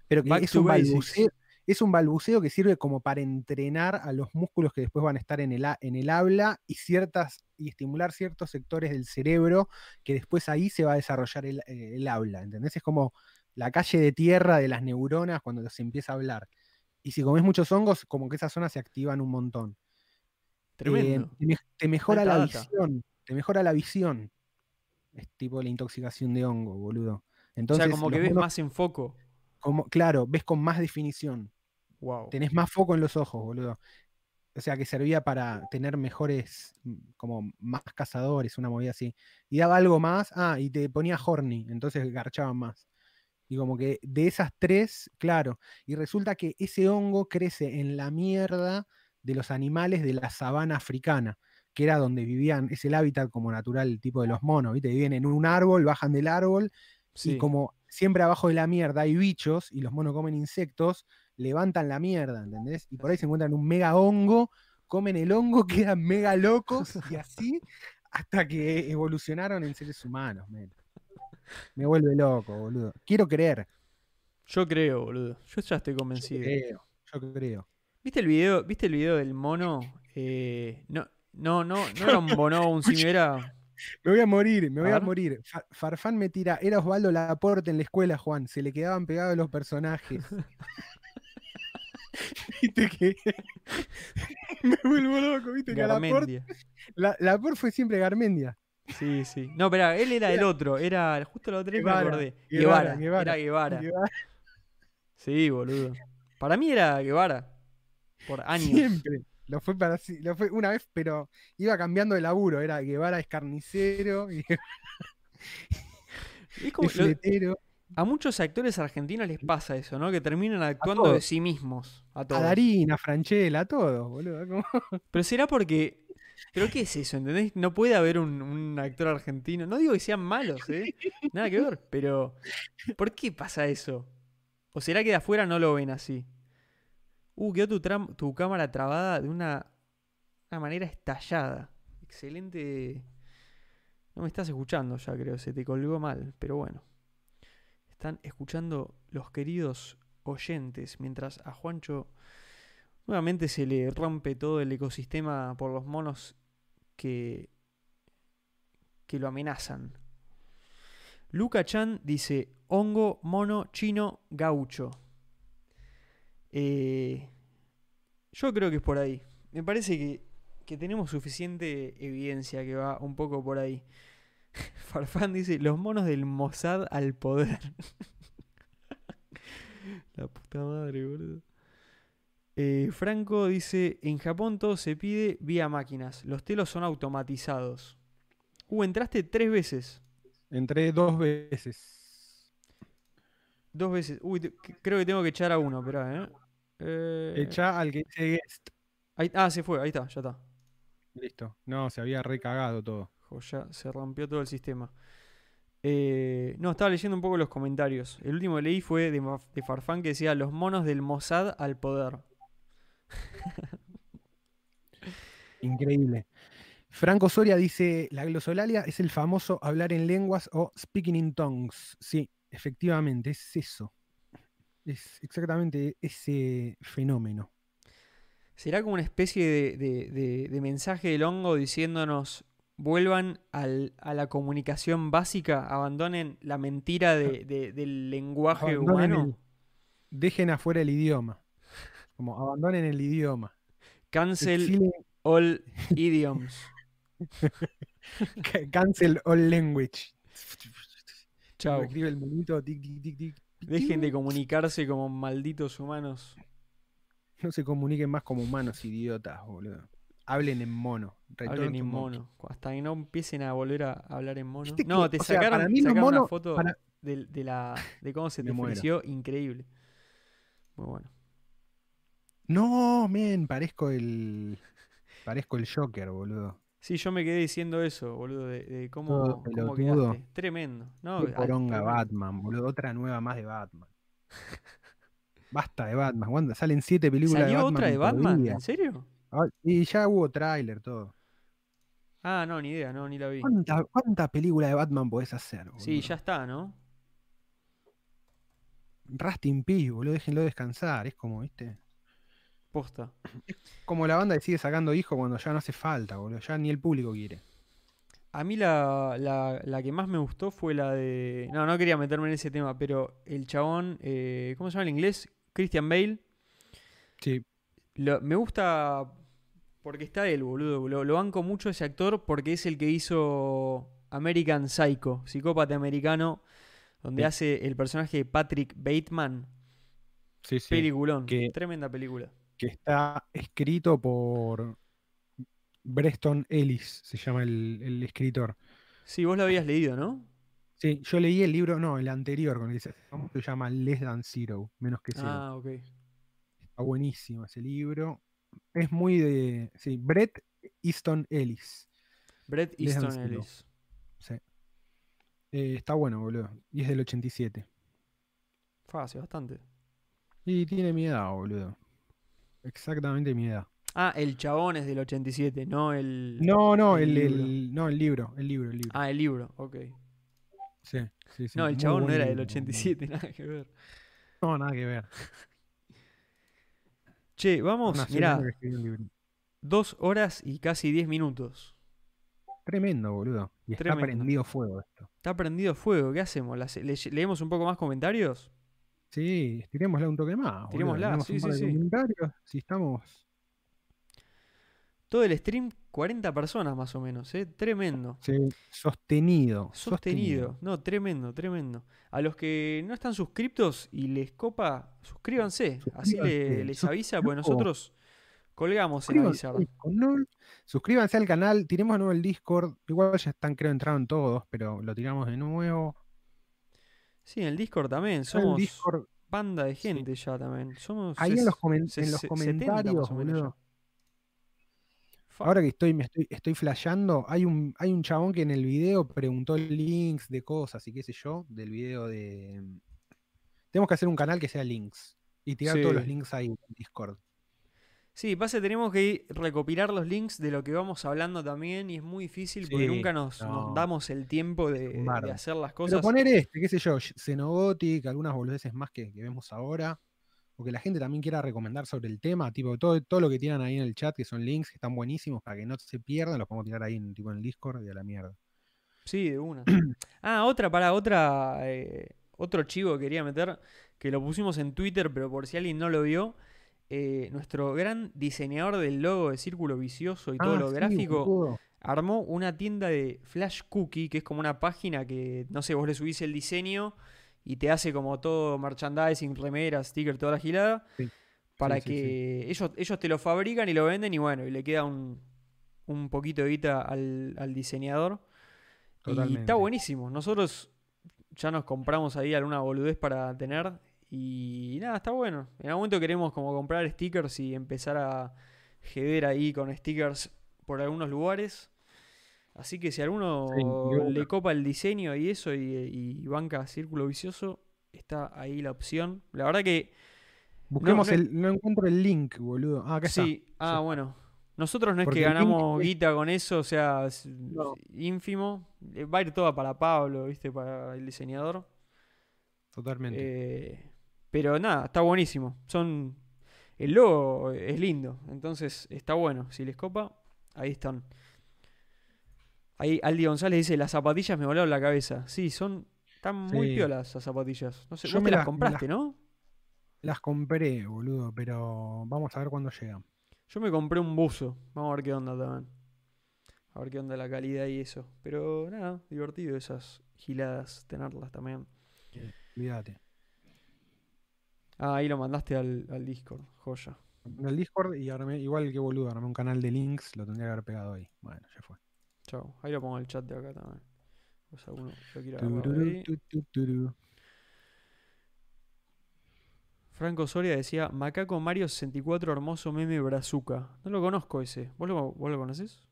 pero que Back es un balbuceo, es un balbuceo que sirve como para entrenar a los músculos que después van a estar en el, en el habla y ciertas y estimular ciertos sectores del cerebro que después ahí se va a desarrollar el, eh, el habla, ¿entendés? Es como la calle de tierra de las neuronas cuando se empieza a hablar. Y si comes muchos hongos, como que esas zonas se activan un montón. Eh, Tremendo. te, me- te mejora Alta la data. visión. Te mejora la visión. Es tipo la intoxicación de hongo, boludo. o Entonces, sea, como que ves monos, más en foco. como, claro, ves con más definición. Wow. Tenés más foco en los ojos, boludo. O sea, que servía para tener mejores, mm, como más cazadores, una movida así. Y daba algo más, ah, y te ponía horny, entonces garchaban más. Y como que de esas tres, claro. Y resulta que ese hongo crece en la mierda de los animales de la sabana africana, que era donde vivían, es el hábitat como natural tipo de los monos, ¿viste? Viven en un árbol, bajan del árbol, Sí. y como siempre abajo de la mierda hay bichos, y los monos comen insectos, levantan la mierda, ¿entendés? Y por ahí se encuentran un mega hongo, comen el hongo, (laughs) quedan mega locos y así hasta que evolucionaron en seres humanos. Me vuelve loco, boludo. Quiero creer. Yo creo, boludo. Yo ya estoy Yo convencido. creo. Yo creo. ¿Viste el video, ¿viste el video del mono? Eh, no, no, no, no era un bono, un simio, era. Me voy a morir, me voy A morir. Fa- Farfán me tira, era Osvaldo Laporte en la escuela, Juan. Se le quedaban pegados los personajes. (laughs) viste que. (laughs) me vuelvo loco, viste que a Laporte. Garmendia. La, Laporte fue siempre Garmendia. Sí, sí. No, pero él era el otro, era justo otra vez me acordé. Guevara, Guevara, Guevara. era Guevara. Guevara Sí, boludo. Para mí era Guevara. Por (laughs) años. Siempre. Lo fue para sí- lo fue una vez, pero iba cambiando de laburo. Era Guevara es carnicero y (laughs) Es como- es lo- a muchos actores argentinos les pasa eso, ¿no? Que terminan actuando de sí mismos. A A todos. Darín, a Franchella, a todos, boludo. (laughs) Pero será porque. ¿Pero qué es eso? ¿Entendés? No puede haber un, un actor argentino. No digo que sean malos, ¿eh? Nada que ver. Pero. ¿Por qué pasa eso? ¿O será que de afuera no lo ven así? Uh, quedó tu, tu cámara trabada de una, una manera estallada. Excelente. No me estás escuchando ya, creo. Se te colgó mal. Pero bueno. Están escuchando los queridos oyentes mientras a Juancho nuevamente se le rompe todo el ecosistema por los monos que, que lo amenazan. Luca Chan dice hongo, mono, chino, gaucho. Eh, yo creo que es por ahí. Me parece que, que tenemos suficiente evidencia que va un poco por ahí. (laughs) Farfán dice, los monos del Mossad al poder. (laughs) La puta madre, boludo. Eh, Franco dice, en Japón todo se pide vía máquinas. Los telos son automatizados. Uh, entraste tres veces. Entré dos veces. Dos veces. Uy, creo que tengo que echar a uno, ¿eh? Eh, Echa al que dice guest. ahí- ah, se fue, ahí está, ya está. Listo. No, se había recagado todo. Jo, ya se rompió todo el sistema. Eh, no, estaba leyendo un poco los comentarios. El último que leí fue de, de Farfán que decía los monos del Mossad al poder. (laughs) Increíble. Franco Soria dice, la glosolalia es el famoso hablar en lenguas o speaking in tongues. Sí, efectivamente, es eso. Es exactamente ese fenómeno. ¿Será como una especie de, de- de- de mensaje del hongo diciéndonos vuelvan al- a la comunicación básica, abandonen la mentira de- de- del lenguaje Abandonen humano? el- dejen afuera el idioma. Como abandonen el idioma. Cancel Exilen- all idioms. ca- (laughs) cancel all language. Chau. Escribe el monito, tic, tic, tic, tic. Dejen de comunicarse como malditos humanos. No se comuniquen más como humanos, idiotas, boludo. Hablen en mono. Hablen en mono. Hasta que no empiecen a volver a hablar en mono. No, te sea, sacaron, para mí los sacaron una foto para- de, de la, de cómo se (laughs) te ofreció. Increíble. Muy bueno. No, men, parezco el. Parezco el Joker, boludo. Sí, yo me quedé diciendo eso, boludo, de, de cómo, quedaste. Tremendo. No, Qué poronga. Batman, boludo. Otra nueva más de Batman. (laughs) Basta de Batman. Wanda, Salen siete películas de ¿Salió Batman. otra de Batman? día. ¿En serio? Ah, Y ya hubo tráiler, todo. Ah, no, ni idea, no, ni la vi. ¿Cuánta, cuánta película de Batman podés hacer? Sí, boludo? ya está, ¿no? Rust in Peace, boludo. Déjenlo descansar. Es como, ¿viste? Posta. Como la banda que sigue sacando hijos cuando ya no hace falta, boludo. Ya ni el público quiere. A mí la, la- la que más me gustó fue la de... No, no quería meterme en ese tema, pero el chabón, eh, ¿cómo se llama en inglés? Christian Bale. Sí. Lo- me gusta porque está él, boludo. Lo, lo banco mucho ese actor porque es el que hizo American Psycho, psicópata americano, donde Sí. hace el personaje de Patrick Bateman. Sí, sí. Peliculón. que- Tremenda película. Que está escrito por Breston Ellis, se llama el, el escritor. Sí, vos lo habías leído, ¿no? Sí, yo leí el libro, no, el anterior con el que se llama Less Than Zero, menos que cero. Ah, ok. Está buenísimo ese libro. Es muy de. Sí, Brett Easton Ellis. Brett Less Easton. Ellis. Sí. Eh, está bueno, boludo. Y es del 87. Fue hace bastante. Y tiene mi edad, boludo. Exactamente mi edad. Ah, el chabón es del 87, no el. No, no, el el, no, el libro, el libro, el libro. Ah, el libro, ok. Sí, sí, sí. no, el chabón no era del libro, muy 87, (laughs) nada que ver. No, nada que ver. Che, vamos, Una mirá, dos horas y casi diez minutos. Tremendo, boludo. Y está Tremendo. prendido fuego esto. Está prendido fuego, ¿qué hacemos? ¿La- le- ¿Leemos un poco más comentarios? Sí, tirémosla un toque más. Tirémosla, sí, sí. Si estamos. Todo el stream, 40 personas más o menos, ¿eh? Tremendo. sí, sostenido. Sostenido. No, tremendo, tremendo. A los que no están suscriptos y les copa, suscríbanse. Así les Sus- avisa, loco. nosotros colgamos en avisar. no- suscríbanse al canal, tiremos de nuevo el Discord. Igual ya están, creo, entraron todos, pero lo tiramos de nuevo. Sí, en el Discord también. Somos Discord, banda de Sí. gente ya también. Somos ahí en los, comen- en ses- los 70 comentarios, boludo. Ahora que estoy, me estoy, estoy flasheando, hay un, hay un chabón que en el video preguntó links de cosas y qué sé yo, del video de. Tenemos que hacer un canal que sea links. Y tirar todos los links ahí en Discord. Sí, pasa, tenemos que ir- recopilar los links de lo que vamos hablando también y es muy difícil porque Sí, nunca nos, nos no. damos el tiempo de, hacer las Pero cosas. poner este, qué sé yo, Xenogotic, algunas boludeces más que, que vemos ahora. O que la gente también quiera recomendar sobre el tema, tipo todo, todo lo que tiran ahí en el chat, que son links que están buenísimos para que no se pierdan, los podemos tirar ahí en, tipo, en el Discord y a la mierda. Sí, de una. (clears throat) ah, otra, para otra. eh, otro chivo que quería meter, que lo pusimos en Twitter, pero por si alguien no lo vio. Eh, nuestro gran diseñador del logo de Círculo Vicioso y todo Ah, lo sí, gráfico boludo. armó una tienda de Flash Cookie, que es como una página que, no sé, vos le subís el diseño y te hace como todo merchandising, remeras, sticker, toda la gilada, Sí. para Sí, que Ellos, ellos te lo fabrican y lo venden y bueno, y le queda un, un poquito de guita al, al diseñador. Y está buenísimo. Nosotros ya nos compramos ahí alguna boludez para tener y nada, está bueno. En algún momento queremos como comprar stickers y empezar a jeder ahí con stickers por algunos lugares. Así que si a alguno Sí, le copa el diseño y eso y, y banca Círculo Vicioso, está ahí la opción. La verdad que Busquemos no- el. No encuentro el link, boludo. Ah, acá sí, ah, está. bueno. Nosotros no es que link ganamos guita con eso, o sea, es No. ínfimo. Eh, Va a ir toda para Pablo, ¿viste? Para el diseñador. Totalmente. Eh, pero nada, está buenísimo. Son. El logo es lindo, entonces está bueno. Si les copa, ahí están. Ahí Aldi González dice: Las zapatillas me volaron la cabeza. Sí, son. Están muy piolas las zapatillas. No sé, Yo vos me te las compraste, ¿no? Las compré, boludo, pero vamos a ver cuándo llegan. Yo me compré un buzo. Vamos a ver qué onda también. A ver qué onda la calidad y eso. Pero nada, divertido esas giladas, tenerlas también. Olvídate. Ah, ahí lo mandaste al, al Discord, joya. El Discord y armé, igual que boludo, armé un canal de links, lo tendría que haber pegado ahí. Bueno, ya fue. Chao. Ahí lo pongo en el chat de acá también. Lo Tururú, ahí. tu, tu, turú. Franco Soria decía, Macaco Mario 64 hermoso meme brazuca. No lo conozco ese. ¿Vos lo, vos lo conocés?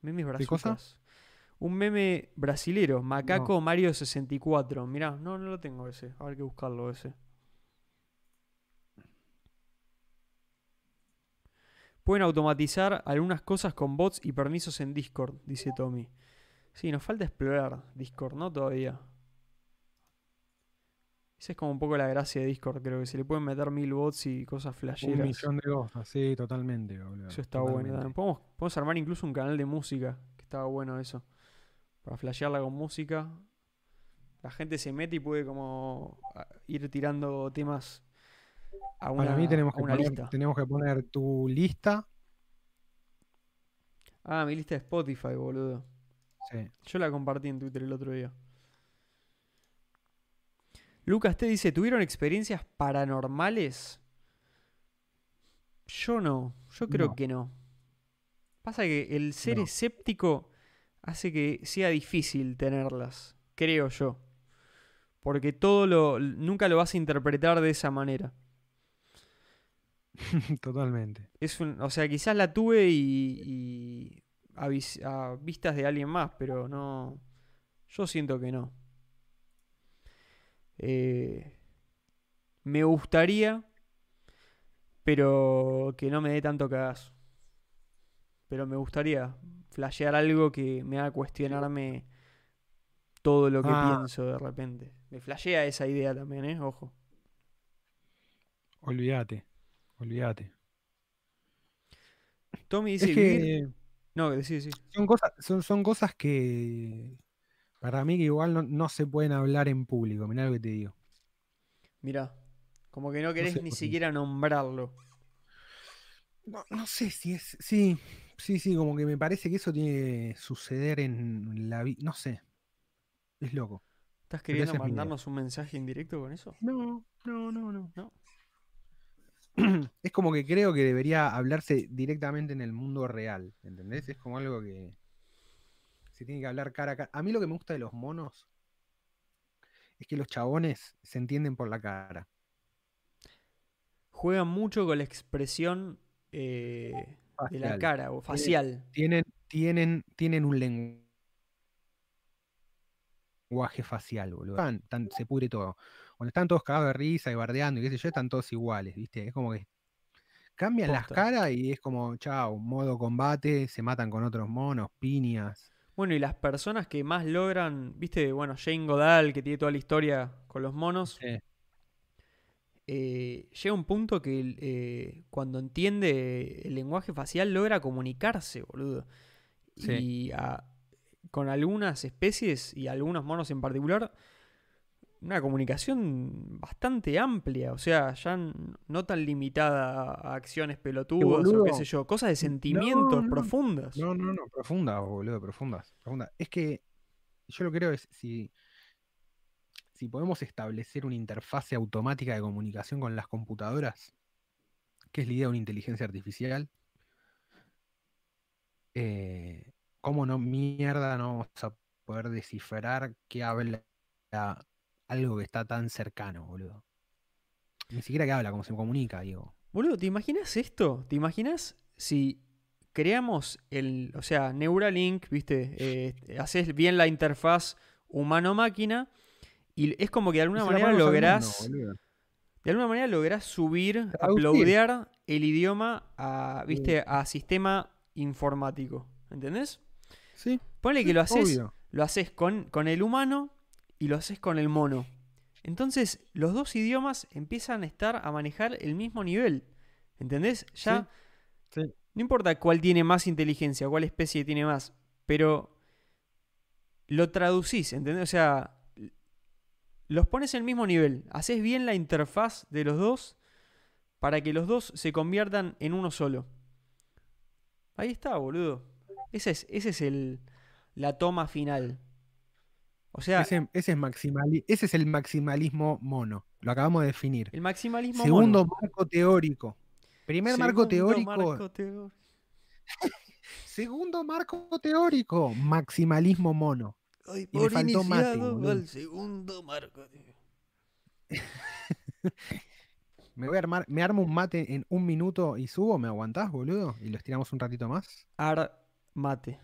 Memes ¿Qué cosa? brazucas. Un meme brasilero, Macaco Mario 64. Mirá, no, no lo tengo ese. A ver que buscarlo ese. Pueden automatizar algunas cosas con bots y permisos en Discord, dice Tommy. Sí, nos falta explorar Discord, ¿no? Todavía. Esa es como un poco la gracia de Discord, creo que se le pueden meter mil bots y cosas Un flasheras. millón de cosas, sí, totalmente, boludo. Eso está bueno. totalmente. Podemos, podemos armar incluso un canal de música, que estaba bueno eso. Para flashearla con música. La gente se mete y puede como ir tirando temas a una, Para mí tenemos que, una poner, lista. tenemos que poner tu lista. Ah, mi lista de Spotify, boludo. Sí. Yo la compartí en Twitter el otro día. Lucas te dice, ¿tuvieron experiencias paranormales? Yo no, yo creo No. que no. Pasa que el ser No. escéptico hace que sea difícil tenerlas, creo yo. Porque todo lo nunca lo vas a interpretar de esa manera. (laughs) totalmente. Es un, o sea, quizás la tuve y, y a, vis- a vistas de alguien más, pero no. Yo siento que no. Eh, me gustaría, pero que no me dé tanto cagazo. pero me gustaría flashear algo que me haga cuestionarme todo lo que Ah. pienso de repente. Me flashea esa idea también, ¿eh? Ojo. Olvídate. Olvídate. Tommy dice Es vivir- que No, sí, sí. son cosas, son, son cosas que para mí que igual no, no se pueden hablar en público. Mirá lo que te digo. Mira, como que no querés sé ni qué. siquiera nombrarlo. No, no sé si es. Sí, sí, sí, como que me parece que eso tiene que suceder en la vida. No sé. Es loco. ¿Estás queriendo mandarnos un mensaje en directo con eso? No, no, no, no. No. (clears throat) Es como que creo que debería hablarse directamente en el mundo real. ¿Entendés? Es como algo que se tiene que hablar cara a cara. A mí lo que me gusta de los monos es que los chabones se entienden por la cara. Juegan mucho con la expresión eh, de la cara o facial. Tienen, tienen, tienen un lenguaje facial, boludo. Tan- tan- se pudre todo. Cuando están todos cagados de risa y bardeando y qué sé yo, están todos iguales, ¿viste? Es como que cambian las caras y es como, chao, modo combate, se matan con otros monos, piñas. Bueno, y las personas que más logran, viste, bueno, Jane Goodall, que tiene toda la historia con los monos, eh, llega un punto que eh, cuando entiende el lenguaje facial logra comunicarse, boludo. Sí. Y a- con algunas especies y algunos monos en particular, una comunicación bastante amplia, o sea, ya no tan limitada a acciones pelotudas o qué sé yo, cosas de sentimientos no. profundas. No, no, no, profundas, boludo, profundas, profundas. Es que yo lo que creo es si, si podemos establecer una interfase automática de comunicación con las computadoras, que es la idea de una inteligencia artificial, eh, ¿cómo no mierda no vamos a poder descifrar qué habla algo que está tan cercano, boludo? Ni siquiera que habla, cómo se comunica, digo. Boludo, ¿te imaginas esto? ¿Te imaginas si creamos el, o sea, Neuralink, viste, Eh, haces bien la interfaz humano-máquina y es como que de alguna manera mundo, lográs, de alguna manera lográs subir, uploadear el idioma a, viste, a sistema informático, ¿entendés? Sí, Ponle que lo haces, obvio. lo haces con, con el humano y lo haces con el mono. Entonces, los dos idiomas empiezan a estar a manejar el mismo nivel. ¿Entendés? Ya Sí, sí. no importa cuál tiene más inteligencia, cuál especie tiene más, pero lo traducís, ¿entendés? O sea, los pones en el mismo nivel. Haces bien la interfaz de los dos para que los dos se conviertan en uno solo. Ahí está, boludo. Ese es, ese es el, la toma final. O sea, Ese, ese es maximali- ese es el maximalismo mono. Lo acabamos de definir. el maximalismo Segundo mono. marco teórico. Primer marco teórico. marco teórico. (laughs) Segundo marco teórico. Maximalismo mono. Ay, Y le por faltó mate, al segundo marco. (laughs) Me voy a armar, me armo un mate en un minuto y subo, ¿me aguantás, boludo? Y lo estiramos un ratito más. Ar mate.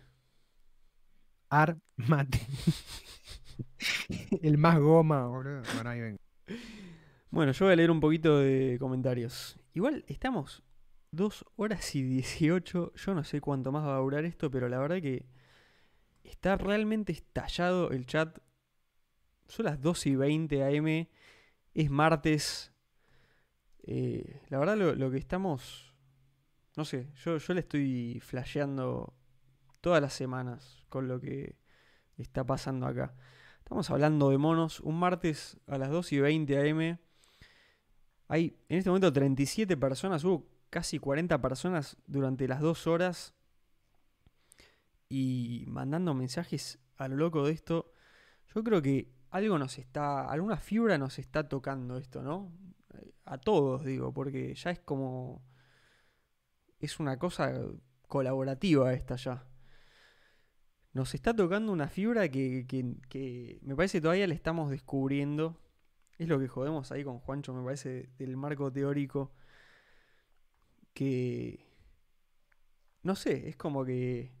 Ar mate. (laughs) (laughs) El más goma, boludo. Bueno, ahí. Bueno, yo voy a leer un poquito de comentarios. Igual estamos dos horas y 18. Yo no sé cuánto más va a durar esto, pero la verdad que está realmente estallado el chat. Son las 2 y 20 am. Es martes. Eh, la verdad lo, lo que estamos... No sé, yo, yo le estoy flasheando todas las semanas con lo que está pasando acá. Estamos hablando de monos. Un martes a las 2 y 20 am. Hay en este momento 37 personas. Hubo casi 40 personas durante las dos horas. Y mandando mensajes a lo loco de esto. Yo creo que algo nos está. Alguna fibra nos está tocando esto, ¿no? A todos, digo, porque ya es como. Es una cosa colaborativa esta ya. Nos está tocando una fibra que, que- me parece todavía le estamos descubriendo. Es lo que jodemos ahí con Juancho, me parece, del marco teórico. Que. No sé, es como que.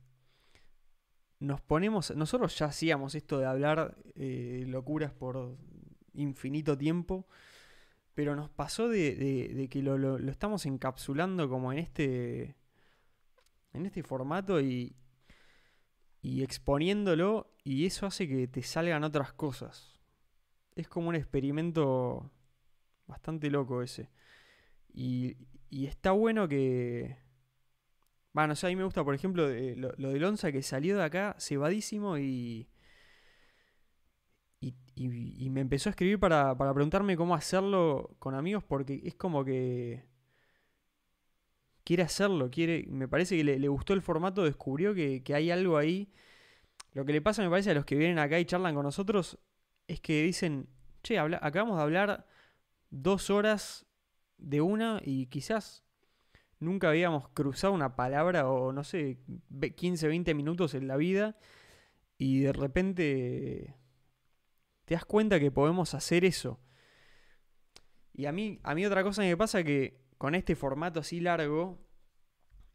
Nos ponemos. Nosotros ya hacíamos esto de hablar eh, locuras por infinito tiempo. Pero nos pasó de que lo, lo- lo estamos encapsulando como en este. en este formato y, y exponiéndolo y eso hace que te salgan otras cosas. Es como un experimento bastante loco ese. Y, y está bueno que... Bueno, o sea, a mí me gusta, por ejemplo, lo, lo de Lonza que salió de acá cebadísimo y, y, y, me empezó a escribir para, para preguntarme cómo hacerlo con amigos porque es como que quiere hacerlo, quiere, me parece que le, gustó el formato, descubrió que, hay algo ahí. Lo que le pasa, me parece, a los que vienen acá y charlan con nosotros, es que dicen, che, acabamos de hablar dos horas de una y quizás nunca habíamos cruzado una palabra o no sé, 15, 20 minutos en la vida y de repente te das cuenta que podemos hacer eso. Y a mí, a mí otra cosa que me pasa que con este formato así largo,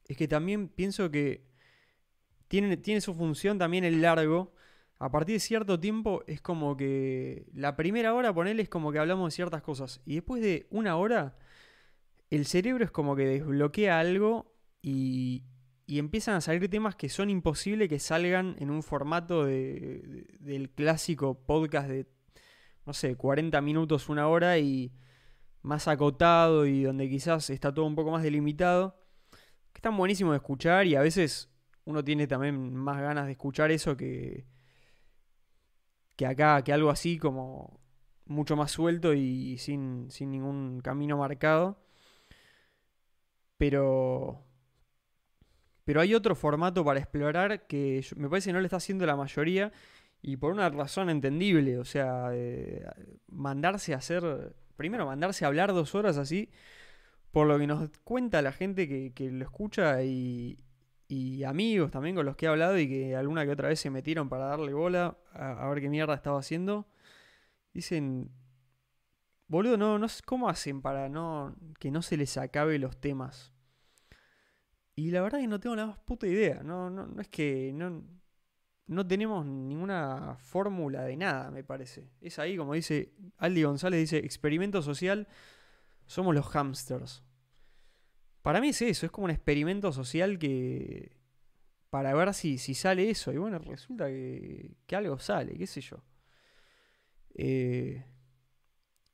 es que también pienso que tiene, tiene su función también el largo. A partir de cierto tiempo es como que la primera hora, ponele, es como que hablamos de ciertas cosas. Y después de una hora, el cerebro es como que desbloquea algo y, y empiezan a salir temas que son imposibles que salgan en un formato de, del clásico podcast de, no sé, 40 minutos, una hora y más acotado y donde quizás está todo un poco más delimitado, que están buenísimos de escuchar y a veces uno tiene también más ganas de escuchar eso que, que acá, que algo así como mucho más suelto y sin, sin ningún camino marcado. Pero, pero hay otro formato para explorar que me parece que no le está haciendo la mayoría y por una razón entendible. O sea, mandarse a hacer primero mandarse a hablar dos horas así, por lo que nos cuenta la gente que, lo escucha y, amigos también con los que he hablado y que alguna que otra vez se metieron para darle bola a, ver qué mierda estaba haciendo. Dicen, boludo, no, no cómo hacen para no que no se les acabe los temas. Y la verdad que no tengo la más puta idea. No, no, no es que no, no tenemos ninguna fórmula de nada, me parece. Es ahí, como dice Aldi González, dice, experimento social, somos los hamsters. Para mí es eso, es como un experimento social que... para ver si, si sale eso. Y bueno, resulta que, que algo sale, qué sé yo. Eh,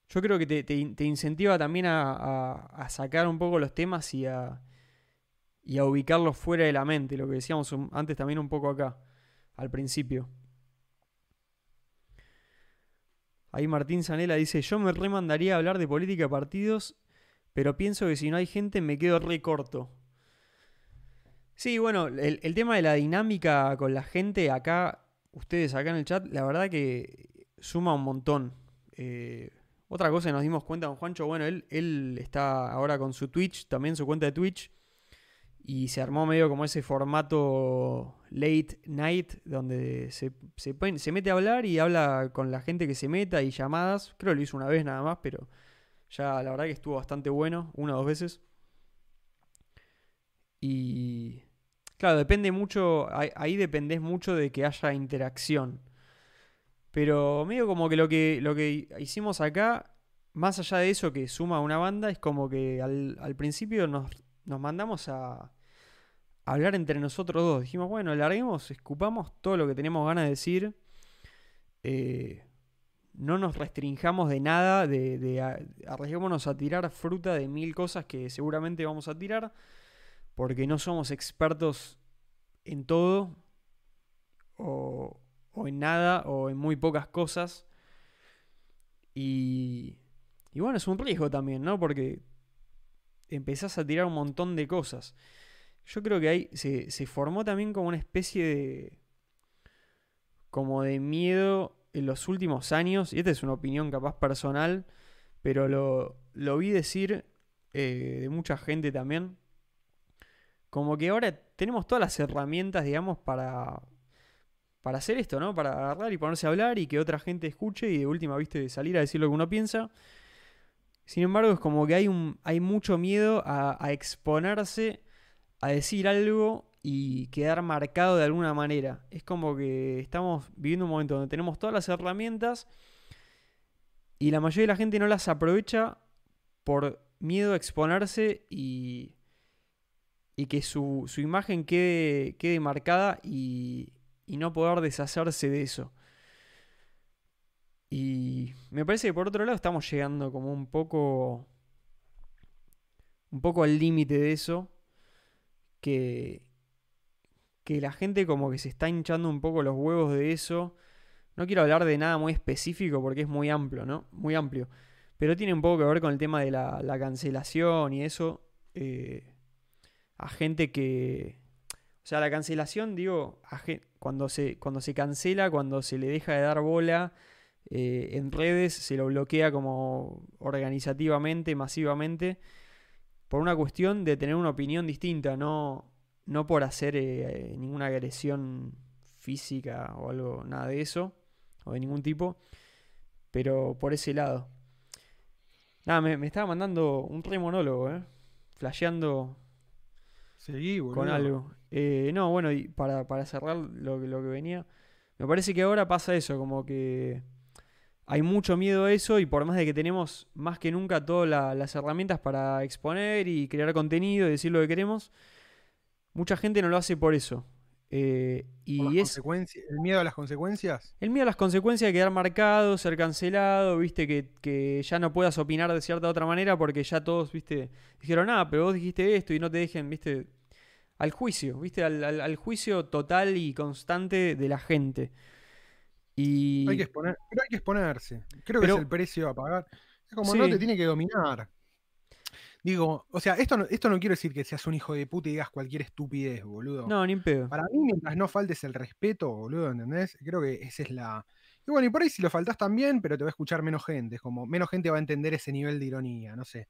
yo creo que te, incentiva también a, a, sacar un poco los temas y a, y a ubicarlos fuera de la mente, lo que decíamos antes también un poco acá al principio. Ahí Martín Zanela dice, yo me remandaría a hablar de política de partidos, pero pienso que si no hay gente me quedo re corto. Sí, bueno, el, tema de la dinámica con la gente acá, ustedes acá en el chat, la verdad que suma un montón. Eh, otra cosa que nos dimos cuenta con Juancho, bueno, él, él está ahora con su Twitch, también su cuenta de Twitch, y se armó medio como ese formato late night donde se, se, mete a hablar y habla con la gente que se meta y llamadas. Creo que lo hizo una vez nada más, pero ya la verdad que estuvo bastante bueno, una o dos veces. Y claro, depende mucho, ahí, dependés mucho de que haya interacción. Pero medio como que lo que, lo que hicimos acá, más allá de eso que suma una banda, es como que al, al principio nos, nos mandamos a, hablar entre nosotros dos. Dijimos, bueno, larguemos, escupamos todo lo que tenemos ganas de decir. Eh, no nos restringamos de nada, de, de arriesguémonos a tirar fruta de mil cosas que seguramente vamos a tirar, porque no somos expertos en todo, o, o en nada, o en muy pocas cosas. Y, y bueno, es un riesgo también, ¿no? Porque empezás a tirar un montón de cosas. Yo creo que ahí se, formó también como una especie de. como de miedo en los últimos años, y esta es una opinión capaz personal, pero lo, lo vi decir eh, de mucha gente también. Como que ahora tenemos todas las herramientas, digamos, para, para hacer esto, ¿no? Para agarrar y ponerse a hablar y que otra gente escuche y de última, viste, salir a decir lo que uno piensa. Sin embargo, es como que hay, hay mucho miedo a, a exponerse a decir algo y quedar marcado de alguna manera. Es como que estamos viviendo un momento donde tenemos todas las herramientas y la mayoría de la gente no las aprovecha por miedo a exponerse y, y que su, su imagen quede, quede marcada y, y no poder deshacerse de eso. Y me parece que por otro lado estamos llegando como un poco. un poco al límite de eso. Que. que la gente como que se está hinchando un poco los huevos de eso. No quiero hablar de nada muy específico porque es muy amplio, ¿no? Muy amplio. Pero tiene un poco que ver con el tema de la, la cancelación y eso. Eh, a gente que. O sea, la cancelación, digo, a gen- cuando, se, cuando se cancela, cuando se le deja de dar bola eh, en redes, se lo bloquea como organizativamente, masivamente, por una cuestión de tener una opinión distinta, no, no por hacer eh, ninguna agresión física o algo, nada de eso, o de ningún tipo, pero por ese lado. Nada, me, me estaba mandando un re monólogo, ¿eh? Flasheando Seguí, boludo. con algo. Eh, no, bueno, y para, para cerrar lo, lo que venía, me parece que ahora pasa eso, como que hay mucho miedo a eso y por más de que tenemos más que nunca todas la- las herramientas para exponer y crear contenido y decir lo que queremos, mucha gente no lo hace por eso. Eh, y es el miedo a las consecuencias. el miedo a las consecuencias de quedar marcado, ser cancelado, viste, que, que ya no puedas opinar de cierta otra manera porque ya todos, viste, dijeron, ah, pero vos dijiste esto y no te dejen, viste, al juicio, viste, al, al- al juicio total y constante de la gente. Y Hay que exponer, pero hay que exponerse. Creo que es el precio a pagar. Es como Sí. no te tiene que dominar. Digo, o sea, esto no, esto no quiero decir que seas un hijo de puta y digas cualquier estupidez, boludo. no, ni en pedo. Para mí, mientras no faltes el respeto, boludo, ¿entendés? Creo que esa es la. Y bueno, y por ahí si lo faltás también, pero te va a escuchar menos gente. Es como, menos gente va a entender ese nivel de ironía, no sé.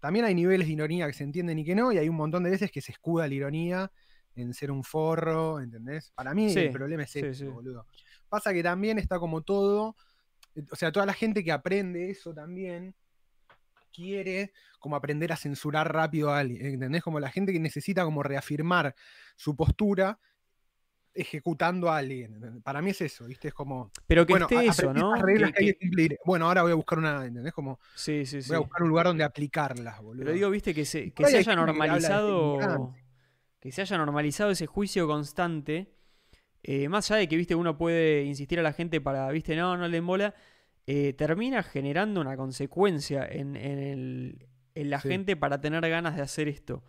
También hay niveles de ironía que se entienden y que no, y hay un montón de veces que se escuda la ironía en ser un forro, ¿entendés? Para mí Sí, el problema es sí. boludo. Pasa que también está como todo, eh, o sea, toda la gente que aprende eso también quiere como aprender a censurar rápido a alguien, ¿entendés? Como la gente que necesita como reafirmar su postura ejecutando a alguien. Para mí es eso, ¿viste? Es como, Pero que bueno, esté eso, ¿no? reglas Que- que hay que- cumplir. Bueno, ahora voy a buscar una, ¿entendés? Como Sí, sí, sí. voy a buscar un lugar donde aplicarlas, boludo. Pero digo, viste, que se, se hay haya normalizado. Que se haya normalizado ese juicio constante. Eh, más allá de que, viste, uno puede insistir a la gente para, viste, no, no le embola. eh, termina generando una consecuencia en, en el- en la Sí. gente para tener ganas de hacer esto.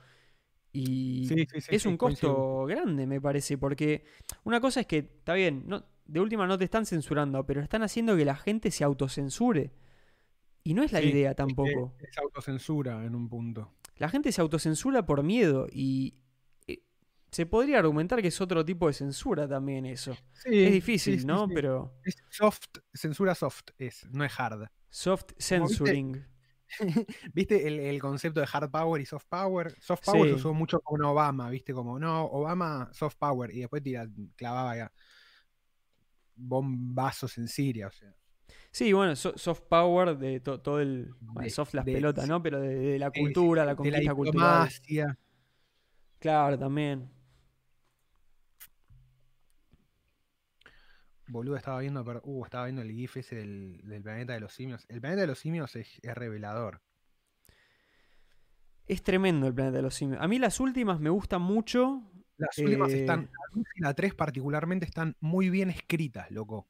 Y Sí, sí, sí, es un coincido. costo grande, me parece, porque una cosa es que, está bien, no, de última no te están censurando, pero están haciendo que la gente se autocensure. Y no es la idea es tampoco. Es autocensura en un punto. La gente se autocensura por miedo y se podría argumentar que es otro tipo de censura también eso. Sí, es difícil, sí, ¿no? sí. Pero Es soft, censura soft es, no es hard. soft censoring. (laughs) ¿Viste el, el concepto de hard power y soft power? Soft power se usó mucho con Obama, ¿viste? Como, no, Obama, soft power. Y después tira, clavaba ya bombazos en Siria, o sea. Sí, bueno, so- soft power de to- todo el... bueno, soft las de- pelotas. ¿no? Pero de, de la cultura, la conquista cultural. diplomacia. Claro, también. Boludo, estaba viendo, pero, uh, estaba viendo el GIF ese del, del planeta de los simios. El planeta de los simios es, es revelador. Es tremendo el planeta de los simios. A mí las últimas me gustan mucho. Las últimas Eh, están, la 2 y la 3 particularmente están muy bien escritas, loco.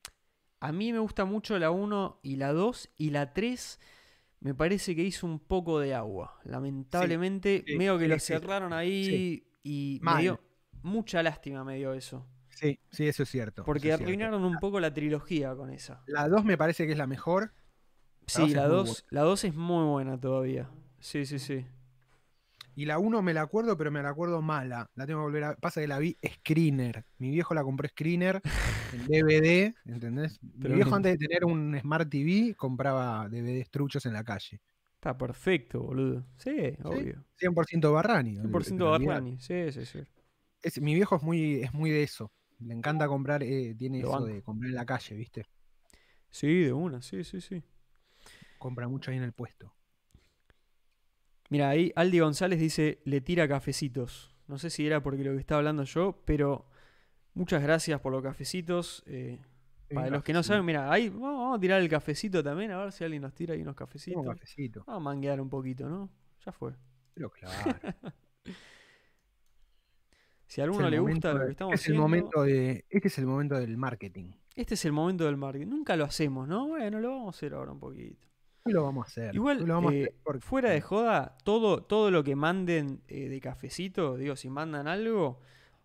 A mí me gusta mucho la 1 y la 2 y la 3 me parece que hizo un poco de agua. Lamentablemente, sí, medio que sí, lo sí, cerraron ahí y me dio mucha lástima me dio eso. Sí, sí, eso es cierto. Porque cierto. arruinaron un poco la trilogía con esa. La 2 me parece que es la mejor. Sí, la muy 2 la 2 es muy buena todavía. Sí, sí, sí. Y la 1 me la acuerdo, pero me la acuerdo mala. La tengo que volver a. Pasa que la vi screener. Mi viejo la compró screener (laughs) en DVD, ¿entendés? Mi viejo antes de tener un Smart TV compraba DVDs truchos en la calle. Está perfecto, boludo. Sí, obvio. 100% Barrani. 100% pero olvidate. Barrani. Sí, sí, sí. Es- mi viejo es muy, es muy de eso. Le encanta comprar, eh, tiene Lo eso banco. de comprar en la calle, ¿viste? Sí, de una, sí, sí, sí. Compra mucho ahí en el puesto. Mira, ahí Aldi González dice, le tira cafecitos. No sé si era porque lo que estaba hablando yo, pero muchas gracias por los cafecitos. eh, para los que no saben, mira, ahí vamos a tirar el cafecito también, a ver si alguien nos tira ahí unos Un cafecitos. cafecito. Vamos a manguear un poquito, ¿no? Ya fue. Pero claro. (laughs) Si a alguno el le gusta lo que estamos es el haciendo, momento de, este es el momento del marketing. este es el momento del marketing. Nunca lo hacemos, ¿no? Bueno, lo vamos a hacer ahora un poquito. Lo vamos a hacer. Igual, hoy lo vamos a eh, hacer porque- fuera de joda, todo, todo lo que manden eh, de cafecito, digo, si mandan algo,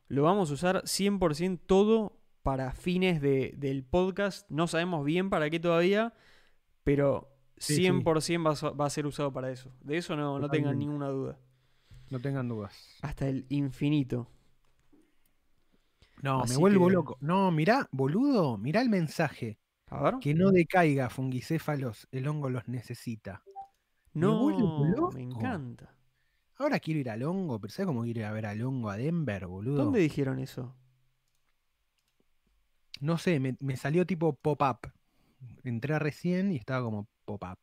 lo vamos a usar 100% todo para fines de- del podcast. No sabemos bien para qué todavía, pero Sí, sí. 100% va, a va a ser usado para eso. De eso no, no tengan ninguna duda. No tengan dudas. Hasta el infinito. No, Así me vuelvo que- loco. No, mirá, boludo, mirá el mensaje. A ver. Que no decaiga fungicéfalos, el hongo los necesita. me No, vuelvo loco. me encanta. Ahora quiero ir al hongo, pero ¿sabes cómo quiero ir a ver al hongo a Denver, boludo? ¿Dónde dijeron eso? No sé, me, me salió tipo pop-up. Entré recién y estaba como pop-up.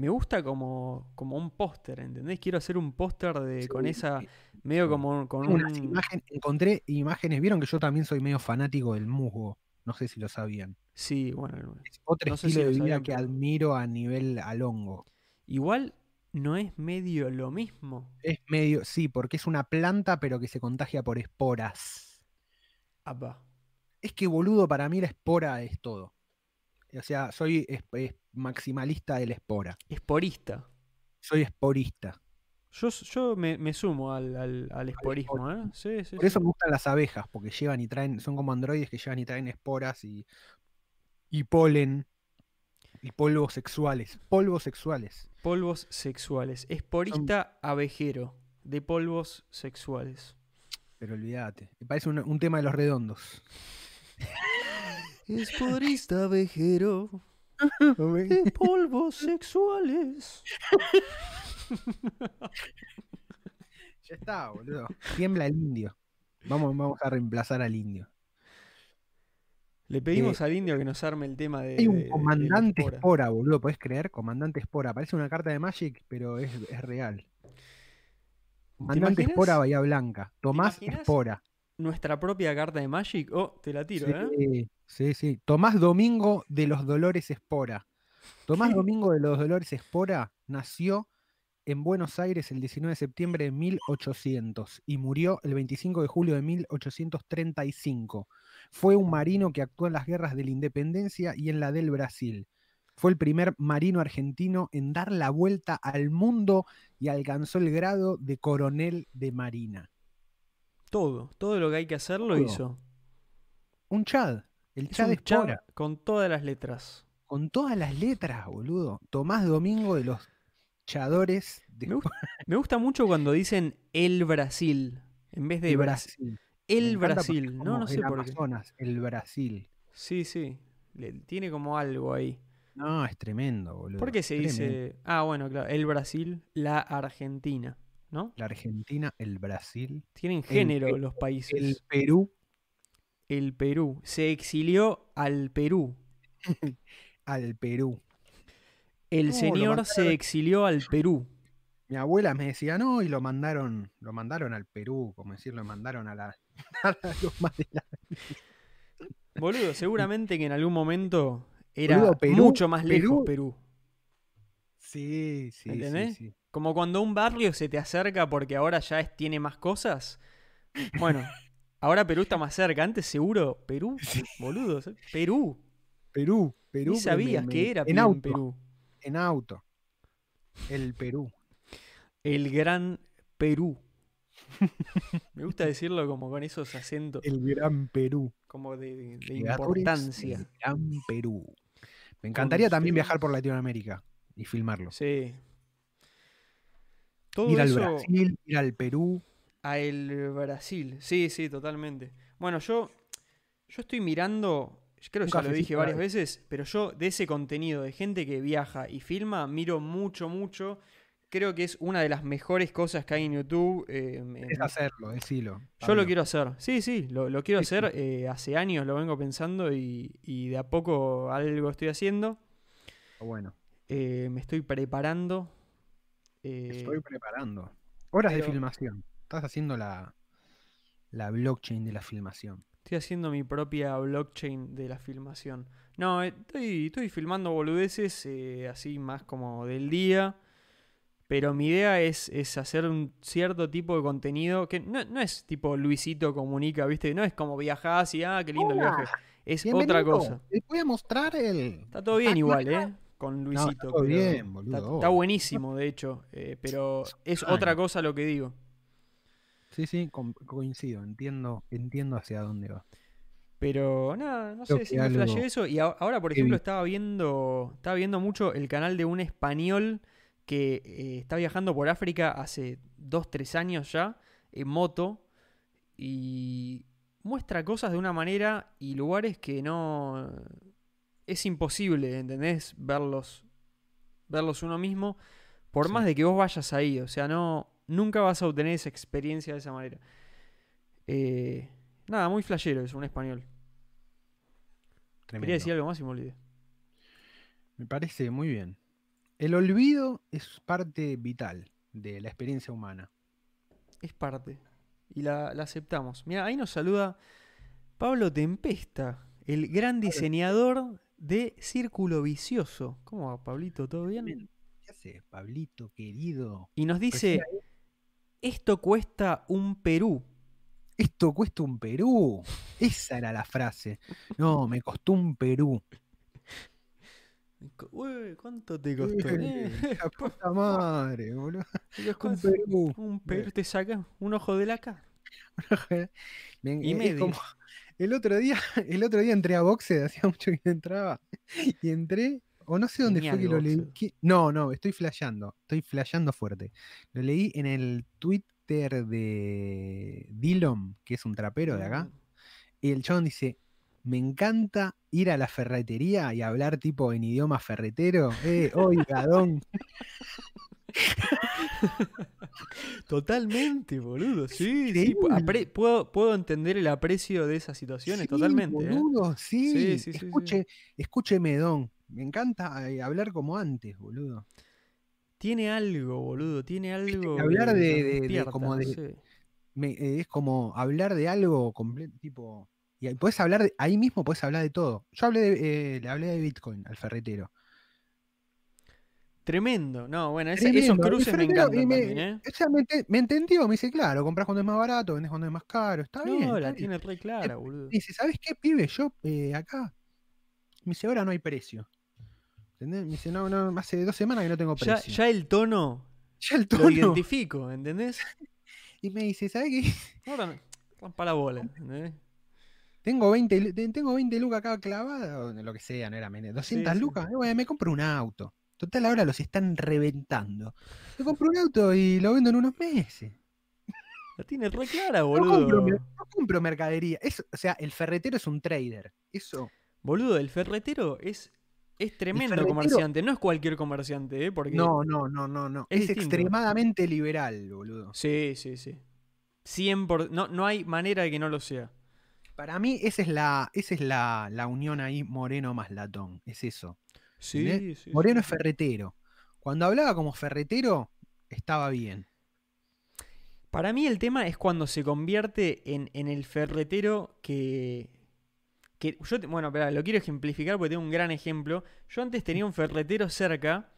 Me gusta como, como un póster, ¿entendés? Quiero hacer un póster de con esa medio sí. como con unas un imágenes- encontré imágenes, vieron que yo también soy medio fanático del musgo. No sé si lo sabían. sí, bueno, Es otro No sé si estilo lo de vida sabían, que pero- admiro a nivel al hongo. igual no es medio lo mismo. Es medio, sí, porque es una planta, pero que se contagia por esporas. Apa. Es que, boludo, para mí la espora es todo. O sea, soy es- es maximalista de la espora. Esporista. Soy esporista. Yo, yo me, me sumo al, al, al esporismo, ¿eh? Sí, sí, Por eso sí. me gustan las abejas, porque llevan y traen, son como androides que llevan y traen esporas y, y polen y polvos sexuales. Polvos sexuales. Polvos sexuales. Esporista abejero. De polvos sexuales. Pero olvídate. Me parece un, un tema de los redondos. (laughs) Esporista abejero. De polvos sexuales. (laughs) Ya está, boludo. Tiembla el indio. Vamos, vamos a reemplazar al indio. Le pedimos al indio que nos arme el tema de. Hay un de comandante espora. espora, boludo, ¿podés creer? Comandante espora. Parece una carta de Magic, pero es, es real. Comandante espora Bahía Blanca. Tomás? Espora. Nuestra propia carta de Magic. Oh, te la tiro, ¿eh? Sí, sí, sí. Tomás Domingo de los Dolores Espora. Tomás ¿Qué? (laughs) Domingo de los Dolores Espora nació en Buenos Aires el 19 de septiembre de 1800 y murió el 25 de julio de 1835. Fue un marino que actuó en las guerras de la independencia y en la del Brasil. Fue el primer marino argentino en dar la vuelta al mundo y alcanzó el grado de coronel de marina. Todo. Todo lo que hay que hacer lo Todo. hizo. Un Chad, el Es Chad un chat Espora. con todas las letras. con todas las letras, boludo. Tomás Domingo de los Chadores de, Me gusta, me gusta mucho cuando dicen el Brasil. En vez de de Brasil. Brasil. El Brasil. es No, no sé el por qué. El Brasil. Sí, sí. Le- tiene como algo ahí. No, es tremendo, boludo. ¿Por qué se tremendo. dice.? Ah, bueno, claro. El Brasil, la Argentina. ¿No? La Argentina, el Brasil, Tienen género los países. el Perú, El Perú. Se exilió al Perú. (laughs) al Perú. El señor se exilió al Perú. Mi abuela me decía, no, y lo mandaron, lo mandaron al Perú, como decir, lo mandaron a la, (laughs) a la loma de la- (laughs) Boludo, seguramente que en algún momento era Boludo, Perú- mucho más lejos Perú- Perú. Sí, sí, sí, ¿Entendés? sí. Como cuando un barrio se te acerca porque ahora ya es- tiene más cosas. Bueno, (laughs) ahora Perú está más cerca. Antes seguro Perú, Sí. boludo. Perú. Perú, Perú. Me- sabías me- que era en auto, Perú. En auto. El Perú. El gran Perú. (laughs) Me gusta decirlo como con esos acentos, El Gran Perú. como de, de importancia. del Gran Perú. Me encantaría también viajar por Latinoamérica y filmarlo. Sí. Todo ir al eso Brasil, ir al Perú. a el Brasil. Sí, sí, totalmente. Bueno, yo, yo estoy mirando, creo que ya lo dije varias veces, pero yo de ese contenido de gente que viaja y filma, miro mucho, mucho. Creo que es una de las mejores cosas que hay en YouTube. eh, Es hacerlo, decilo. Yo lo quiero hacer, sí, sí, lo, lo quiero Sí, sí. hacer. eh, hace años lo vengo pensando y, y de a poco algo estoy haciendo. Bueno, eh, me estoy preparando. Eh, estoy preparando. Horas pero- de filmación. Estás haciendo la, la blockchain de la filmación. Estoy haciendo mi propia blockchain de la filmación. No, eh, estoy, estoy filmando boludeces eh, así más como del día. Pero mi idea es, es hacer un cierto tipo de contenido que no, no es tipo Luisito comunica, ¿viste? No es como viajás y, ah, qué lindo el viaje. Es otra cosa. Les voy a mostrar el. Está todo bien Ah, igual, ¿eh? Con No, Luisito. está bien, boludo. Está, buenísimo, de hecho. eh, pero es otra cosa lo que digo. Sí, sí, coincido. Entiendo, entiendo hacia dónde va. Pero nada, no Creo sé si me algo flasheé eso. Y ahora, por ejemplo, vi. estaba viendo, estaba viendo mucho el canal de un español que eh, está viajando por África hace dos, tres años ya, en moto. Y muestra cosas de una manera y lugares que no. Es imposible, ¿entendés? Verlos. Verlos uno mismo. Por Sí. más de que vos vayas ahí. O sea, no. Nunca vas a obtener esa experiencia de esa manera. Eh, nada, muy flashero es un español. Tremendo. Quería decir algo más y me olvidé. Me parece muy bien. El olvido es parte vital de la experiencia humana. Es parte. Y la, la aceptamos. Mira, ahí nos saluda Pablo Tempesta, el gran diseñador de Círculo Vicioso. ¿Cómo va, Pablito? ¿Todo bien? ¿Qué hace, Pablito, querido? Y nos dice, esto cuesta un Perú. Esto cuesta un Perú. Esa era la frase. No, me costó un Perú. Uy, ¿cuánto te costó? Eh, la (laughs) puta madre, boludo. Un. Perú. Un Perú te saca un ojo de la cara. (laughs) Y medio. como- el otro día, (laughs) el otro día entré a Boxed, (laughs) hacía mucho que no entraba. Y entré, o no sé dónde fue que lo leí. ¿Qué? No, no, estoy flasheando. Estoy flasheando fuerte. Lo leí en el Twitter de Dillon, que es un trapero de acá. Y el chabón dice: Me encanta ir a la ferretería y hablar tipo en idioma ferretero. Eh, (laughs) oiga, don. (laughs) Totalmente, boludo. Sí, sí. puedo, puedo entender el aprecio de esas situaciones, Sí, totalmente. ¿eh? Boludo, sí. Escuche, escúcheme, don. Me encanta eh, hablar como antes, boludo. Tiene algo, boludo. Tiene algo. hablar de- nos de- de despierta, como no de- sé. me- eh, es como hablar de algo completo, tipo. Y podés hablar de, ahí mismo podés hablar de todo. Yo hablé de, eh, le hablé de Bitcoin al ferretero. Tremendo. No, bueno, ese- Tremendo, esos cruces me encantan me, también, ¿eh? sea, me, ente- me entendió, me dice, claro, compras cuando es más barato, vendés cuando es más caro, está bien. No, la bien". tiene re clara, boludo. Me dice, ¿sabes qué, pibe? Yo eh, acá. Me dice, ahora no hay precio. ¿Entendés? Me dice, no, no, hace dos semanas que no tengo precio. ya el tono (laughs) Ya el lo tono. identifico, ¿entendés? (laughs) Y me dice, ¿sabes qué? (laughs) Ahora no- rompa la bola, ¿entendés? Tengo 20, lu- te- tengo 20 lucas acá clavadas, o lo que sea, no era menos. 200 sí. lucas, eh, bueno, me compro un auto. Total, ahora los están reventando. Me compro un auto y lo vendo en unos meses. La tiene re clara, No compro, boludo. no compro mercadería. Es, o sea, el ferretero es un trader. Eso. Boludo, el ferretero es, es tremendo ferretero- comerciante. No es cualquier comerciante, ¿eh? Porque No, no, no, no, no. Es Es, extremadamente liberal, boludo. Sí, sí, sí. 100 por... no, no hay manera de que no lo sea. Para mí, esa es la, esa es la, la unión ahí, Moreno más Latón. Es eso. Sí, sí, Moreno sí, es ferretero. Cuando hablaba como ferretero, estaba bien. Para mí el tema es cuando se convierte en, en el ferretero que... que yo te- bueno, espera, lo quiero ejemplificar porque tengo un gran ejemplo. Yo antes tenía un ferretero cerca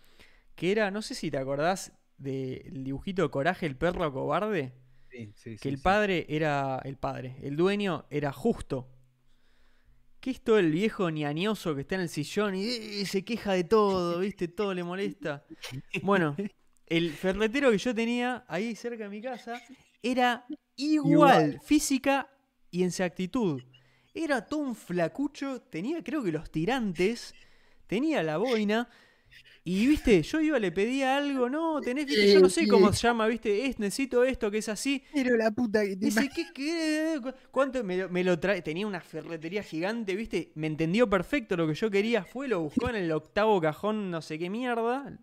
que era, no sé si te acordás del dibujito Coraje, el perro cobarde. Sí, sí, que el padre era el padre, el dueño era justo. Que es todo el viejo ñañoso que está en el sillón y se queja de todo, ¿viste? Todo le molesta. Bueno, el ferretero que yo tenía ahí cerca de mi casa era igual, Igual. física y en su actitud. Era todo un flacucho, tenía creo que los tirantes, tenía la boina. Y viste, yo iba, le pedía algo, no, tenés, viste, yo no sé cómo se llama, viste, es, necesito esto, que es así. Pero la puta que te Dice, ¿qué? ¿Cu- ¿Cuánto me lo, me lo trae? Tenía una ferretería gigante, ¿viste? Me entendió perfecto lo que yo quería. Fue, lo buscó en el octavo cajón, no sé qué mierda.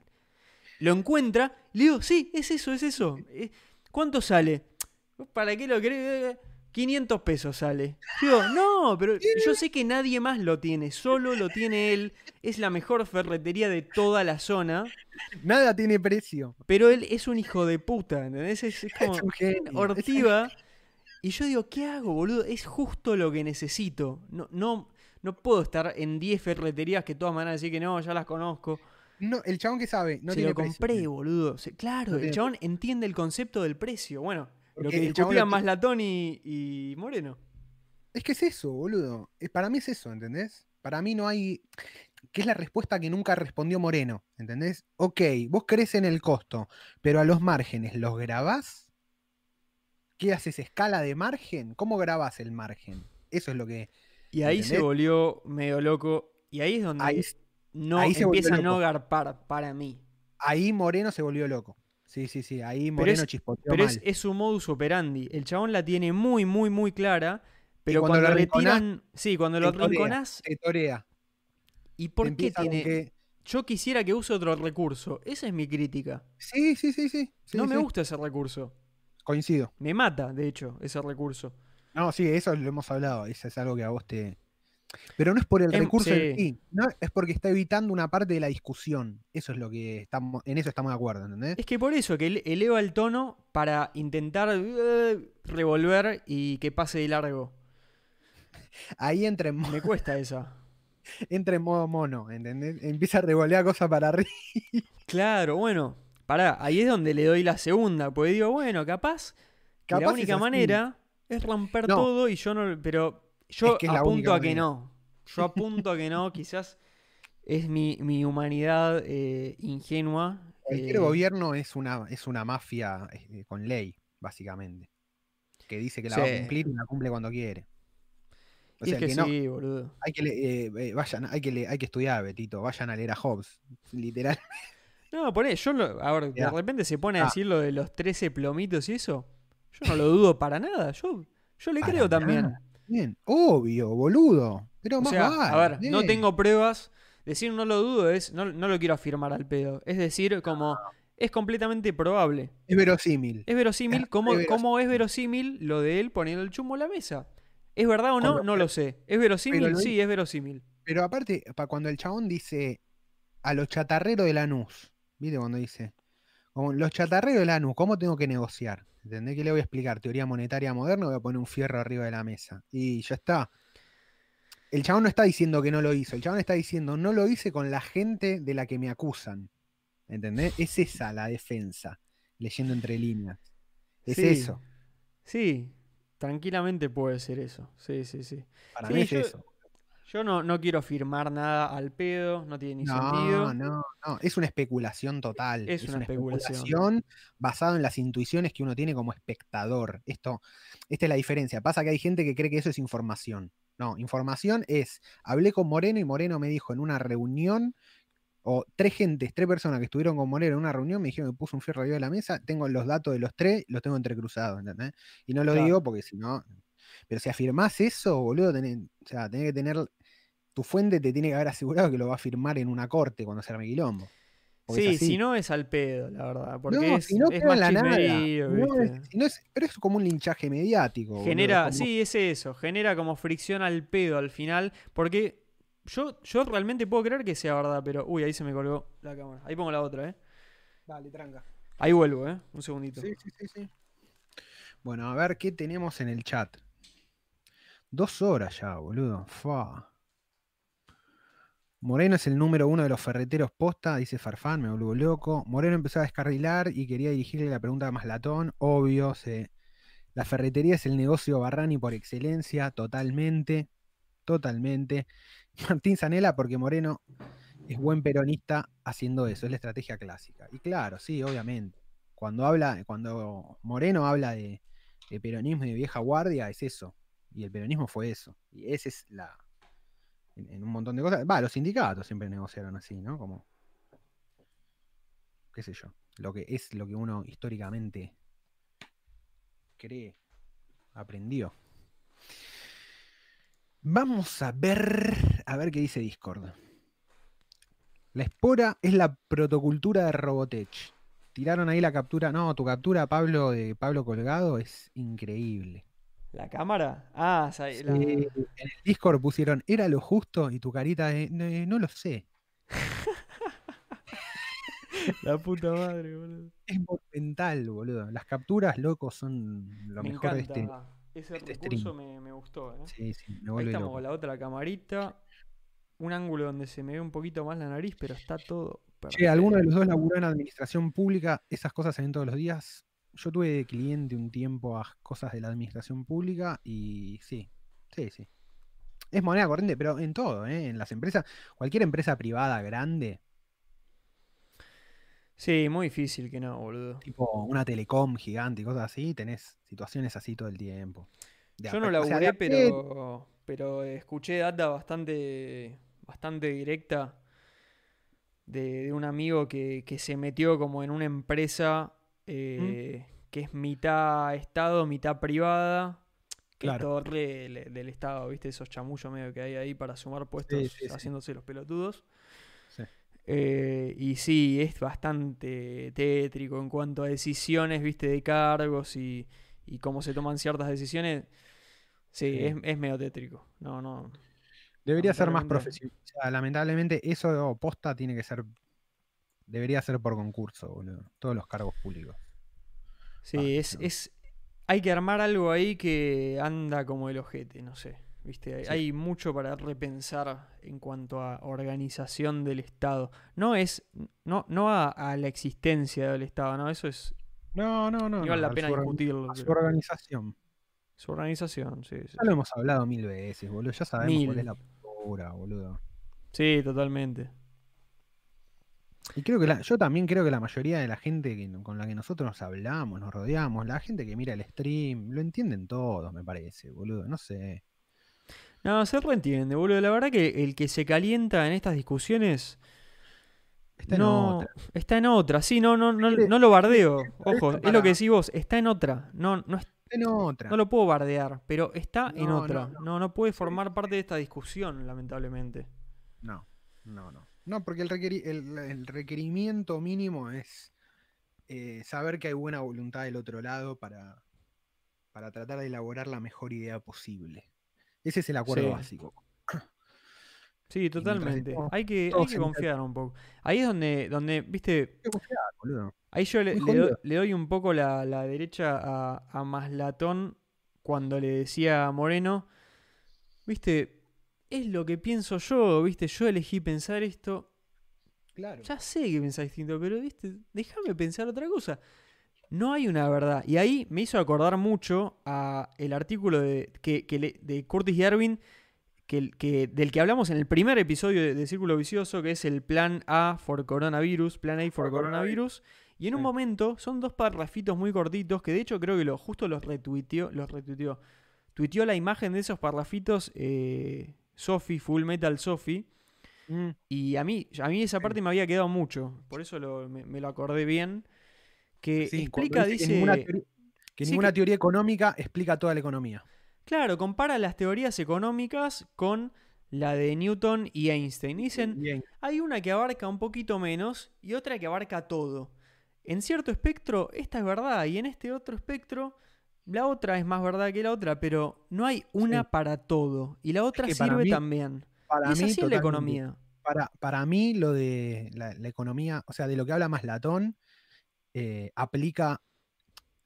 Lo encuentra. Le digo, sí, es eso, es eso. Eh, ¿Cuánto sale? ¿Para qué lo querés? 500 pesos sale. Digo, no, pero yo sé que nadie más lo tiene. Solo lo tiene él. Es la mejor ferretería de toda la zona. Nada tiene precio. Pero él es un hijo de puta, ¿entendés? Es, es como Es un genio. Ortiva. Y yo digo, ¿qué hago, boludo? Es justo lo que necesito. No, no, no puedo estar en 10 ferreterías que todas me van a decir que no, ya las conozco. No, el chabón que sabe, no Se tiene lo compré, precio. boludo. Claro, No el chabón entiende el concepto del precio. Bueno, lo que discutían tiene- Maslatón y, y Moreno. Es que es eso, boludo. Eh, Para mí es eso, ¿entendés? Para mí no hay. que es la respuesta que nunca respondió Moreno, ¿entendés? Ok, vos crees en el costo, pero a los márgenes, ¿los grabás? ¿Qué haces? ¿Escala de margen? ¿Cómo grabás el margen? Eso es lo que. Y ahí se volvió medio loco. Y ahí es donde Ahí, no ahí empieza a no garpar para mí. ahí Moreno se volvió loco. Sí, sí, sí. Ahí Moreno chispoteó Pero mal. es, es su modus operandi. El chabón la tiene muy, muy, muy clara. Pero cuando cuando, lo le tiran. Sí, cuando lo rinconás. Te torea. ¿Y por qué tiene.? que- Yo quisiera que use otro recurso. Esa es mi crítica. Sí, sí, sí, sí. sí, no me gusta ese recurso. Coincido. Me mata, de hecho, ese recurso. No, sí, eso lo hemos hablado. Eso es algo que a vos te. Pero no es por el Em, recurso en sí. sí, no, es porque está evitando una parte de la discusión. Eso es lo que estamos, en eso estamos de acuerdo, ¿entendés? Es que por eso, que ele- eleva el tono para intentar eh, revolver y que pase de largo. Ahí entra en, mo- Me cuesta esa. (laughs) entra en modo mono, ¿entendés? Empieza a revolear cosas para arriba. (laughs) Claro, bueno, pará, ahí es donde le doy la segunda, porque digo, bueno, capaz, que la única manera es romper No. todo y yo no, pero yo Es que es la apunto a que manera. no, yo apunto a que no, quizás es mi, mi humanidad eh, ingenua. Cualquier eh, gobierno es una, es una mafia eh, con ley, básicamente. Que dice que la va a cumplir y la cumple cuando quiere. O y sea, es que, que no, sí, boludo. hay que, le- eh, eh, vayan, hay que, le- hay que estudiar, Betito. Vayan a leer a Hobbes. Literal. (laughs) No, poné, yo lo, a ver, de repente se pone a Ah. decir lo de los 13 plomitos y eso. Yo no lo dudo para nada, yo, yo le Para creo también. Bien, obvio, boludo. Pero O más sea, vale, a ver, no tengo pruebas. Decir no lo dudo es, no, no lo quiero afirmar al pedo. Es decir, como es completamente probable. Es verosímil. Es verosímil, Es como, es verosímil lo de él poniendo el chumbo en la mesa. ¿Es verdad o no? No lo sé. ¿Es verosímil? Lo Sí, es verosímil. Pero aparte, pa- cuando el chabón dice a los chatarreros de Lanús, ¿viste? Cuando dice, los chatarreros de Lanús, ¿cómo tengo que negociar? ¿Entendés? ¿Qué le voy a explicar? Teoría monetaria moderna, voy a poner un fierro arriba de la mesa. Y ya está. El chabón no está diciendo que no lo hizo, el chabón está diciendo, no lo hice con la gente de la que me acusan. ¿Entendés? Es esa la defensa, leyendo entre líneas. Es Sí. eso. Sí, tranquilamente puede ser eso. Sí, sí, sí. Para Sí, mí es yo- eso. Yo no, no quiero afirmar nada al pedo, no tiene ni No, sentido. no, no. Es una especulación total. Es una especulación. especulación basada en las intuiciones que uno tiene como espectador. Esto, esta es la diferencia. Pasa que hay gente que cree que eso es información. No, información es, hablé con Moreno y Moreno me dijo en una reunión, o tres gentes, tres personas que estuvieron con Moreno en una reunión, me dijeron que puso un fierro arriba de la mesa, tengo los datos de los tres, los tengo entrecruzados, ¿entendés? Y no lo Claro. digo porque si no... Pero si afirmás eso, boludo, tenés, o sea, tenés que tener tu fuente te tiene que haber asegurado que lo va a firmar en una corte cuando se arme quilombo. Sí, si no es al pedo, la verdad. Porque no, es, si no es más la nada. No es- ¿viste? si no es- pero es como un linchaje mediático. Genera, como- sí, es eso, genera como fricción al pedo al final, porque yo, yo realmente puedo creer que sea verdad, pero uy, ahí se me colgó la cámara. Ahí pongo la otra, ¿eh? Dale, tranca. Ahí vuelvo, ¿eh? Un segundito. Sí, sí, sí, sí. Bueno, a ver qué tenemos en el chat. Dos horas ya, boludo. Fa. Moreno es el número uno de los ferreteros posta, dice Farfán, me volvió loco. Moreno empezó a descarrilar y quería dirigirle la pregunta a Maslatón, obvio. se- La ferretería es el negocio Barrani por excelencia, totalmente, totalmente. (laughs) Martín Zanela, porque Moreno es buen peronista haciendo eso, es la estrategia clásica. Y claro, sí, obviamente. Cuando habla, cuando Moreno habla de, de peronismo y de vieja guardia, es eso. Y el peronismo fue eso. Y esa es la. En, un montón de cosas. Va, los sindicatos siempre negociaron así, ¿no? Como. qué sé yo. Lo que es lo que uno históricamente cree, aprendió. Vamos a ver. A ver qué dice Discord. La espora es la protocultura de Robotech. Tiraron ahí la captura. No, tu captura, Pablo, de Pablo Colgado es increíble. ¿La cámara? Ah, o sea, la- Eh, en el Discord pusieron, era lo justo, y tu carita de, "No, no lo sé. (laughs) la puta madre, boludo. Es monumental, boludo. Las capturas, locos, son lo me mejor encanta. de este. Ese este recurso stream. me, me gustó, ¿eh? Sí, sí, me Ahí estamos loco. con la otra camarita. Un ángulo donde se me ve un poquito más la nariz, pero está todo Che, alguno de los dos laburó en administración pública, esas cosas se ven todos los días. Yo tuve de cliente un tiempo a cosas de la administración pública y sí, sí, sí. Es moneda corriente, pero en todo, ¿eh? en las empresas, cualquier empresa privada grande. Sí, muy difícil que no, boludo. Tipo una telecom gigante y cosas así, tenés situaciones así todo el tiempo. Yo no laburé, pero, pero escuché data bastante, bastante directa de, un amigo que, se metió como en una empresa eh, que es mitad Estado, mitad privada. Que claro. del Estado, ¿viste? Esos chamullos medio que hay ahí para sumar puestos haciéndose los pelotudos. Eh, y sí, es bastante tétrico en cuanto a decisiones, ¿viste? De cargos y, cómo se toman ciertas decisiones. Sí, Es, es medio tétrico. No, no. Debería ser más profesional. lamentablemente, eso posta tiene que ser. Debería ser por concurso, boludo. Todos los cargos públicos. Sí, es, es. Hay que armar algo ahí que anda como el ojete, no sé. ¿Viste? Hay mucho para repensar en cuanto a organización del Estado. No es. No, no a, la existencia del Estado, ¿no? Eso es. No, no, no. No vale la pena discutirlo. su organización. Su organización, sí. Ya lo hemos hablado mil veces, boludo. Ya sabemos cuál es la postura, boludo. Sí, totalmente. Y creo que yo también creo que la mayoría de la gente con la que nosotros nos hablamos, nos rodeamos, la gente que mira el stream, lo entienden todos, me parece, boludo. No sé. No, se reentiende, boludo. La verdad que el que se calienta en estas discusiones. Está en otra. Está en otra, sí, no, no, no, no lo bardeo. Ojo, es lo que decís vos, está en otra. No, no, está en otra. No lo puedo bardear, pero está en otra. No no, puede formar parte de esta discusión, lamentablemente. No, no, no. No, porque el, el, requerimiento mínimo es eh, saber que hay buena voluntad del otro lado para, para tratar de elaborar la mejor idea posible. Ese es el acuerdo básico. Sí, totalmente. Hay que, hay que confiar un poco. Ahí es donde, donde viste. Ahí yo le, doy, un poco la, derecha a, a, Maslatón cuando le decía a Moreno, viste, es lo que pienso yo, viste, yo elegí pensar esto. Claro. Ya sé que pensás distinto, pero viste, déjame pensar otra cosa. No hay una verdad. Y ahí me hizo acordar mucho a el artículo de, que, de Curtis Yarvin que, que, del que hablamos en el primer episodio de, Círculo Vicioso, que es el plan A for coronavirus, plan A for, coronavirus. Y en un momento son dos parrafitos muy cortitos que de hecho creo que lo, justo los retuiteó, los retuiteó. Tuiteó la imagen de esos parrafitos eh, Sophie, Full Metal Sophie. Mm. Y a mí, a mí esa parte me había quedado mucho. Por eso me, lo acordé bien. Que explica, dice. Que ninguna, teoría económica explica toda la economía. Claro, compara las teorías económicas con la de Newton y Einstein. Dicen, hay una que abarca un poquito menos y otra que abarca todo en cierto espectro esta es verdad y en este otro espectro la otra es más verdad que la otra, pero no hay una para todo y la otra sirve también. Para mí, la economía. Para, para, mí lo de la, economía, o sea, de lo que habla más Latón, eh, aplica,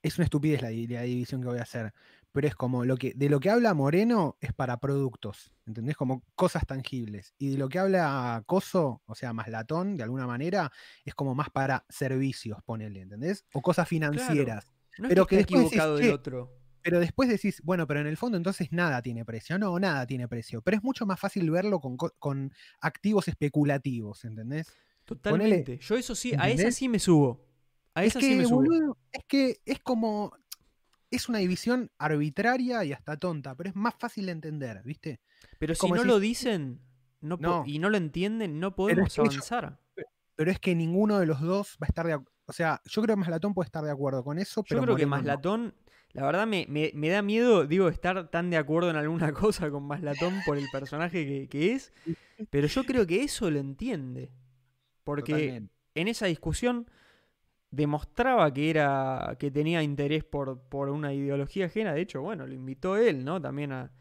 es una estupidez la, la división que voy a hacer, pero es como lo que de lo que habla Moreno es para productos, ¿entendés? Como cosas tangibles. Y de lo que habla Coso, o sea, más latón, de alguna manera, es como más para servicios, ponele, ¿entendés? O cosas financieras. Pero que, equivocado del otro. Pero después decís, bueno, pero en el fondo entonces nada tiene precio. No, nada tiene precio. Pero es mucho más fácil verlo con, activos especulativos, ¿entendés? Totalmente. Yo eso sí, a esa sí me subo. A esa sí me subo. es que es como, es una división arbitraria y hasta tonta, pero es más fácil de entender, ¿viste? Pero si no lo dicen no, y no lo entienden, no podemos avanzar. pero es que ninguno de los dos va a estar de acuerdo. O sea, yo creo que Maslatón puede estar de acuerdo con eso, pero. Yo creo que Maslatón, la verdad me, da miedo, digo, estar tan de acuerdo en alguna (laughs) cosa con Maslatón por el personaje que, es, pero yo creo que eso lo entiende. Porque en esa discusión demostraba que era que tenía interés por, por, una ideología ajena. De hecho, bueno, lo invitó él, ¿no? También a,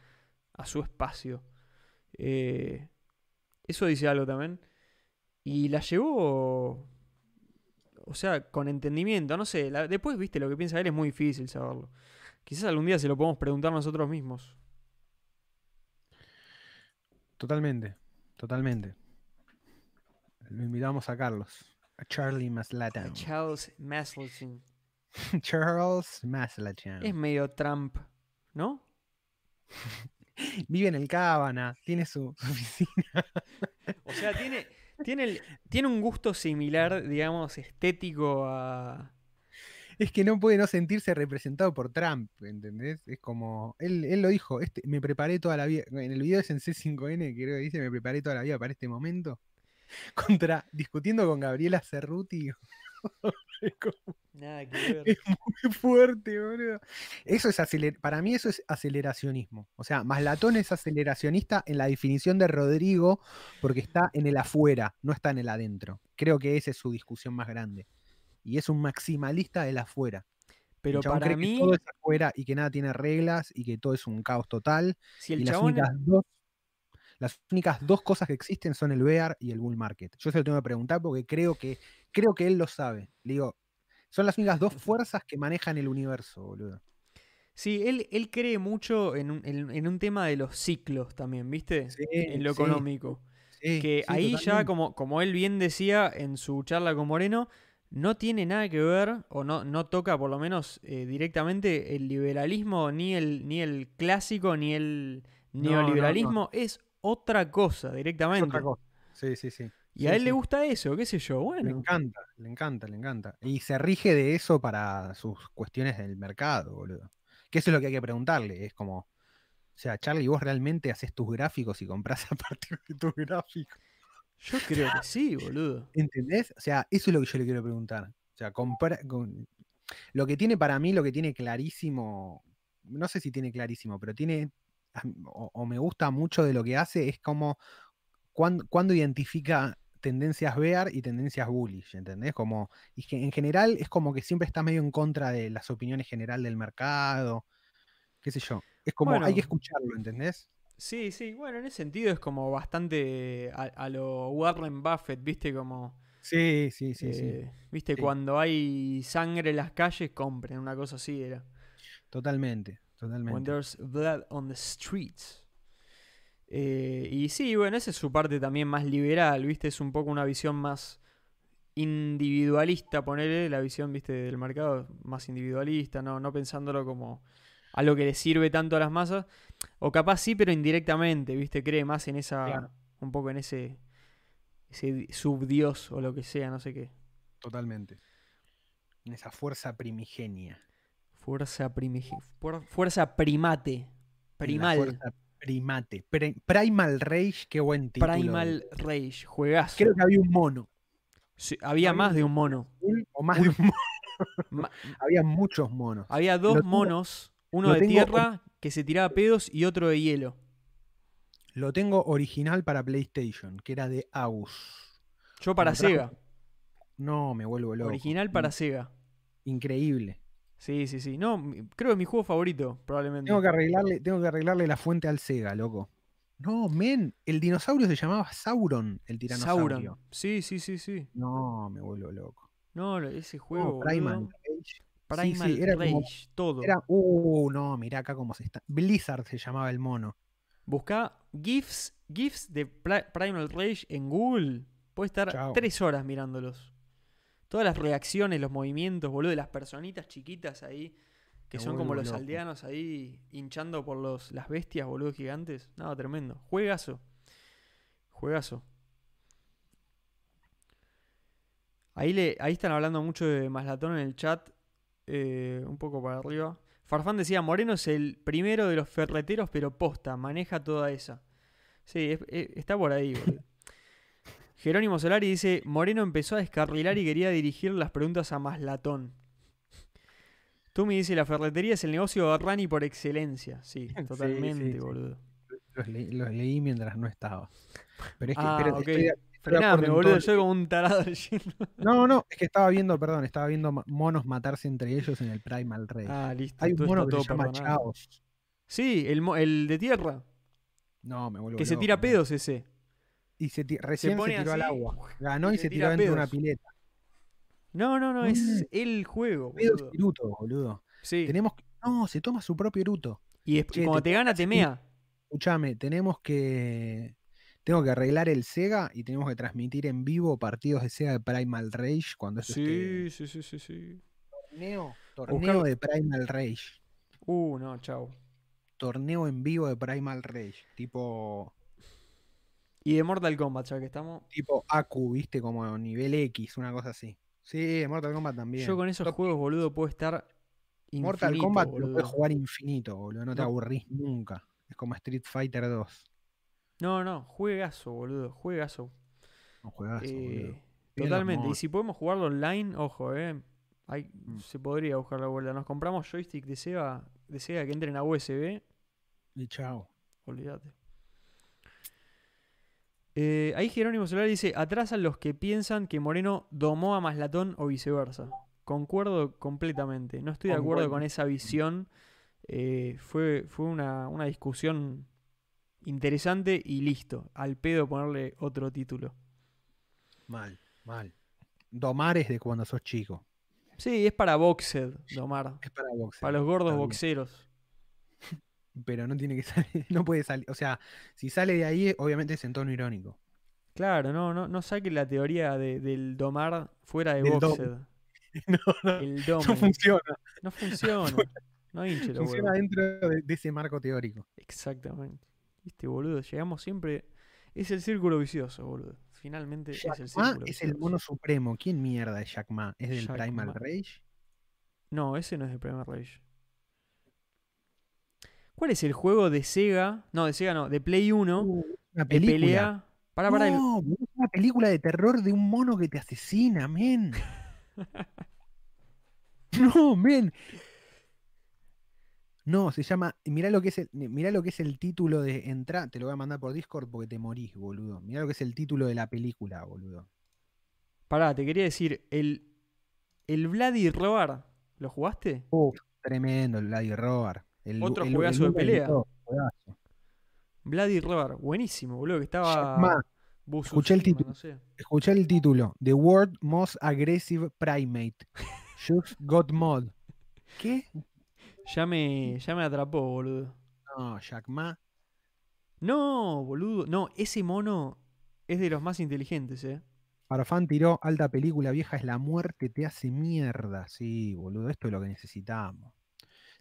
a su espacio. Eh, eso dice algo también. Y la llevó, o sea, con entendimiento. No sé, después, viste, lo que piensa él es muy difícil saberlo. Quizás algún día se lo podemos preguntar nosotros mismos. Totalmente, totalmente. Lo invitamos a Carlos. A Charlie Maslatan. Charles Maslachon. (laughs) Charles Maslatan. Es medio Trump, ¿no? (laughs) Vive en el Cábana, tiene su, su (laughs) oficina. O sea, tiene, tiene, el- tiene un gusto similar, digamos, estético a. Es que no puede no sentirse representado por Trump, ¿entendés? Es como, él, él lo dijo, este, me preparé toda la vida, en el video es en C5N, creo que dice, me preparé toda la vida para este momento, (laughs) contra, discutiendo con Gabriela Cerruti, (laughs) Nada que ver. es muy fuerte, boludo. Eso es aceler- para mí eso es aceleracionismo, o sea, Maslatón es aceleracionista en la definición de Rodrigo, porque está en el afuera, no está en el adentro. Creo que esa es su discusión más grande. Y es un maximalista del afuera. Pero El para cree que mí, todo es afuera y que nada tiene reglas y que todo es un caos total. si y el las chabón. únicas, dos, las únicas dos cosas que existen son el bear y el bull market. Yo se lo tengo que preguntar porque creo que, creo que él lo sabe. Le digo, son las únicas dos fuerzas que manejan el universo, boludo. Sí, él, él cree mucho en un, en- en un tema de los ciclos también, ¿viste? Sí, en lo sí, económico. sí, que ahí ya, como, como él bien decía en su charla con Moreno, no tiene nada que ver, o no, no toca por lo menos eh, directamente el liberalismo, ni el, ni el clásico, ni el No, no, no. neoliberalismo, es otra cosa directamente. otra cosa. Sí, sí, sí. Y Sí, a él sí. le gusta eso, qué sé yo, Le bueno. encanta, le encanta, le encanta. Y se rige de eso para sus cuestiones del mercado, boludo. Que eso es lo que hay que preguntarle. Es como, o sea, Charlie, ¿vos realmente haces tus gráficos y compras (laughs) a partir de tus gráficos? Yo creo que sí, boludo. ¿Entendés? O sea, eso es lo que yo le quiero preguntar. O sea, compra, con- lo que tiene para mí, lo que tiene clarísimo, no sé si tiene clarísimo, pero tiene, o, o me gusta mucho de lo que hace, es como cuando, cuando identifica tendencias bear y tendencias bullish, ¿entendés? Como, y que en general es como que siempre está medio en contra de las opiniones general del mercado, qué sé yo. Es como, hay que escucharlo, ¿entendés? Sí, sí, bueno, en ese sentido es como bastante a, a lo Warren Buffett, ¿viste? Como, Sí, sí, sí, sí. eh, ¿viste? Sí. Cuando hay sangre en las calles, compren, una cosa así era. Totalmente, When totalmente. there's blood on the streets. Eh, y sí, bueno, esa es su parte también más liberal, ¿viste? Es un poco una visión más individualista, ponerle la visión, ¿viste? Del mercado más individualista, no, no pensándolo como algo que le sirve tanto a las masas. O capaz sí, pero indirectamente, ¿viste? Cree más en esa, Claro. un poco en ese, ese di- subdios o lo que sea, no sé qué. Totalmente. En esa fuerza primigenia. Fuerza, fuerza primate. Primal. fuerza primate. Pre- Primal Rage, qué buen título. Primal Rage, juegazo. Creo que había un mono. Sí, había había más de un mono. Un- o más de un mono. (laughs) (laughs) Había muchos monos. había dos tengo- monos, uno de tierra que se tiraba pedos y otro de hielo. Lo tengo original para PlayStation, que era de Aus. Yo para Sega. No, me vuelvo loco. Original para Sega. Increíble. Sí, sí, sí. No, creo que es mi juego favorito, probablemente. Tengo que arreglarle, tengo que arreglarle la fuente al Sega, loco. No, men, el dinosaurio se llamaba Sauron, el tiranosaurio. Sauron. Sí, sí, sí, sí. No, me vuelvo loco. No, ese No, juego. Primal. Rage. sí, Primal era como- Rage, todo. Era, uh, no, mirá acá cómo se está. Blizzard se llamaba el mono. Buscá GIFs, GIFs de Pri- Primal Rage en Google. Puedes estar Chao. tres horas mirándolos. Todas las reacciones, los movimientos, boludo, de las personitas chiquitas ahí, que Me son como los loco. aldeanos ahí hinchando por los, las bestias, boludo, gigantes. No, tremendo. Juegazo. Juegazo. Ahí, le, ahí están hablando mucho de Maslatón en el chat. eh, un poco para arriba. Farfán decía, Moreno es el primero de los ferreteros, pero posta, maneja toda esa. Sí, es- es- está por ahí, boludo. Jerónimo Solari dice, Moreno empezó a descarrilar y quería dirigir las preguntas a Maslatón. Tumi dice, la ferretería es el negocio de Rani por excelencia. Sí, (laughs) totalmente, sí, sí. boludo. Los, le- los leí mientras no estaba. Pero es que Ah, pero estoy Frename, boludo, yo como un tarado (laughs) leyendo. No, no, es que estaba viendo, perdón, estaba viendo monos matarse entre ellos en el Primal Rage. Ah, listo. Hay un mono que se llama. Chaos. Sí, el, de tierra, No, me vuelvo que se tira pedos ese. Y se recién se, tiró al agua. Ganó y se tiró dentro de una pileta. No, no, no, es Mm. el juego, boludo. eruto, boludo. Sí. Tenemos que- No, se toma su propio eruto. Y, es- Che, cuando te te gana, te mea. Escuchame, tenemos que. Tengo que arreglar el Sega y tenemos que transmitir en vivo partidos de Sega de Primal Rage cuando eso esté- Sí, sí, sí, sí, sí. Torneo, torneo de Primal Rage. Uh, no, chao. Torneo en vivo de Primal Rage. Tipo, Y de Mortal Kombat, ya que estamos. tipo Aku, viste, como nivel X, una cosa así. Sí, Mortal Kombat también. Yo con esos Top- juegos, boludo, puedo estar. Mortal infinito, Kombat lo boludo. puedes jugar infinito, boludo. No te No. aburrís nunca. Es como Street Fighter 2. No, no, juegazo, boludo, juegazo. Un juegazo, Eh, boludo. Totalmente. Y si podemos jugarlo online, ojo, eh. Hay, Mm. Se podría buscar la vuelta. Nos compramos joystick de Sega, de Sega que entren a USB. Y chao. Olvídate. Eh, ahí Jerónimo Solar dice: atrasan los que piensan que Moreno domó a Maslatón o viceversa. Concuerdo completamente. No estoy de acuerdo con esa visión. Eh, fue fue una, una discusión interesante y listo. Al pedo ponerle otro título. Mal, mal. Domar es de cuando sos chico. Sí, es para Boxed, domar. Es para boxeo. Para los gordos boxeros. Pero no tiene que (laughs) salir, no puede salir. O sea, si sale de ahí, obviamente es en tono irónico. Claro, no, no, no saque la teoría de- del domar fuera de Del dom. Boxed. (laughs) no, no, El dom. no funciona. No funciona. (laughs) No hinche Funciona dentro de, de ese marco teórico. Exactamente. Viste, boludo, llegamos siempre. Es el círculo vicioso, boludo. Finalmente es el Jack Ma círculo es el vicioso. mono supremo. ¿Quién mierda es Jack Ma? ¿Es del Jack Primal Ma. Rage? No, ese no es el primer Rage. ¿Cuál es el juego de Sega? No, de Sega no, de Play 1. Uh, una de película. pelea. Para, para. el- No, boludo, una película de terror de un mono que te asesina, men. (laughs) no, men. No, se llama. Mirá lo que es el, mirá lo que es el título de entrada. Te lo voy a mandar por Discord porque te morís, boludo. Mirá lo que es el título de la película, boludo. Pará, te quería decir, el. El Bloody Roar. ¿Lo jugaste? Uf, tremendo el Bloody Roar. El, Otro el- juegazo de el- el- pelea. Bloody Roar, buenísimo, boludo, que estaba. Ma. Escuché el título. No sé. Escuché el título. The World Most Aggressive Primate. (laughs) Just Got Mod. ¿Qué? Ya me, ya me atrapó, boludo. No, Jack Ma. No, boludo. No, ese mono es de los más inteligentes, eh. Farfán tiró alta película vieja, es la muerte, te hace mierda. Sí, boludo, esto es lo que necesitamos.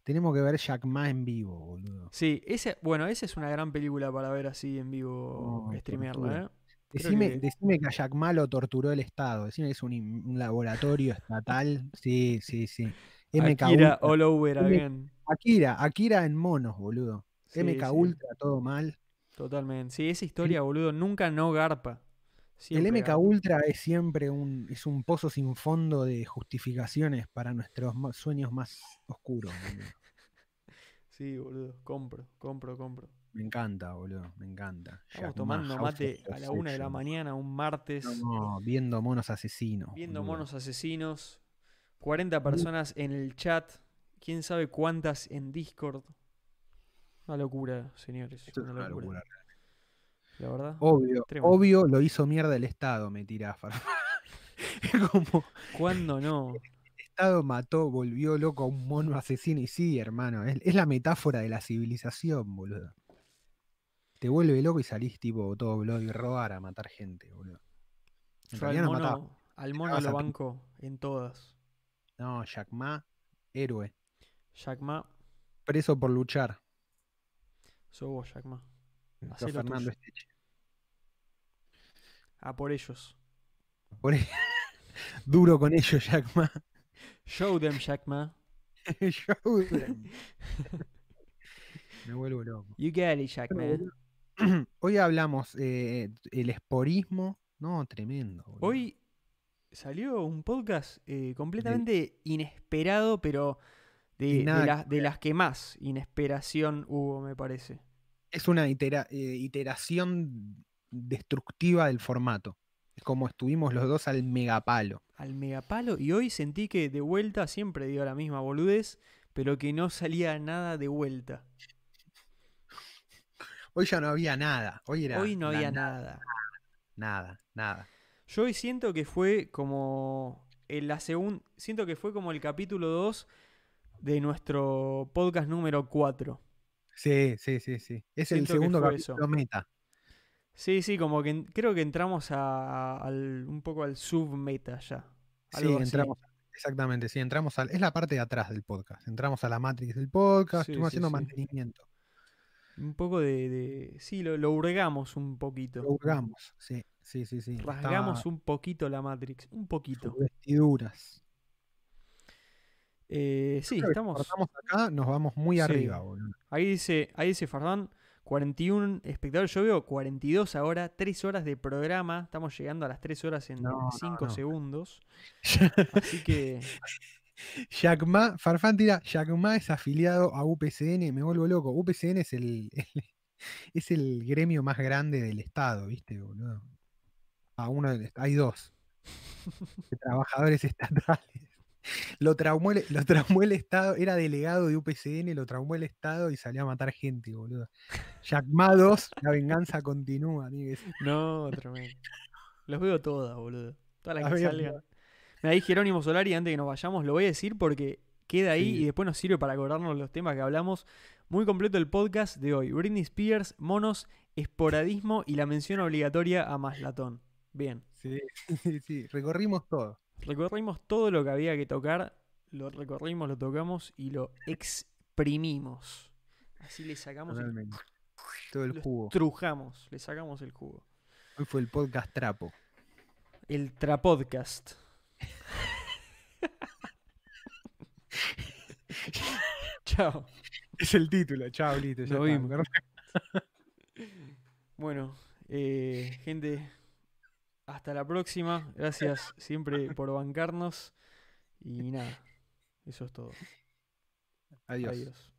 Tenemos que ver Jack Ma en vivo, boludo. Sí, ese, bueno, esa es una gran película para ver así en vivo, No, streamearla. ¿eh? Decime, que- decime que a Jack Ma lo torturó el Estado. Decime que es un, laboratorio estatal. Sí, sí, sí. MK (laughs) Akira Ultra. all over again. Akira, Akira en monos, boludo. Sí, MK sí, Ultra, todo mal. totalmente. Sí, esa historia, boludo, nunca no garpa. Siempre el MK. Ultra es siempre un, es un pozo sin fondo de justificaciones para nuestros sueños más oscuros. boludo. (laughs) Sí, boludo, compro, compro, compro. Me encanta, boludo, me encanta. Estamos Jack tomando mate a la una de la mañana, un martes, No, viendo monos asesinos. viendo boludo. monos asesinos, 40 personas en el chat, quién sabe cuántas en Discord. Una locura, señores. Esto es una una locura. locura. La verdad. Obvio, Tremendo. obvio lo hizo mierda el Estado, me. (laughs) Es como, ¿Cuándo no? (laughs) el Estado mató, volvió loco a un mono asesino. Y sí, hermano, es, es la metáfora de la civilización, boludo. Te vuelve loco y salís tipo todo blood y robar a matar gente, boludo. En Yo al no mono, al mono lo banco en todas. No, Jack Ma, héroe. Jack Ma, Preso por luchar. sos vos, Jack Ma. Hacé lo tuyo. A por ellos. Por e- (laughs) Duro con ellos, Jack Ma. Show them, Jack Ma. (laughs) Show them. (laughs) Me vuelvo loco. You get it, Jack. (clears throat) Hoy hablamos eh, el esporismo. No, tremendo. boludo. Hoy salió un podcast eh, completamente inesperado, pero de, de las- de las que más inesperación hubo, me parece. Es una itera- eh, iteración destructiva del formato. Es como estuvimos los dos al megapalo. Al megapalo. Y hoy sentí que de vuelta, siempre digo la misma boludez, pero que no salía nada de vuelta. Hoy ya no había nada. Hoy era. Hoy no había na- nada. Nada, nada. Yo hoy siento que fue como en la segunda, siento que fue como el capítulo 2 de nuestro podcast número 4. Sí, sí, sí, sí. Es el Siento segundo capítulo meta. Sí, sí, como que creo que entramos a, al, un poco al submeta ya. Sí, así. entramos. Exactamente, sí, entramos al. Es la parte de atrás del podcast. Entramos a la Matrix del podcast, Sí, estuvimos sí, haciendo sí. mantenimiento. Un poco de, de- Sí, lo, lo hurgamos un poquito. Lo hurgamos, sí, sí, sí, sí. Rasgamos un poquito la Matrix. Un poquito. sus vestiduras. Eh, sí, estamos. acá, nos vamos muy Sí. arriba, boludo. Ahí dice, ahí dice Fardán, 41 espectadores. Yo veo 42 ahora, 3 horas de programa. Estamos llegando a las 3 horas en No, no, 5 no. segundos. (laughs) Así que. Jack Ma, Farfán tira, Jack Ma es afiliado a UPCN, me vuelvo loco. UPCN es el, es el gremio más grande del Estado, ¿viste, boludo? A uno del- hay dos. (laughs) de trabajadores estatales. Lo traumó, el, lo traumó el Estado, era delegado de UPCN, lo traumó el Estado y salió a matar gente, boludo. Jack Ma 2, la venganza continúa, amigues. No, tremendo. Los veo todas, boludo. Todas las que salgan. Me ahí Jerónimo Solari, antes que nos vayamos, lo voy a decir porque queda ahí Sí. y después nos sirve para acordarnos los temas que hablamos. Muy completo el podcast de hoy. Britney Spears, monos, esporadismo y la mención obligatoria a Maslatón. Bien. Sí, (laughs) sí, sí, recorrimos todo. Recorrimos todo lo que había que tocar, lo recorrimos, lo tocamos y lo exprimimos. Así le sacamos el. Todo el jugo. estrujamos, le sacamos el jugo. Hoy fue el podcast trapo. El Trapodcast. (laughs) Chao. Es el título, chao, listo. ya Lo vimos. Bueno, eh, gente, hasta la próxima. Gracias siempre por bancarnos. Y nada, eso es todo. Adiós. Adiós.